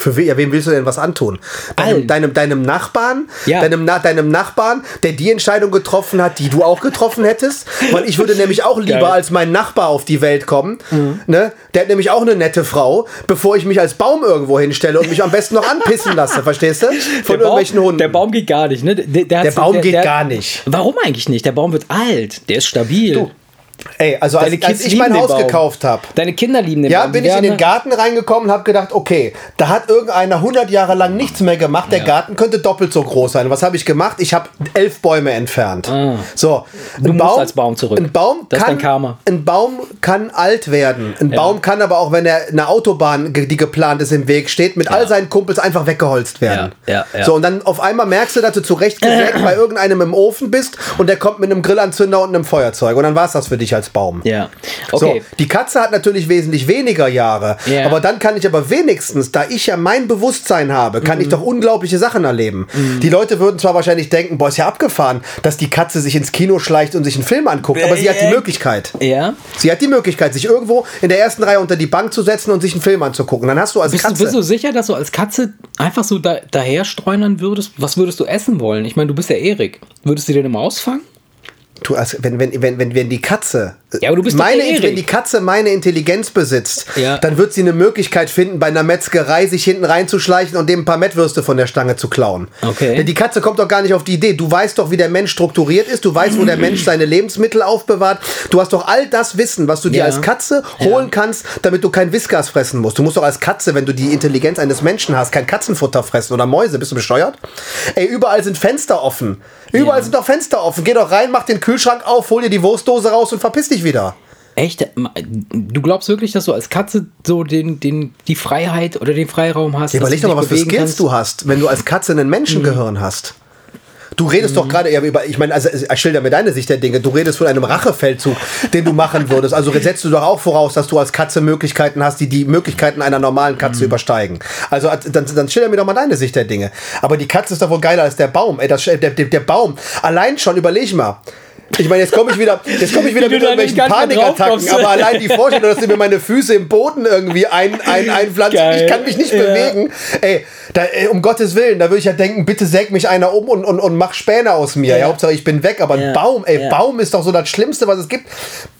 Für we ja, wem willst du denn was antun? Deinem, deinem, deinem Nachbarn? Ja. Deinem, Na deinem Nachbarn, der die Entscheidung getroffen hat, die du auch getroffen hättest? Weil ich würde nämlich auch lieber Geil. Mhm. als mein Nachbar auf die Welt kommen. Ne? Der hat nämlich auch eine nette Frau, bevor ich mich als Baum irgendwo hinstelle und mich am besten noch anpissen lasse, verstehst du? Von Der Baum, irgendwelchen Hunden. der Baum geht gar nicht, ne? Der, der, Der Baum geht gar nicht. Warum eigentlich nicht? Der Baum wird alt. Der ist stabil. Ey, also als, Deine Kids als ich mein Haus Baum. gekauft habe, Deine Kinder lieben den Ja, Baum. bin ich in den Garten reingekommen und habe gedacht, okay, da hat irgendeiner 100 Jahre lang nichts mehr gemacht. Der Ja. Garten könnte doppelt so groß sein. Was habe ich gemacht? Ich habe elf Bäume entfernt. So, Du musst als Baum zurück. Ein Baum Das ist kann, dein Karma. Ein Baum kann alt werden. Ein Baum kann aber auch, wenn er eine Autobahn, die geplant ist, im Weg steht, mit all seinen Kumpels einfach weggeholzt werden. Ja, ja, ja. So, und dann auf einmal merkst du, dass du zurechtgesägt *clears throat* bei irgendeinem im Ofen bist und der kommt mit einem Grillanzünder und einem Feuerzeug. Und dann war es das für dich als Baum. Ja. Okay. So, die Katze hat natürlich wesentlich weniger Jahre. Ja. Aber dann kann ich aber wenigstens, da ich ja mein Bewusstsein habe, kann ich Mhm. doch unglaubliche Sachen erleben. Die Leute würden zwar wahrscheinlich denken, boah, ist ja abgefahren, dass die Katze sich ins Kino schleicht und sich einen Film anguckt, aber sie hat die Äh, Möglichkeit. Ja. Sie hat die Möglichkeit, sich irgendwo in der ersten Reihe unter die Bank zu setzen und sich einen Film anzugucken. Dann hast du als Bist du, Katze. bist du sicher, dass du als Katze einfach so da, daher streunern würdest? Was würdest du essen wollen? Ich meine, du bist ja Erik. Würdest du den immer ausfangen? Du, also, wenn, wenn, wenn, wenn, wenn die Katze. Ja, meine. Wenn die Katze meine Intelligenz besitzt, Ja. dann wird sie eine Möglichkeit finden, bei einer Metzgerei sich hinten reinzuschleichen und dem ein paar Mettwürste von der Stange zu klauen. Okay. Denn die Katze kommt doch gar nicht auf die Idee. Du weißt doch, wie der Mensch strukturiert ist. Du weißt, wo der Mensch seine Lebensmittel aufbewahrt. Du hast doch all das Wissen, was du dir Ja. als Katze holen kannst, damit du kein Whiskas fressen musst. Du musst doch als Katze, wenn du die Intelligenz eines Menschen hast, kein Katzenfutter fressen oder Mäuse. Bist du bescheuert? Ey, überall sind Fenster offen. Überall sind doch Fenster offen. Geh doch rein, mach den Kühlschrank auf, hol dir die Wurstdose raus und verpiss dich wieder. Echt? Du glaubst wirklich, dass du als Katze so den, den, die Freiheit oder den Freiraum hast? dass Überleg doch mal, was für Skills kannst? Mhm. du hast, wenn du als Katze ein Menschengehirn hast. Du redest doch gerade eher über, ich meine, also ich schilder mir deine Sicht der Dinge. Du redest von einem Rachefeldzug, den du machen würdest. Also *laughs* setzt du doch auch voraus, dass du als Katze Möglichkeiten hast, die die Möglichkeiten einer normalen Mhm. Katze übersteigen. Also dann, dann schilder mir doch mal deine Sicht der Dinge. Aber die Katze ist doch wohl geiler als der Baum. Ey, das, der, der, der Baum. Allein schon, überleg mal. Ich meine, jetzt komme ich wieder, jetzt komme ich wieder Wie mit irgendwelchen Panikattacken, aber allein die Vorstellung, dass du mir meine Füße im Boden irgendwie ein, ein, *laughs* einpflanzt, Geil. ich kann mich nicht Ja. bewegen. Ey, da, ey, um Gottes Willen, da würde ich ja denken, bitte säg mich einer um und, und, und mach Späne aus mir. Ja. Ja. Hauptsache ich bin weg, aber ein Ja. Baum, ey, Ja. Baum ist doch so das Schlimmste, was es gibt.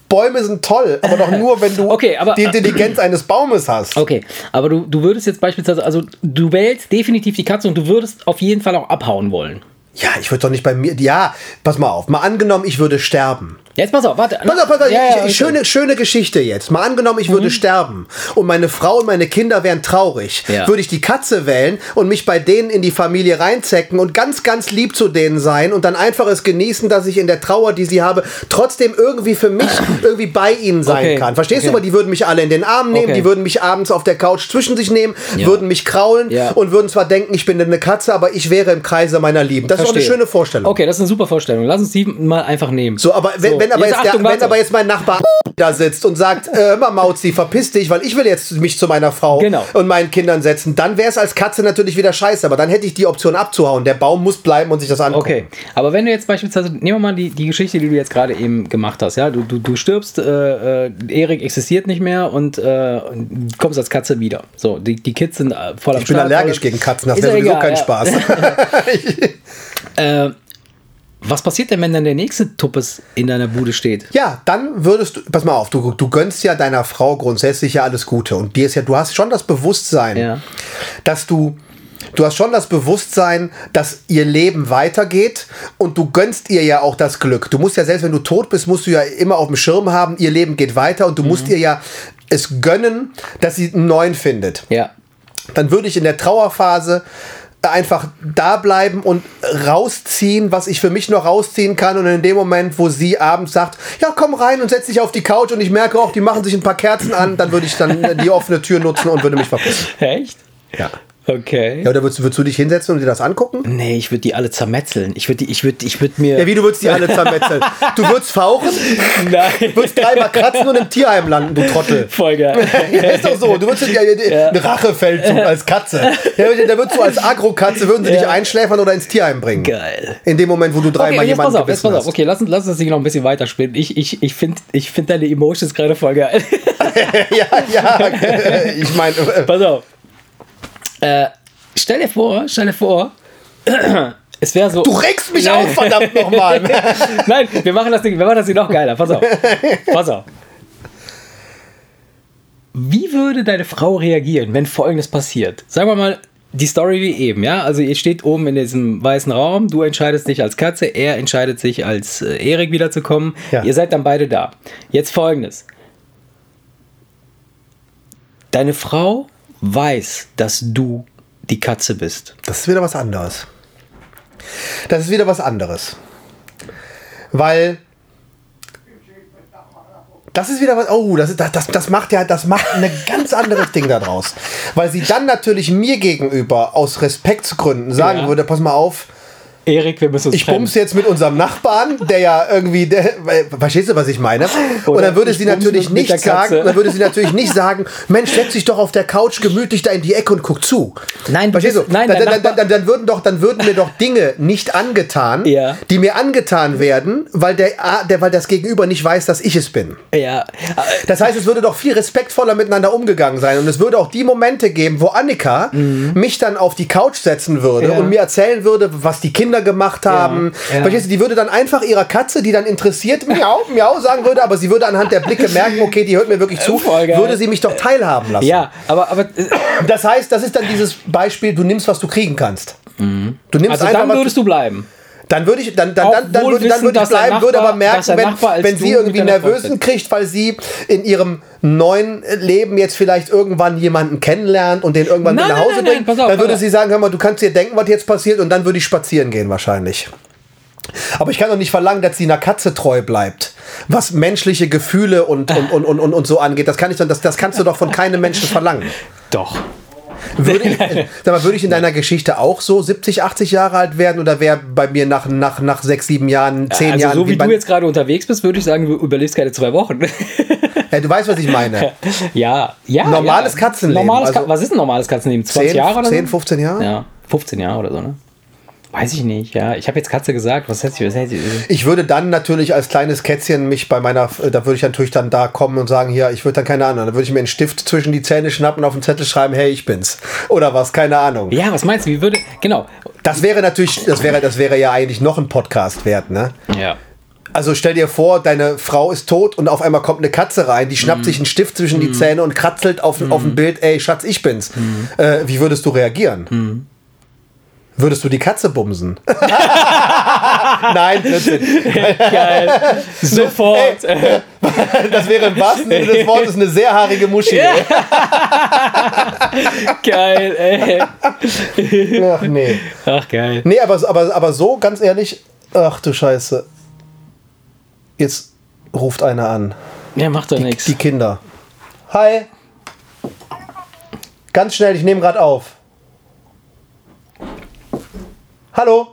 Bäume sind toll, aber doch nur, wenn du Okay, aber- die Intelligenz eines Baumes hast. Okay, aber du, du würdest jetzt beispielsweise, also du wählst definitiv die Katze und du würdest auf jeden Fall auch abhauen wollen. Ja, ich würde doch nicht bei mir. Ja, pass mal auf. Mal angenommen, ich würde sterben. Jetzt pass auf, warte. Pass auf, pass auf, Ja, ja, okay. Mhm. schöne, schöne Geschichte jetzt. Mal angenommen, ich würde sterben und meine Frau und meine Kinder wären traurig. Ja. Würde ich die Katze wählen und mich bei denen in die Familie reinzecken und ganz, ganz lieb zu denen sein und dann einfach es genießen, dass ich in der Trauer, die sie habe, trotzdem irgendwie für mich *coughs* irgendwie bei ihnen sein Okay, kann. Verstehst du? okay. Aber die würden mich alle in den Arm nehmen, die würden mich abends auf der Couch zwischen sich nehmen, würden mich kraulen und würden zwar denken, ich bin eine Katze, aber ich wäre im Kreise meiner Lieben. Das ist doch eine Verstehe. schöne Vorstellung. Okay, das ist eine super Vorstellung. Lass uns die mal einfach nehmen. So, aber wenn, wenn, aber, jetzt, der, Achtung, wenn warte. aber jetzt mein Nachbar *laughs* da sitzt und sagt, äh, mal Mauzi, verpiss dich, weil ich will jetzt mich zu meiner Frau Genau. und meinen Kindern setzen, dann wäre es als Katze natürlich wieder scheiße, aber dann hätte ich die Option abzuhauen. Der Baum muss bleiben und sich das angucken. Okay, aber wenn du jetzt beispielsweise, nehmen wir mal die, die Geschichte, die du jetzt gerade eben gemacht hast, ja, du, du, du stirbst, äh, äh, Erik existiert nicht mehr und äh, kommst als Katze wieder. So, die, die Kids sind äh, voll am Ich bin Start, allergisch gegen Katzen, das Ist wäre ja sowieso egal, kein ja. Spaß. *laughs* *laughs* Äh, was passiert denn, wenn dann der nächste Tuppes in deiner Bude steht? Ja, dann würdest du, pass mal auf, du, du gönnst ja deiner Frau grundsätzlich ja alles Gute und dir ist ja, du hast schon das Bewusstsein, Ja. dass du, du hast schon das Bewusstsein, dass ihr Leben weitergeht und du gönnst ihr ja auch das Glück. Du musst ja selbst, wenn du tot bist, musst du ja immer auf dem Schirm haben, ihr Leben geht weiter und du musst Mhm. ihr ja es gönnen, dass sie einen neuen findet Ja. dann würde ich in der Trauerphase einfach da bleiben und rausziehen, was ich für mich noch rausziehen kann. Und in dem Moment, wo sie abends sagt, ja, komm rein und setz dich auf die Couch und ich merke auch, die machen sich ein paar Kerzen an, dann würde ich dann die offene Tür nutzen und würde mich verpissen. *laughs* Echt? Ja. Okay. Ja, oder würdest, würdest du dich hinsetzen und dir das angucken? Nee, ich würde die alle zermetzeln. Ich würde ich würde ich würde mir Ja, wie du würdest die alle zermetzeln. *laughs* Du würdest fauchen, Nein. würdest dreimal kratzen und im Tierheim landen, du Trottel. Voll geil. *laughs* Ja, ist doch so. Du würdest ja, ja. einen Rachefeldzug als Katze. Ja, da würdest du als Agro-Katze, würden sie dich einschläfern oder ins Tierheim bringen. Geil. In dem Moment, wo du Okay, dreimal und jetzt pass jemanden auf, gebissen pass auf. hast. Okay, lass uns, lass uns das Ding noch ein bisschen weiterspielen. Ich, ich, ich finde ich find deine Emotions gerade voll geil. *laughs* ja, ja. Ich meine, äh, pass auf. Äh, stell dir vor, stell dir vor, *clears throat* es wäre so. Du regst mich auf, *laughs* verdammt nochmal. *laughs* Nein, wir machen das Ding, wir machen das Ding noch geiler. Pass auf. Pass auf. Wie würde deine Frau reagieren, wenn folgendes passiert? Sagen wir mal, die Story wie eben, ja? Also ihr steht oben in diesem weißen Raum, du entscheidest dich als Katze, er entscheidet sich als äh, Erik wiederzukommen. Ja. Ihr seid dann beide da. Jetzt folgendes. Deine Frau weiß, dass du die Katze bist. Das ist wieder was anderes. Das ist wieder was anderes. Weil. Das ist wieder was. Oh, das, das, das macht ja, das macht ein ganz anderes Ding daraus. Weil sie dann natürlich mir gegenüber aus Respektsgründen sagen Ja. würde: Pass mal auf, Erik, wir müssen uns ich bums jetzt mit unserem Nachbarn, der ja irgendwie, der, verstehst du, was ich meine? Und Oder dann würde sie natürlich nicht sagen, dann würde sie natürlich nicht sagen, Mensch, setz dich doch auf der Couch gemütlich da in die Ecke und guck zu. Nein, verstehst du? nein, dann, dann, dann, dann, würden doch, dann würden mir doch Dinge nicht angetan, Ja. die mir angetan werden, weil der, der, weil das Gegenüber nicht weiß, dass ich es bin. Ja, Das heißt, es würde doch viel respektvoller miteinander umgegangen sein. Und es würde auch die Momente geben, wo Annika mich dann auf die Couch setzen würde Mhm. Ja. und mir erzählen würde, was die Kinder gemacht haben. Ja. Verstehst du, die würde dann einfach ihrer Katze, die dann interessiert, miau, *laughs* miau sagen würde, aber sie würde anhand der Blicke merken, okay, die hört mir wirklich zu, würde sie mich doch teilhaben lassen. ja, aber, aber äh, Das heißt, das ist dann dieses Beispiel, du nimmst, was du kriegen kannst. Du nimmst also einfach, dann würdest du bleiben. Dann würde ich, dann, dann, dann, dann, würde, dann würde ich bleiben, würde Nachbar- aber merken, wenn, wenn sie irgendwie Nervösen kriegt, weil sie in ihrem neuen Leben jetzt vielleicht irgendwann jemanden kennenlernt und den irgendwann Nein, mit nach Hause nein, nein, bringt, auf, dann würde sie sagen, hör mal, du kannst dir denken, was jetzt passiert und dann würde ich spazieren gehen wahrscheinlich. Aber ich kann doch nicht verlangen, dass sie einer Katze treu bleibt. Was menschliche Gefühle und, und, und, und, und, so angeht, das, kann ich das, das kannst du doch von keinem Menschen verlangen. Doch. Würde ich, *laughs* sag mal, würde ich in deiner Geschichte auch so 70, 80 Jahre alt werden oder wäre bei mir nach, nach, nach sechs, sieben Jahren, zehn also Jahren so wie bei, du jetzt gerade unterwegs bist, würde ich sagen, du überlebst keine zwei Wochen. *laughs* Ja, du weißt, was ich meine. ja, ja. Normales ja. Katzenleben, Normales also- was ist ein normales Katzenleben? 20 10, Jahre oder 10 so? 15 Jahre? Ja, 15 Jahre oder so, ne? Weiß ich nicht, ja. Ich habe jetzt Katze gesagt. Was hätte ich? Was hätte ich Ich würde dann natürlich als kleines Kätzchen mich bei meiner, da würde ich natürlich dann da kommen und sagen, hier, ich würde dann keine Ahnung, da würde ich mir einen Stift zwischen die Zähne schnappen und auf den Zettel schreiben, hey, ich bin's. Oder was, keine Ahnung. ja, was meinst du? Wie würde. Genau. Das wäre natürlich, das wäre, das wäre ja eigentlich noch ein Podcast wert, ne? Ja. Also stell dir vor, deine Frau ist tot und auf einmal kommt eine Katze rein, die schnappt sich einen Stift zwischen die Zähne und kratzelt auf, auf ein Bild, ey, Schatz, ich bin's. Äh, wie würdest du reagieren? Würdest du die Katze bumsen? *laughs* Nein, Blödsinn. Geil. Sofort. *laughs* das wäre im wahrsten Sinne des Wortes eine sehr haarige Muschi. ey. geil, ey. Ach nee. Ach, geil. Nee, aber, aber, aber so, ganz ehrlich, ach du Scheiße. Jetzt ruft einer an. Ja, macht doch nichts. Die Kinder. Hi. Ganz schnell, ich nehme gerade auf. Hallo.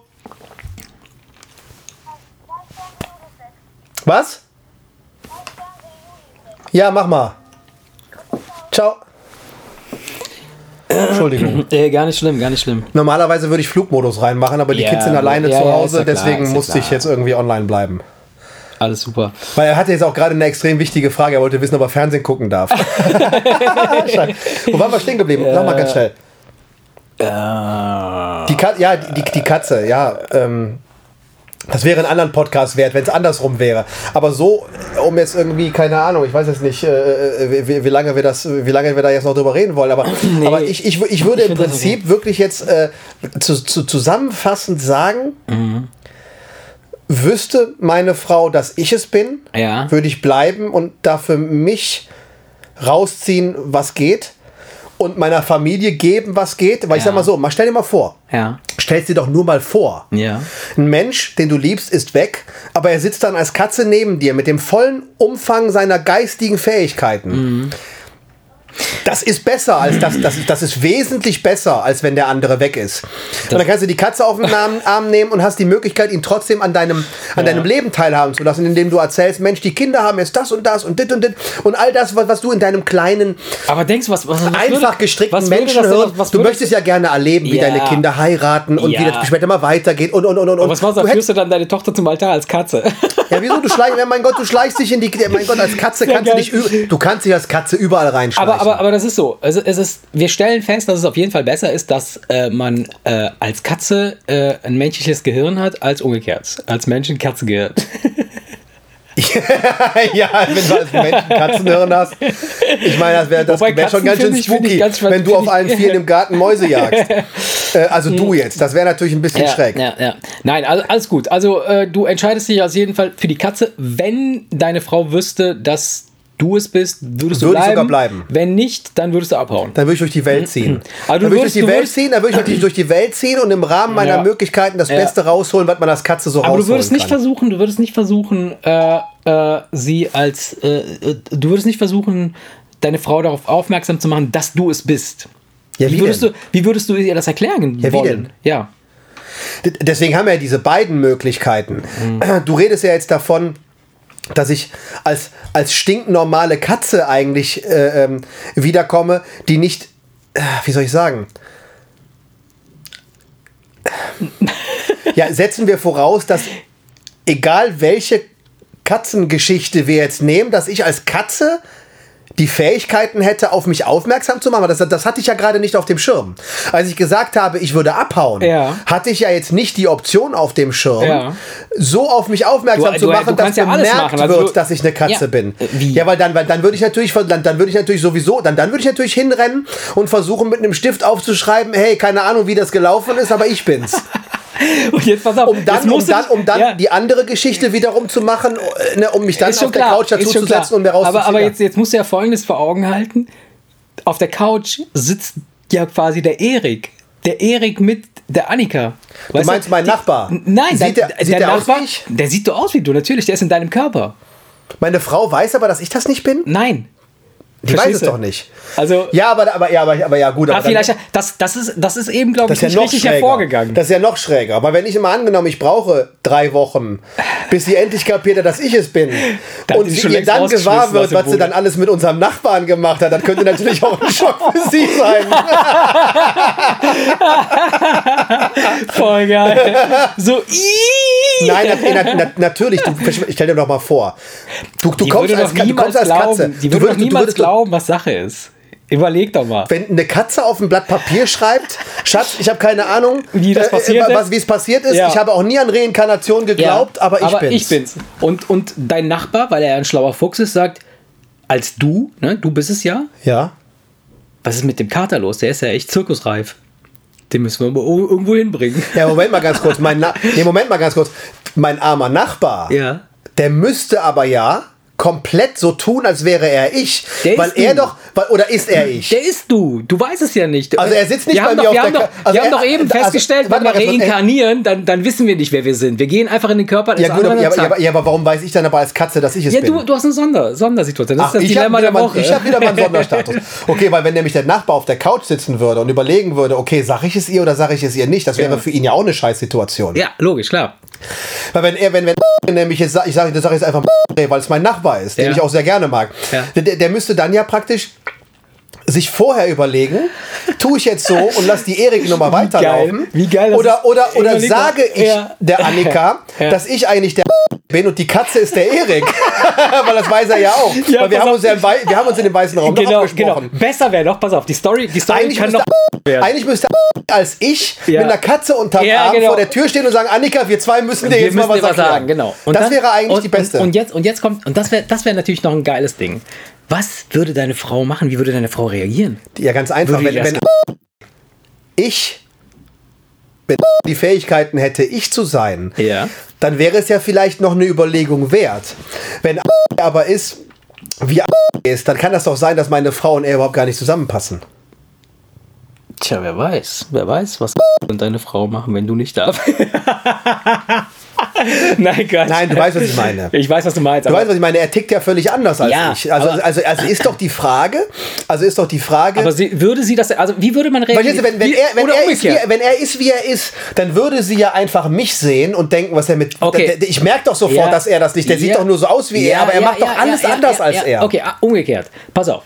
Was? Ja, mach mal. Ciao. Entschuldigung. *clears throat* Äh, gar nicht schlimm, gar nicht schlimm. Normalerweise würde ich Flugmodus reinmachen, aber die Ja, Kids sind alleine ja, zu Hause, ja klar, deswegen musste ich jetzt irgendwie online bleiben. Alles super. Weil er hatte jetzt auch gerade eine extrem wichtige Frage. Er wollte wissen, ob er Fernsehen gucken darf. *laughs* *laughs* Wo waren wir stehen geblieben? Sag mal ganz schnell. Äh, Die Katze, ja, die, die Katze, ja. Ähm, das wäre ein anderen Podcast wert, wenn es andersrum wäre. Aber so, um jetzt irgendwie, keine Ahnung, ich weiß jetzt nicht, äh, wie, wie, lange wir das, wie lange wir da jetzt noch drüber reden wollen, aber, *clears throat* aber ich, ich, ich würde im find das Prinzip wirklich jetzt äh, zu, zu, zusammenfassend sagen, wüsste meine Frau, dass ich es bin, Ja. würde ich bleiben und da für mich rausziehen, was geht und meiner Familie geben, was geht. Weil ich Ja. sag mal so, mal stell dir mal vor, Ja. stell dir doch nur mal vor. Ja. Ein Mensch, den du liebst, ist weg, aber er sitzt dann als Katze neben dir mit dem vollen Umfang seiner geistigen Fähigkeiten. Das ist besser als das, das, das ist wesentlich besser, als wenn der andere weg ist. und dann kannst du die Katze auf den *laughs* Arm, nehmen und hast die Möglichkeit, ihn trotzdem an deinem, an deinem Leben teilhaben zu lassen, indem du erzählst, Mensch, die Kinder haben jetzt das und das und dit und dit und all das, was, was du in deinem kleinen, Aber denkst was, was, was einfach würde- gestrickten Menschen. Was du möchtest ja gerne erleben, wie Ja. deine Kinder heiraten und wie Ja. das später mal weitergeht und und und und. und. Was machst du, führst du dann deine Tochter zum Altar als Katze? ja, wieso? Du schleichst, *laughs* ja, mein Gott, du schleichst dich in die. Mein Gott, als Katze kannst du dich. Du kannst dich als Katze überall reinschleichen. Aber, aber, aber das ist so. Also es ist, wir stellen fest, dass es auf jeden Fall besser ist, dass äh, man äh, als Katze äh, ein menschliches Gehirn hat, als umgekehrt. Als Mensch ein Katzengehirn. *laughs* ja, wenn du als Menschen Katzenhirn hast. Ich meine, das wäre das Wobei wär schon ganz schön spooky, ganz- wenn du auf allen Vieren im Garten Mäuse *laughs* jagst. äh, also du jetzt, das wäre natürlich ein bisschen ja, schräg. Ja, ja. Nein, also, alles gut. Also äh, du entscheidest dich auf jeden Fall für die Katze. Wenn deine Frau wüsste, dass du es bist, würdest du Würde ich bleiben. sogar bleiben. Wenn nicht, dann würdest du abhauen. Dann würde ich durch die Welt ziehen. Aber du dann würde ich durch würdest- die du Welt würdest- ziehen, dann würde ich natürlich durch die Welt ziehen und im Rahmen meiner Ja. Möglichkeiten das Ja. Beste rausholen, was man als Katze so Aber du rausholen würdest nicht kann. versuchen, du würdest nicht versuchen, äh, äh, sie als, äh, äh, du würdest nicht versuchen, deine Frau darauf aufmerksam zu machen, dass du es bist. Ja, wie, wie würdest denn? du, wie würdest du ihr das erklären Ja, wie wollen? denn? Ja. Deswegen haben wir ja diese beiden Möglichkeiten. Mhm. Du redest ja jetzt davon, dass ich als, als stinknormale Katze eigentlich äh, ähm, wiederkomme, die nicht, äh, wie soll ich sagen? Ja, setzen wir voraus, dass egal welche Katzengeschichte wir jetzt nehmen, dass ich als Katze die Fähigkeiten hätte, auf mich aufmerksam zu machen. Aber Das, das hatte ich ja gerade nicht auf dem Schirm. Als ich gesagt habe, ich würde abhauen, Ja. hatte ich ja jetzt nicht die Option auf dem Schirm, Ja. so auf mich aufmerksam Du- zu du- machen, du dass kannst ja bemerkt. Also wird, du- dass ich eine Katze bin. Äh, wie? Ja, weil dann, weil dann würde ich natürlich, dann, dann würde ich natürlich sowieso, dann, dann würde ich natürlich hinrennen und versuchen mit einem Stift aufzuschreiben, hey, keine Ahnung, wie das gelaufen ist, aber ich bin's. *laughs* *laughs* Und jetzt pass auf, Um dann, um dann, um dann ja. die andere Geschichte wiederum zu machen, äh, ne, um mich dann auf der klar, Couch dazu zu setzen und mir rauszuziehen. Aber, aber jetzt, jetzt musst du ja Folgendes vor Augen halten. Auf der Couch sitzt ja quasi der Erik. Der Erik mit der Annika. Du meinst meinen Nachbar? Nein, Sieht der, der- sieht der aus wie ich? Der sieht so aus wie du, natürlich. Der ist in deinem Körper. Meine Frau weiß aber, dass ich das nicht bin? Nein. Die weiß Verstehst es du? doch nicht. Also, Ja, aber, aber, ja, aber, aber ja, gut. ah, Aber vielleicht, das, das, ist, das ist eben, glaube ich, ja richtig schräger. hervorgegangen. Das ist ja noch schräger. Aber wenn ich immer angenommen, ich brauche drei Wochen, bis sie endlich kapiert hat, dass ich es bin, *laughs* Dann und sie ihr dann gewahr wird, was sie dann alles mit unserem Nachbarn gemacht hat, dann könnte natürlich auch ein Schock für sie sein. *laughs* Voll geil. so, ii. Nein, na, na, na, natürlich. Du, stell dir doch mal vor. Du, du kommst als, du kommst als Katze. die du würdest, du würdest, glauben, was Sache ist. Überleg doch mal. wenn eine Katze auf ein Blatt Papier schreibt, Schatz, ich habe keine Ahnung, Wie das äh, passiert äh, was, ist? passiert ist. Ja. Ich habe auch nie an Reinkarnation geglaubt, aber ich bin's. ich bin's. Und, und dein Nachbar, weil er ein schlauer Fuchs ist, sagt, als du, ne, du bist es ja, Ja. was ist mit dem Kater los? Der ist ja echt zirkusreif. Den müssen wir irgendwo hinbringen. Ja, Moment mal ganz kurz. Mein Na *laughs* nee, Moment mal ganz kurz. Mein armer Nachbar, Ja. der müsste aber ja komplett so tun, als wäre er ich. Der weil er du. doch, weil, oder ist er ich? Der ist du. Du weißt es ja nicht. Also er sitzt nicht wir bei haben mir doch, auf wir der haben Ka- also wir haben er- doch eben also- festgestellt, warte wenn wir er- reinkarnieren, dann, dann wissen wir nicht, wer wir sind. Wir gehen einfach in den Körper des ja, gut, aber, ja, aber, ja, aber, ja, warum weiß ich dann aber als Katze, dass ich es Ja, bin? du, du hast eine Sonder, Sondersituation. Das Ach, ist das ich habe Dilemma wieder, der mal- Woche. ich hab wieder meinen *laughs* Sonderstatus. Okay, weil wenn nämlich der Nachbar auf der Couch sitzen würde und überlegen würde, okay, sage ich es ihr oder sage ich es ihr nicht, das wäre Ja. für ihn ja auch eine Scheißsituation. ja, logisch, klar. Weil wenn er, wenn, wenn *laughs* nämlich jetzt, ich sage, das sage jetzt einfach, *laughs* weil es mein Nachbar ist, den Ja. ich auch sehr gerne mag, der, der müsste dann ja praktisch sich vorher überlegen, tue ich jetzt so und lass die Erik-Nummer weiterlaufen. *laughs* geil, wie geil Oder, oder, oder mal. sage ich Ja. der Annika, *laughs* Ja. dass ich eigentlich der *laughs* bin und die Katze ist der Erik. Weil das weiß er ja auch. Ja, Weil wir haben, uns ja wir haben uns in dem weißen Raum doch Genau, genau. abgesprochen. Besser wäre noch, pass auf, die Story, die Story Eigentlich kann müsste, noch werden. eigentlich müsste als ich mit einer Katze unterm Arm genau. vor der Tür stehen und sagen, Annika, wir zwei müssen dir wir jetzt mal müssen was dir was erklären. sagen, genau. Und das dann- wäre eigentlich und, die beste. Und, und jetzt und jetzt kommt und das wäre das wäre natürlich noch ein geiles Ding. Was würde deine Frau machen? Wie würde deine Frau reagieren? Ja, ganz einfach. Wenn, wenn ich wenn die Fähigkeiten hätte, ich zu sein, Ja. dann wäre es ja vielleicht noch eine Überlegung wert. Wenn *laughs* aber ist, wie *laughs* ist, dann kann das doch sein, dass meine Frau und er überhaupt gar nicht zusammenpassen. Tja, wer weiß, wer weiß, was *laughs* und deine Frau machen, wenn du nicht da bist. *laughs* Nein, Gott. Nein, du weißt, was ich meine. Ich weiß, was du meinst. Du weißt, was ich meine, er tickt ja völlig anders als Ja, ich. Also, also, also ist doch die Frage, also ist doch die Frage, aber sie, würde sie das, also wie würde man reagieren? Wenn, wenn, Wie- er, wenn, er ist, wie, er- wenn er ist, wie er ist, dann würde sie ja einfach mich sehen und denken, was er mit. Okay. Ich merke doch sofort, Ja. dass er das nicht. Der sieht Ja. doch nur so aus wie er, aber er macht doch alles anders als er. Okay, ah, umgekehrt. Pass auf.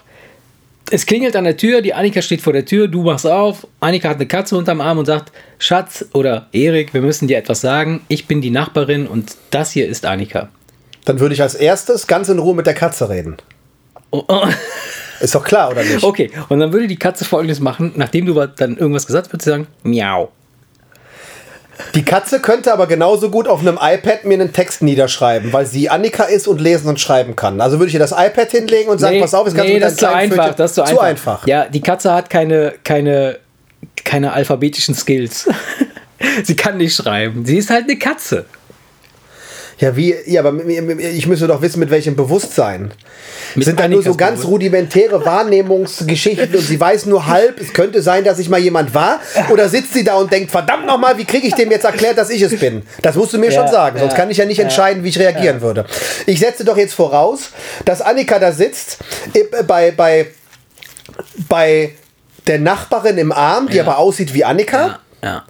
Es klingelt an der Tür, die Annika steht vor der Tür, du machst auf. Annika hat eine Katze unterm Arm und sagt: Schatz oder Erik, wir müssen dir etwas sagen. Ich bin die Nachbarin und das hier ist Annika. Dann würde ich als erstes ganz in Ruhe mit der Katze reden. Oh, oh. *laughs* Ist doch klar, oder nicht? Okay, und dann würde die Katze folgendes machen, nachdem du dann irgendwas gesagt hast, würde sie sagen, miau. Die Katze könnte aber genauso gut auf einem iPad mir einen Text niederschreiben, weil sie Annika ist und lesen und schreiben kann. Also würde ich ihr das iPad hinlegen und sagen, pass auf, jetzt kannst nee, du mit das ist zu einfach, das ist zu, zu einfach. einfach. Ja, die Katze hat keine, keine, keine alphabetischen Skills. *laughs* sie kann nicht schreiben. Sie ist halt eine Katze. Ja, wie, ja, aber ich müsste doch wissen, mit welchem Bewusstsein. Mit sind da nur so ganz rudimentäre *laughs* Wahrnehmungsgeschichten und sie weiß nur halb, es könnte sein, dass ich mal jemand war. Oder sitzt sie da und denkt, verdammt nochmal, wie kriege ich dem jetzt erklärt, dass ich es bin? Das musst du mir Ja, schon sagen, sonst ja, kann ich ja nicht entscheiden, wie ich reagieren würde. Ich setze doch jetzt voraus, dass Annika da sitzt äh, bei, bei, bei der Nachbarin im Arm, die Ja. aber aussieht wie Annika. Ja.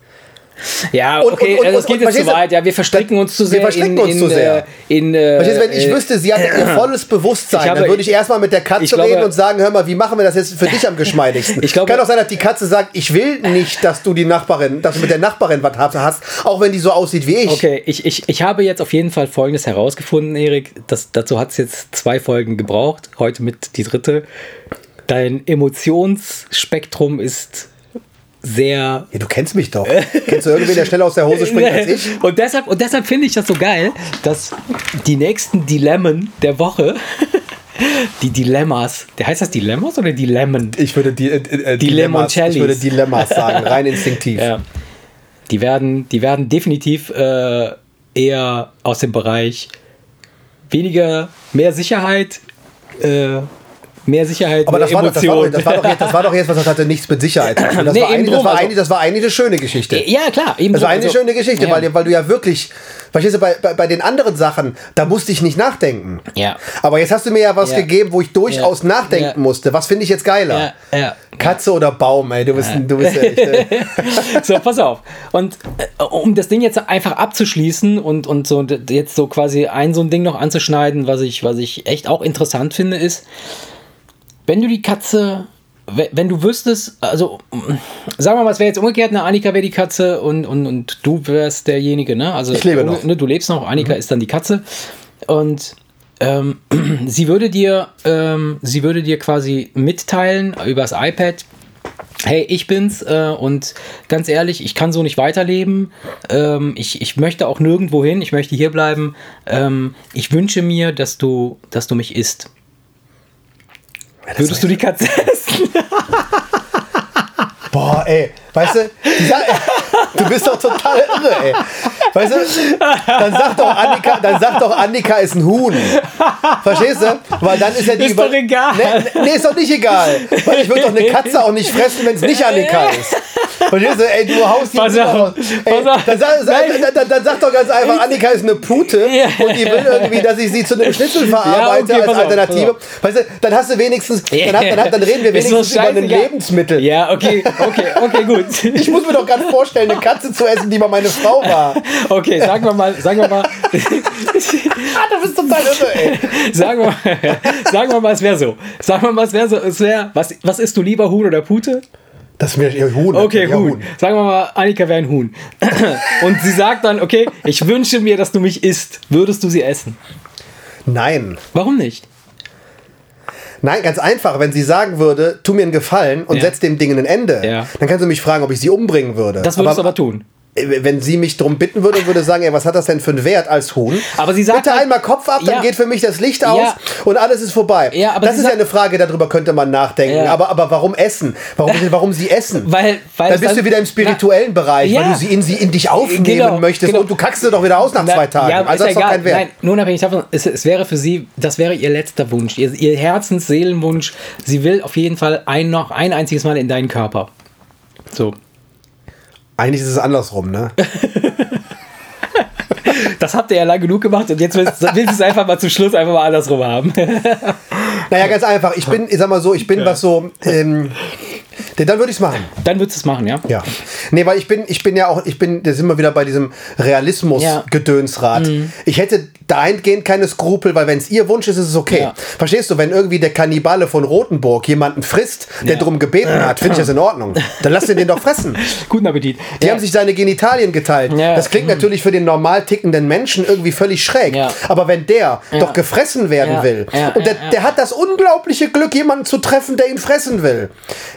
Ja, Und- okay, und- und- also das und- geht und- jetzt zu weit. Ja, wir verstricken uns zu Wir sehr verstricken in, uns in, zu sehr. äh, in äh, Verstehst du, wenn ich äh, wüsste, sie hat ihr *clears throat* volles Bewusstsein, habe- dann würde ich erstmal mit der Katze glaube- reden und sagen, hör mal, wie machen wir das jetzt für dich am geschmeidigsten? *laughs* Ich glaube- Kann auch sein, dass die Katze sagt, ich will nicht, dass du die Nachbarin, dass du mit der Nachbarin was hast, auch wenn die so aussieht wie ich. Okay, ich, ich, ich habe jetzt auf jeden Fall Folgendes herausgefunden, Erik. Das, dazu hat es jetzt zwei Folgen gebraucht. Heute mit die dritte. Dein Emotionsspektrum ist sehr. Ja, du kennst mich doch. *laughs* Kennst du irgendwen, der schneller aus der Hose springt als ich? Und deshalb, und deshalb finde ich das so geil, dass die nächsten Dilemmen der Woche, *laughs* die Dilemmas, der heißt das Dilemmas oder Dilemmen? Ich würde die, äh, äh, Dilemmas, Dilemmas, ich würde Dilemmas sagen, rein instinktiv. *laughs* Ja. Die werden, die werden definitiv äh, eher aus dem Bereich weniger, mehr Sicherheit, äh, mehr Sicherheit, Aber mehr das war, doch, das, war doch, das, war doch jetzt, das war doch jetzt, was das hatte nichts mit Sicherheit zu tun. Das, Nee, war, eigentlich, das, war also- eigentlich, das war eigentlich eine schöne Geschichte. ja, klar. Eben Das so, war eine also- schöne Geschichte, ja. weil, weil du ja wirklich, verstehst du, bei, bei, bei den anderen Sachen, da musste ich nicht nachdenken. Ja. Aber jetzt hast du mir ja was Ja. gegeben, wo ich durchaus Ja. nachdenken musste. Was finde ich jetzt geiler? Katze oder Baum, ey, du bist, du bist ja echt, äh, *laughs* so, pass auf. Und äh, um das Ding jetzt einfach abzuschließen und, und so jetzt so quasi ein so ein Ding noch anzuschneiden, was ich, was ich echt auch interessant finde, ist, wenn du die Katze, we- wenn du wüsstest, also sagen wir mal, es wäre jetzt umgekehrt, eine Annika wäre die Katze und, und, und du wärst derjenige, ne? Also Ich lebe noch. Ne, du lebst noch, Annika ist dann die Katze. Und ähm, *clears throat* sie würde dir, ähm, sie würde dir quasi mitteilen übers iPad, hey, ich bin's äh, und ganz ehrlich, ich kann so nicht weiterleben. Ähm, ich, ich möchte auch nirgendwo hin, ich möchte hier bleiben. Ähm, ich wünsche mir, dass du, dass du mich isst. Würdest du die Katze essen? *laughs* boah, ey, weißt du, dieser, du bist doch total irre, ey. Weißt du, dann sag doch Annika, dann sag doch Annika ist ein Huhn. Verstehst du? Weil dann ist ja die Ist doch egal. Nee, nee, ist doch nicht egal. Weil ich würde doch eine Katze auch nicht fressen, wenn es nicht Annika ist. Verstehst du? Ey, du haust die Pass Dinger auf. Ey, pass dann, sag, sag, dann, dann, sag doch ganz einfach, Annika ist eine Pute Ja. und die will irgendwie, dass ich sie zu einem Schnitzel verarbeite Ja, okay, als auf, Alternative. Weißt du, dann hast du wenigstens, dann, hat, dann, dann reden wir wenigstens über ein. Lebensmittel. Ja, okay, okay, okay, gut. Ich muss mir doch gerade vorstellen, eine Katze zu essen, die mal meine Frau war. Okay, sagen wir mal, sagen wir mal, Ah, du bist total irre, ey. *laughs* sagen wir, sagen wir mal, es wäre so. Sagen wir mal, es wäre so, es wäre, was, was isst du lieber, Huhn oder Pute? Das mir ja Huhn. Okay, ja, Huhn. Sagen wir mal, Annika wäre ein Huhn. *laughs* Und sie sagt dann, okay, ich wünsche mir, dass du mich isst. Würdest du sie essen? Nein. Warum nicht? Nein, ganz einfach. Wenn sie sagen würde, tu mir einen Gefallen und Ja. setz dem Ding ein Ende, Ja. dann kannst du mich fragen, ob ich sie umbringen würde. Das würdest du aber tun. Wenn sie mich darum bitten würde und würde sagen, ey, was hat das denn für einen Wert als Huhn? Aber sie sagt Bitte halt- einmal Kopf ab, dann Ja. geht für mich das Licht aus Ja. und alles ist vorbei. Ja, aber das ist ja eine Frage, darüber könnte man nachdenken. Ja. Aber, aber warum essen? Warum, warum sie essen? Weil, weil dann bist du wieder im spirituellen Bereich, Ja. weil du sie in, sie in dich aufnehmen Genau, möchtest genau. und du kackst sie doch wieder aus nach Na, zwei Tagen. Also ist das ist doch kein Wert. Nein, nur unabhängig davon, es, es wäre für sie, das wäre ihr letzter Wunsch, ihr, ihr Herzens-Seelenwunsch. Sie will auf jeden Fall ein, noch ein einziges Mal in deinen Körper. So. Eigentlich ist es andersrum, ne? *laughs* Das habt ihr ja lang genug gemacht und jetzt willst, willst du es einfach mal zum Schluss einfach mal andersrum haben. Naja, ganz einfach. Ich bin, ich sag mal so, ich bin was so. Ähm, denn dann würde ich es machen. Dann würdest du es machen, ja? Ja. Nee, weil ich bin, ich bin ja auch, ich bin, da sind wir wieder bei diesem Ja. Realismus-Gedönsrad. Ich hätte dahingehend keine Skrupel, weil wenn es ihr Wunsch ist, ist es okay. Ja. Verstehst du, wenn irgendwie der Kannibale von Rothenburg jemanden frisst, der Ja. drum gebeten hat, finde ich das in Ordnung. Dann lass den den doch fressen. *laughs* Guten Appetit. Die haben sich seine Genitalien geteilt. Das klingt natürlich für den normal tickenden Menschen irgendwie völlig schräg. Aber wenn der doch gefressen werden will und der, der hat das unglaubliche Glück, jemanden zu treffen, der ihn fressen will,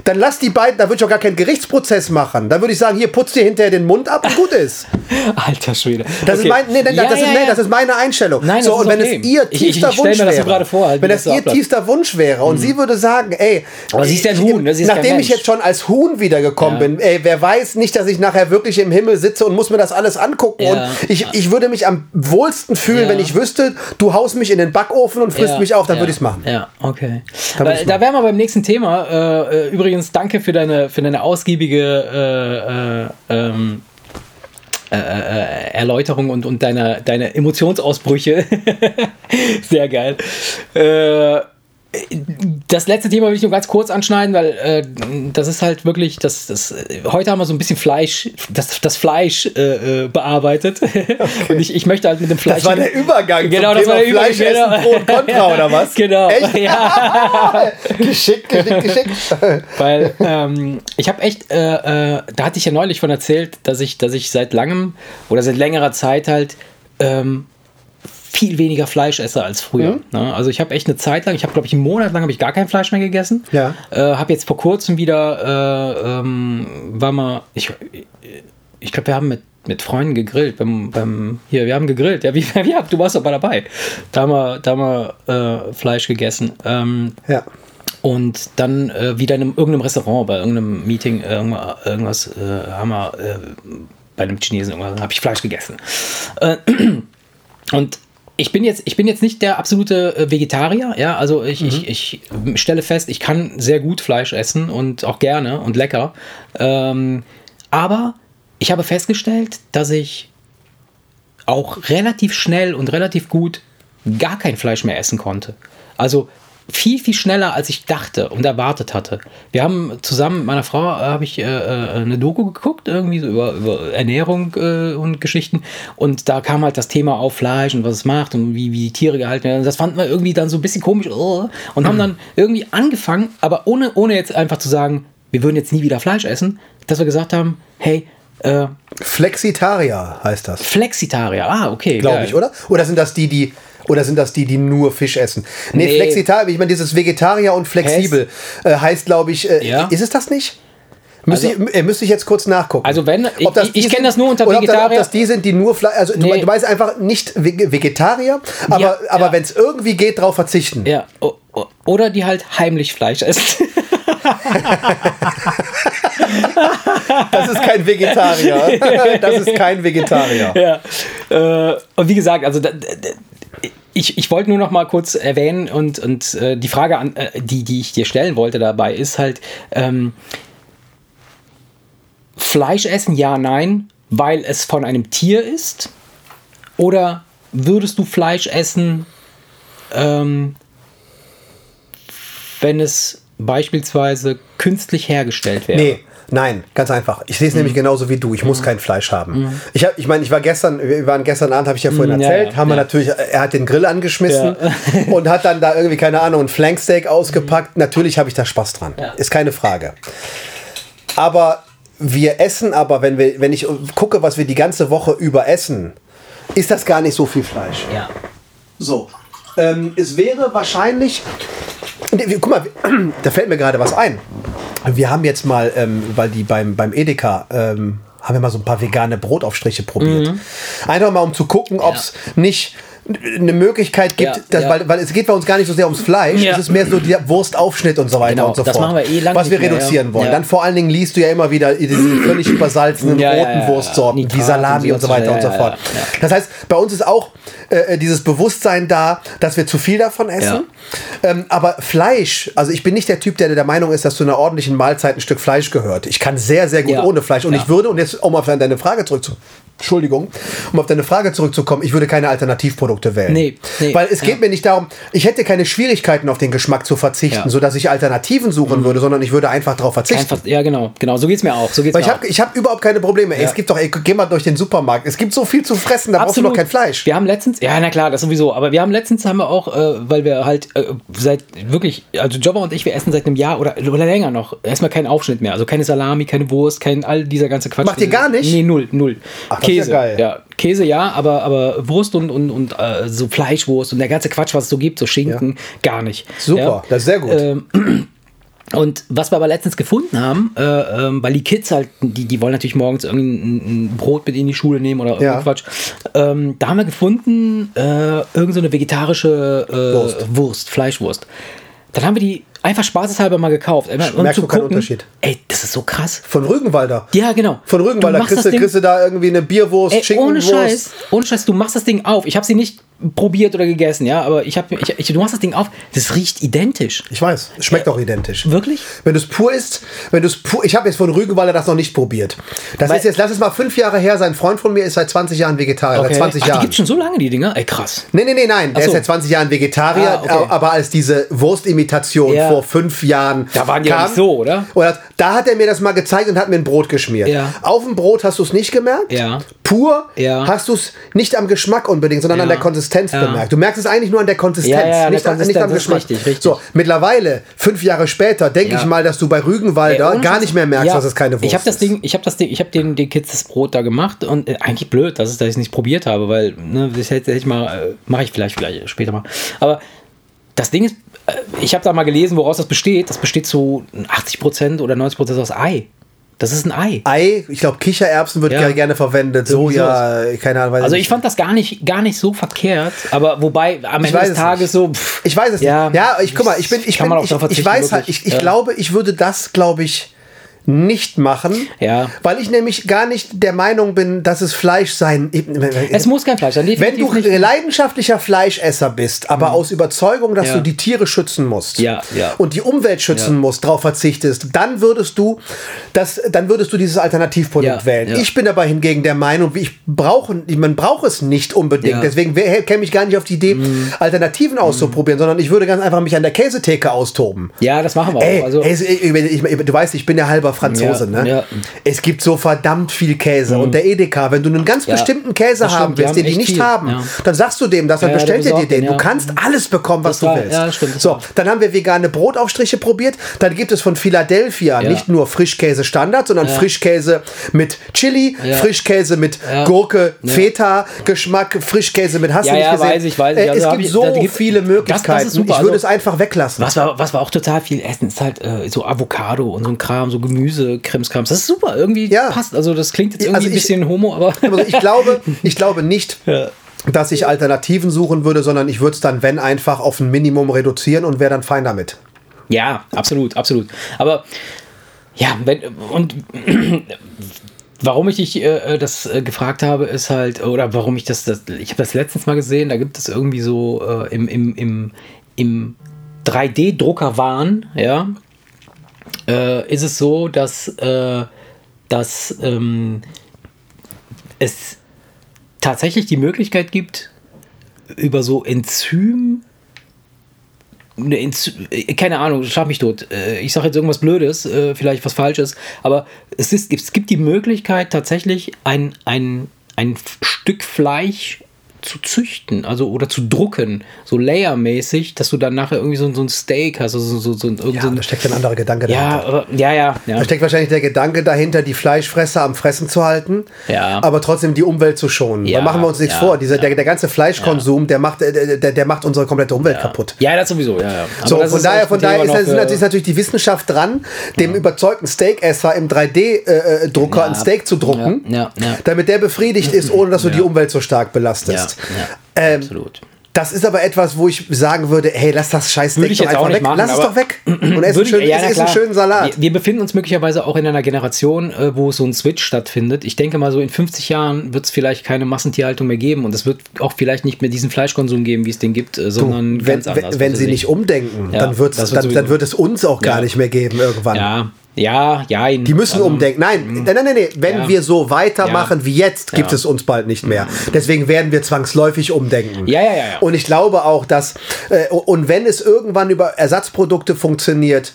dann lass die beiden, da würde ich auch gar keinen Gerichtsprozess machen. Da würde ich sagen, hier putz dir hinterher den Mund ab und gut ist. *laughs* Alter Schwede. Das, Okay. ist, mein, nee, nee, Ja, das, ist, ja, nee, ja. das ist meine Einstellung. Nein, das so, ist und wenn okay. es ihr Ich- ich- tiefster ich stell Wunsch mir das so wäre, vor, halt, wenn das das ihr tiefster Wunsch wäre und sie würde sagen, ey, Aber sie ist ein ich- Huhn, ne? Ist nachdem ich jetzt schon als Huhn wiedergekommen bin, ey, wer weiß nicht, dass ich nachher wirklich im Himmel sitze und muss mir das alles angucken. Und ich, ich würde mich am wohlsten fühlen, wenn ich wüsste, du haust mich in den Backofen und frisst mich auf, dann würde ich es machen. Ja, okay. Da, ich's da wären wir beim nächsten Thema. Äh, äh, übrigens, danke für deine, für deine ausgiebige äh, äh, ähm, äh, äh, Erläuterung und, und deine, deine Emotionsausbrüche. *laughs* Sehr geil. Äh, das letzte Thema will ich nur ganz kurz anschneiden, weil äh, das ist halt wirklich, das, das, heute haben wir so ein bisschen Fleisch, das, das Fleisch äh, äh, bearbeitet. Und ich, ich möchte halt mit dem Fleisch. Das war der Übergang Genau, das Thema war der Übergang, Fleisch essen, genau. Pro und Contra, *laughs* oder was? Genau. Echt? *laughs* Ja. *laughs* Geschickt, geschickt, geschickt. Weil ähm, ich habe echt, äh, äh, da hatte ich ja neulich von erzählt, dass ich, dass ich seit langem oder seit längerer Zeit halt ähm, viel weniger Fleisch esse als früher. Mhm. Ne? Also ich habe echt eine Zeit lang, ich habe glaube ich einen Monat lang habe ich gar kein Fleisch mehr gegessen. Ja. Äh, habe jetzt vor kurzem wieder, äh, ähm, war mal, ich, ich glaube wir haben mit mit Freunden gegrillt beim, beim hier wir haben gegrillt ja wie, *laughs* wie du warst doch mal dabei da haben wir da haben wir äh, Fleisch gegessen ähm, Ja. und dann äh, wieder in einem, irgendeinem Restaurant, bei irgendeinem Meeting, äh, irgendwa- irgendwas äh, haben wir äh, bei einem Chinesen irgendwas, habe ich Fleisch gegessen. Äh, *clears throat* und ich bin jetzt, ich bin jetzt nicht der absolute äh, Vegetarier, ja, also ich, ich, ich stelle fest, ich kann sehr gut Fleisch essen und auch gerne und lecker. Ähm, aber ich habe festgestellt, dass ich auch relativ schnell und relativ gut gar kein Fleisch mehr essen konnte. Also viel, viel schneller, als ich dachte und erwartet hatte. Wir haben zusammen mit meiner Frau, äh, habe ich äh, äh, eine Doku geguckt, irgendwie so über, über Ernährung äh, und Geschichten. Und da kam halt das Thema auf Fleisch und was es macht und wie, wie die Tiere gehalten werden. Das fanden wir irgendwie dann so ein bisschen komisch oh, und haben dann irgendwie angefangen, aber ohne, ohne jetzt einfach zu sagen, wir würden jetzt nie wieder Fleisch essen, dass wir gesagt haben, hey, äh, Flexitarier heißt das. Flexitarier, ah, okay. glaube ich, oder? Oder sind das die, die oder sind das die, die nur Fisch essen? Nee, Nee. Flexitarier, ich meine, dieses Vegetarier und flexibel äh, heißt, glaube ich, äh, Ja. ist es das nicht? Müsste, Also- ich, äh, müsste ich jetzt kurz nachgucken. Also wenn- ich- Ob das ich- ich kenn sind- das nur unter oder ob ob Vegetarier. das die sind, die nur Fleisch, also du, Nee. du weißt einfach nicht Vege- Vegetarier, aber, Ja, aber ja. wenn es irgendwie geht, drauf verzichten. Ja, o- oder die halt heimlich Fleisch essen. *laughs* *laughs* Das ist kein Vegetarier. *laughs* das ist kein Vegetarier. ja. Äh, und wie gesagt, also ich, ich wollte nur noch mal kurz erwähnen und, und äh, die Frage, an, äh, die, die ich dir stellen wollte dabei, ist halt, ähm, Fleisch essen, ja, nein, weil es von einem Tier ist? Oder würdest du Fleisch essen, ähm, wenn es beispielsweise künstlich hergestellt wäre? Nee, nein, ganz einfach. Ich sehe es Mhm. nämlich genauso wie du. Ich muss kein Fleisch haben. Ich, hab, ich meine, ich war gestern, wir waren gestern Abend, habe ich ja vorhin ja, erzählt, ja, haben wir ja. natürlich, er hat den Grill angeschmissen *laughs* und hat dann da irgendwie, keine Ahnung, ein Flanksteak ausgepackt. Natürlich habe ich da Spaß dran. Ja. Ist keine Frage. Aber wir essen aber, wenn, wir, wenn ich gucke, was wir die ganze Woche über essen, ist das gar nicht so viel Fleisch. Ja. So. Ähm, es wäre wahrscheinlich. Guck mal, *clears throat* da fällt mir gerade was ein. Wir haben jetzt mal, ähm, weil die beim, beim Edeka ähm, haben wir mal so ein paar vegane Brotaufstriche probiert. Mhm. Einfach mal, um zu gucken, ob es nicht eine Möglichkeit gibt, Ja, dass, ja. Weil, weil es geht bei uns gar nicht so sehr ums Fleisch, Ja. es ist mehr so der Wurstaufschnitt und so weiter Genau, und so das fort. machen wir eh lang was wir mehr, reduzieren wollen. Ja. Dann vor allen Dingen liest du ja immer wieder diese *clears throat* völlig übersalzenen roten ja, ja. Wurstsorten, wie Nitrat Salami und und so so weiter ja, und so ja, fort. ja, ja. Das heißt, bei uns ist auch äh, dieses Bewusstsein da, dass wir zu viel davon essen. Ähm, aber Fleisch, also ich bin nicht der Typ, der der Meinung ist, dass zu einer ordentlichen Mahlzeit ein Stück Fleisch gehört. Ich kann sehr, sehr gut Ja. ohne Fleisch. Und Ja. ich würde, und jetzt um auf deine Frage zurückzu Entschuldigung, um auf deine Frage zurückzukommen, ich würde keine Alternativprodukte Produkte wählen. Nee, nee, Weil es geht ja. mir nicht darum, ich hätte keine Schwierigkeiten auf den Geschmack zu verzichten, Ja. Mhm. sodass ich Alternativen suchen würde, sondern ich würde einfach darauf verzichten. Einfach, ja, genau, genau, so geht's mir auch. So geht's Weil ich mir habe ich hab überhaupt keine Probleme. Ey, Ja. Es gibt doch, ey, geh mal durch den Supermarkt. Es gibt so viel zu fressen, da brauchst du doch kein Fleisch. Wir haben letztens, ja, na klar, das sowieso, aber wir haben letztens haben wir auch, äh, weil wir halt äh, seit wirklich, also Jobber und ich, wir essen seit einem Jahr oder, oder länger noch, erstmal keinen Aufschnitt mehr. Also keine Salami, keine Wurst, kein all dieser ganze Quatsch. Macht ihr gar nicht? Nee, null, null. Ach, ja Käse, geil. ja. Käse ja, aber, aber Wurst und, und, und äh, so Fleischwurst und der ganze Quatsch, was es so gibt, so Schinken, gar nicht. Super, ja. das ist sehr gut. Ähm, *clears throat* Und was wir aber letztens gefunden haben, äh, ähm, weil die Kids halt, die, die wollen natürlich morgens irgendein ein Brot mit in die Schule nehmen oder Ja. Quatsch. Ähm, da haben wir gefunden, äh, irgendeine so eine vegetarische äh, Wurst. Wurst. Fleischwurst. Dann haben wir die einfach spaßeshalber mal gekauft. Um Merkst zu du keinen gucken. Unterschied? Ey, so krass. Von Rügenwalder. Ja, genau. Von Rügenwalder Du kriegst kriegst du da irgendwie eine Bierwurst, Ey, ohne Schinkenwurst. Scheiß, ohne Scheiß, du machst das Ding auf. Ich habe sie nicht probiert oder gegessen, ja, aber ich habe, ich, du machst das Ding auf. Das riecht identisch. Ich weiß, schmeckt auch identisch. Wirklich? Wenn du es pur isst, wenn du es pur, ich habe jetzt von Rügenwalder das noch nicht probiert. Das Weil- ist jetzt, lass es mal fünf Jahre her sein. Ein Freund von mir ist seit 20 Jahren Vegetarier, seit 20 Ach, die Jahren. gibt schon so lange, die Dinger? Ey, krass. Nee, nee, nee, nein. Der so. ist seit 20 Jahren Vegetarier, Ah, okay. aber als diese Wurstimitation Ja. vor fünf Jahren. Da waren die ja nicht so, oder? Oder da hat er mir das mal gezeigt und hat mir ein Brot geschmiert. Ja. Auf dem Brot hast du es nicht gemerkt. Ja. Pur Ja. hast du es nicht am Geschmack unbedingt, sondern an Ja. der Konsistenz Ja. bemerkt. Du merkst es eigentlich nur an der Konsistenz, an der nicht, an, nicht Konsistenz, am Geschmack. richtig, richtig. So, mittlerweile, fünf Jahre später, denke ich mal, dass du bei Rügenwalder Ey, gar nicht mehr merkst, dass es keine Wurst Ich habe das ist. Ding, ich habe das Ding, ich habe den, den Kids das Brot da gemacht und äh, eigentlich blöd, dass, es, dass ich es nicht probiert habe, weil ne, das hätte ich mal, äh, mache ich vielleicht vielleicht später mal. Aber das Ding ist, äh, ich habe da mal gelesen, woraus das besteht. Das besteht zu 80% oder 90% aus Ei. Das ist ein Ei. Ei, ich glaube, Kichererbsen wird Ja. gerne- verwendet. Soja, keine Ahnung. Also ich fand das gar nicht, gar nicht so verkehrt, aber wobei am Ende weiß des es Tages nicht. so. Pff, Ich weiß es Ja, nicht. Ja, ich guck mal, ich bin, ich bin, ich, ich weiß halt, wirklich. ich, ich Ja. glaube, ich würde das, glaube ich, nicht machen, Ja. weil ich nämlich gar nicht der Meinung bin, dass es Fleisch sein. es muss kein Fleisch sein. wenn du nicht. Mhm. leidenschaftlicher Fleischesser bist, aber aus Überzeugung, dass Ja. du die Tiere schützen musst Ja, ja. und die Umwelt schützen musst, darauf verzichtest, dann würdest du das, dann würdest du dieses Alternativprodukt wählen. Ich bin aber hingegen der Meinung, ich brauche, man braucht es nicht unbedingt. Mhm. Deswegen käme ich gar nicht auf die Idee, Alternativen auszuprobieren, sondern ich würde ganz einfach mich an der Käsetheke austoben. ja, das machen wir Ey, auch. Also, ey, ich, ich, du weißt, ich bin ja halber Franzose, Ja, ne? ja. Es gibt so verdammt viel Käse. Und der Edeka, wenn du einen ganz Ja, bestimmten Käse haben stimmt, die willst, haben den die nicht viel, haben, dann sagst du dem das, dann bestellt er dir den. Du kannst alles bekommen, was war- du willst. ja, das stimmt, das so, dann haben wir vegane Brotaufstriche probiert. Dann gibt es von Philadelphia nicht nur Frischkäse Standard, sondern Frischkäse mit Chili. Frischkäse mit. Gurke, Feta, Geschmack, Frischkäse mit hast Ja, ja, gesehen. weiß ich, weiß ich. Äh, Also es gibt ich- so viele das Möglichkeiten. Ich würde Also- es einfach weglassen. Was wir, was wir auch total viel essen, ist halt äh, so Avocado und so ein Kram, so Gemüse, Krimskrams. Das ist super, irgendwie Ja. passt. Also das klingt jetzt irgendwie Also ein ich- bisschen homo, aber *laughs* Also ich glaube, *laughs* ich glaube nicht, Ja. dass ich Alternativen suchen würde, sondern ich würde es dann, wenn, einfach auf ein Minimum reduzieren und wäre dann fein damit. ja, absolut, absolut. Aber ja, wenn und *clears throat* warum ich dich äh, das äh, gefragt habe, ist halt, oder warum ich das, das ich habe das letztens mal gesehen, da gibt es irgendwie so äh, im, im, im, im 3D-Druckerwahn, ja, äh, ist es so, dass, äh, dass ähm, es tatsächlich die Möglichkeit gibt, über so Enzym. Eine Enzy äh, keine Ahnung, schlag mich tot. Äh, Ich sage jetzt irgendwas Blödes, äh, vielleicht was Falsches, aber es, ist, es gibt die Möglichkeit, tatsächlich ein, ein, ein Stück Fleisch zu züchten, also oder zu drucken, so layermäßig, dass du dann nachher irgendwie so, so ein Steak hast, also so, so, so, Ja, ein, da steckt ein anderer Gedanke ja, dahinter. ja, ja, ja. Da steckt wahrscheinlich der Gedanke dahinter, die Fleischfresser am Fressen zu halten, Ja. aber trotzdem die Umwelt zu schonen. Ja, Weil machen wir uns nichts ja, vor. Dieser, der, der ganze Fleischkonsum, der, macht, äh, der, der macht unsere komplette Umwelt kaputt. Ja, das sowieso, ja, So, von ist daher, von daher ist, ist für- natürlich, natürlich die Wissenschaft dran, dem überzeugten Steakesser im 3D-Drucker Ja. ein Steak zu drucken, damit der befriedigt *clears throat* ist, ohne dass du die Umwelt so stark belastest. Ja, ja, Ähm, absolut. Das ist aber etwas, wo ich sagen würde, hey, lass das scheiß ich doch einfach nicht weg. machen, lass es doch weg *clears throat* und ess, einen schönen, ja, ess, einen schönen Salat. Wir, wir befinden uns möglicherweise auch in einer Generation, äh, wo so ein Switch stattfindet. Ich denke mal, so in 50 Jahren wird es vielleicht keine Massentierhaltung mehr geben und es wird auch vielleicht nicht mehr diesen Fleischkonsum geben, wie es den gibt, äh, sondern wenn, ganz wenn, anders. wenn was sie nicht ich. umdenken, Ja, dann, wird's, dann, dann wird es uns auch gar Ja. nicht mehr geben irgendwann. Ja, Ja, ja. Die müssen also, umdenken. Nein, nein, nein, nein. Wenn Ja. wir so weitermachen wie jetzt, gibt Ja. es uns bald nicht mehr. Deswegen werden wir zwangsläufig umdenken. Ja, ja, ja, ja. Und ich glaube auch, dass, äh, und wenn es irgendwann über Ersatzprodukte funktioniert,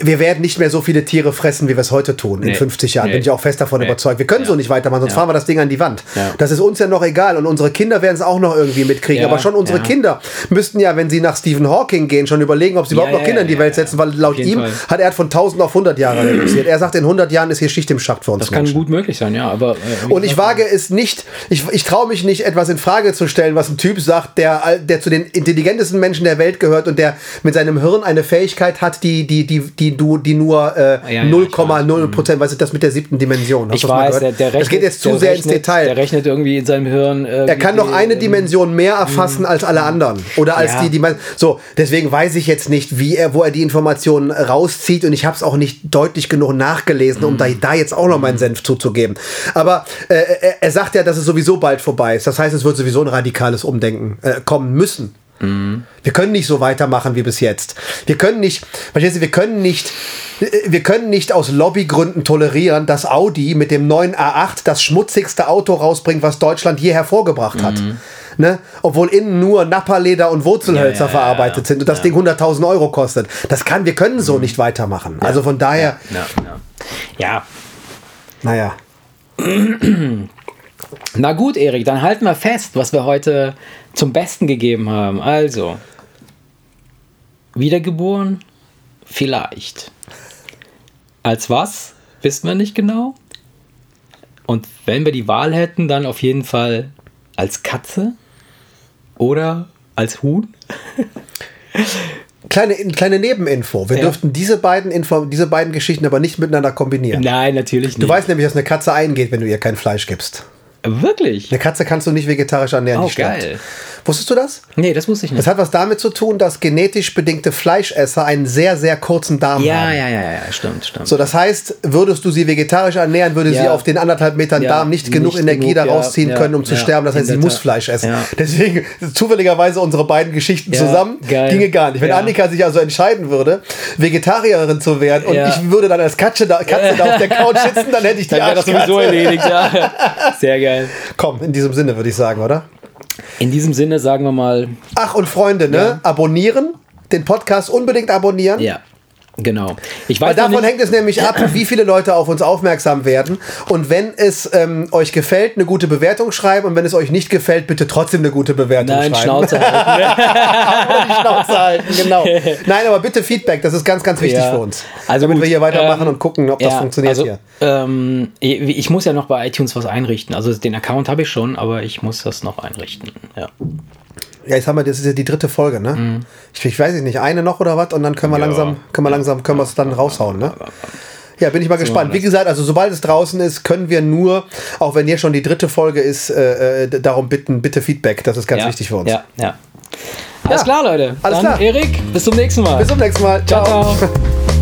wir werden nicht mehr so viele Tiere fressen, wie wir es heute tun. In Nee. 50 Jahren Nee. bin ich auch fest davon Nee. überzeugt. Wir können Ja. so nicht weitermachen, sonst Ja. fahren wir das Ding an die Wand. Ja. Das ist uns ja noch egal und unsere Kinder werden es auch noch irgendwie mitkriegen. Aber schon unsere. Kinder müssten ja, wenn sie nach Stephen Hawking gehen, schon überlegen, ob sie überhaupt noch Kinder in die Welt setzen, weil laut ihm Fall. hat er von 1000 auf 100 Jahre *clears throat* reduziert. Er sagt, in 100 Jahren ist hier Schicht im Schacht für uns Das kann Menschen. gut möglich sein, ja. Aber, äh, Und ich wage es nicht, ich, ich traue mich nicht, etwas in Frage zu stellen, was ein Typ sagt, der, der zu den intelligentesten Menschen der Welt gehört und der mit seinem Hirn eine Fähigkeit hat, die, die, die, die, du, die nur äh, ja, ich 0,0 Prozent, weißt du, das mit der siebten Dimension. Hast Ich weiß, der, der rechnet, das geht jetzt zu sehr rechnet, ins Detail. Der rechnet irgendwie in seinem Hirn. Er kann doch eine Dimension mehr erfassen als alle anderen. Oder als Ja. die, die man. So, deswegen weiß ich jetzt nicht, wie er, wo er die Informationen rauszieht. Und ich habe es auch nicht deutlich genug nachgelesen, um da, da jetzt auch noch meinen Senf zuzugeben. Aber äh, er, er sagt ja, dass es sowieso bald vorbei ist. Das heißt, es wird sowieso ein radikales Umdenken äh, kommen müssen. Wir können nicht so weitermachen wie bis jetzt. Wir können nicht, verstehst du, wir können nicht, äh, wir können nicht aus Lobbygründen tolerieren, dass Audi mit dem neuen A8 das schmutzigste Auto rausbringt, was Deutschland je hervorgebracht hat. Ne? Obwohl innen nur Napperleder und Wurzelhölzer Ja, ja, verarbeitet ja. sind und das Ding 100.000 Euro kostet. Das kann, wir können so nicht weitermachen. Also von daher, ja, naja. *clears throat* na gut, Erik, dann halten wir fest, was wir heute zum Besten gegeben haben. Also, wiedergeboren? Vielleicht. Als was? Wissen wir nicht genau. Und wenn wir die Wahl hätten, dann auf jeden Fall als Katze oder als Huhn. Kleine, kleine Nebeninfo. Wir Ja. dürften diese beiden, Info, diese beiden Geschichten aber nicht miteinander kombinieren. Nein, natürlich nicht. Du weißt nämlich, dass eine Katze eingeht, wenn du ihr kein Fleisch gibst. Wirklich? Eine Katze kannst du nicht vegetarisch ernähren, Oh, die stirbt. geil. Wusstest du das? Nee, das wusste ich nicht. Das hat was damit zu tun, dass genetisch bedingte Fleischesser einen sehr, sehr kurzen Darm Ja, haben. ja, ja, ja, stimmt, stimmt. So, das heißt, würdest du sie vegetarisch ernähren, würde sie Ja. auf den anderthalb Metern Ja, Darm nicht genug nicht Energie genug, daraus ziehen können, um zu sterben. Das heißt, sie muss. Fleisch essen. *laughs* Deswegen zufälligerweise unsere beiden Geschichten zusammen geil. ginge gar nicht. Wenn. Annika sich also entscheiden würde, Vegetarierin zu werden und ich würde dann als Katze da, Katze da auf der Couch sitzen, dann hätte ich *laughs* die Dann wäre das sowieso erledigt, ja. *laughs* Sehr geil. Komm, in diesem Sinne würde ich sagen, oder? In diesem Sinne sagen wir mal, Ach, und Freunde, ne? Ja. Abonnieren, den Podcast unbedingt abonnieren. ja, genau. Ich Weil weiß noch davon nicht, hängt es nämlich ab, *clears throat* wie viele Leute auf uns aufmerksam werden. Und wenn es ähm, euch gefällt, eine gute Bewertung schreiben. Und wenn es euch nicht gefällt, bitte trotzdem eine gute Bewertung Nein, schreiben. Schnauze halten. *laughs* Schnauze halten, genau. *laughs* Nein, aber bitte Feedback, das ist ganz, ganz wichtig Ja. für uns. Also Damit gut, wir hier weitermachen ähm, und gucken, ob das Ja, funktioniert also, hier. Ähm, ich muss ja noch bei iTunes was einrichten. Also den Account habe ich schon, aber ich muss das noch einrichten. Ja. Ja, jetzt haben wir, das ist ja die dritte Folge, ne? Ich, ich weiß nicht, eine noch oder was? Und dann können wir Mhm. Ja. langsam, können wir langsam, können wir es dann raushauen, ne? Ja, bin ich mal gespannt. Wie gesagt, also sobald es draußen ist, können wir nur, auch wenn hier schon die dritte Folge ist, äh, äh, darum bitten, bitte Feedback. Das ist ganz ja. wichtig für uns. Ja, ja. Alles klar, Leute. Alles Dann, klar. Erik, bis zum nächsten Mal. Bis zum nächsten Mal. ciao. ciao. *laughs*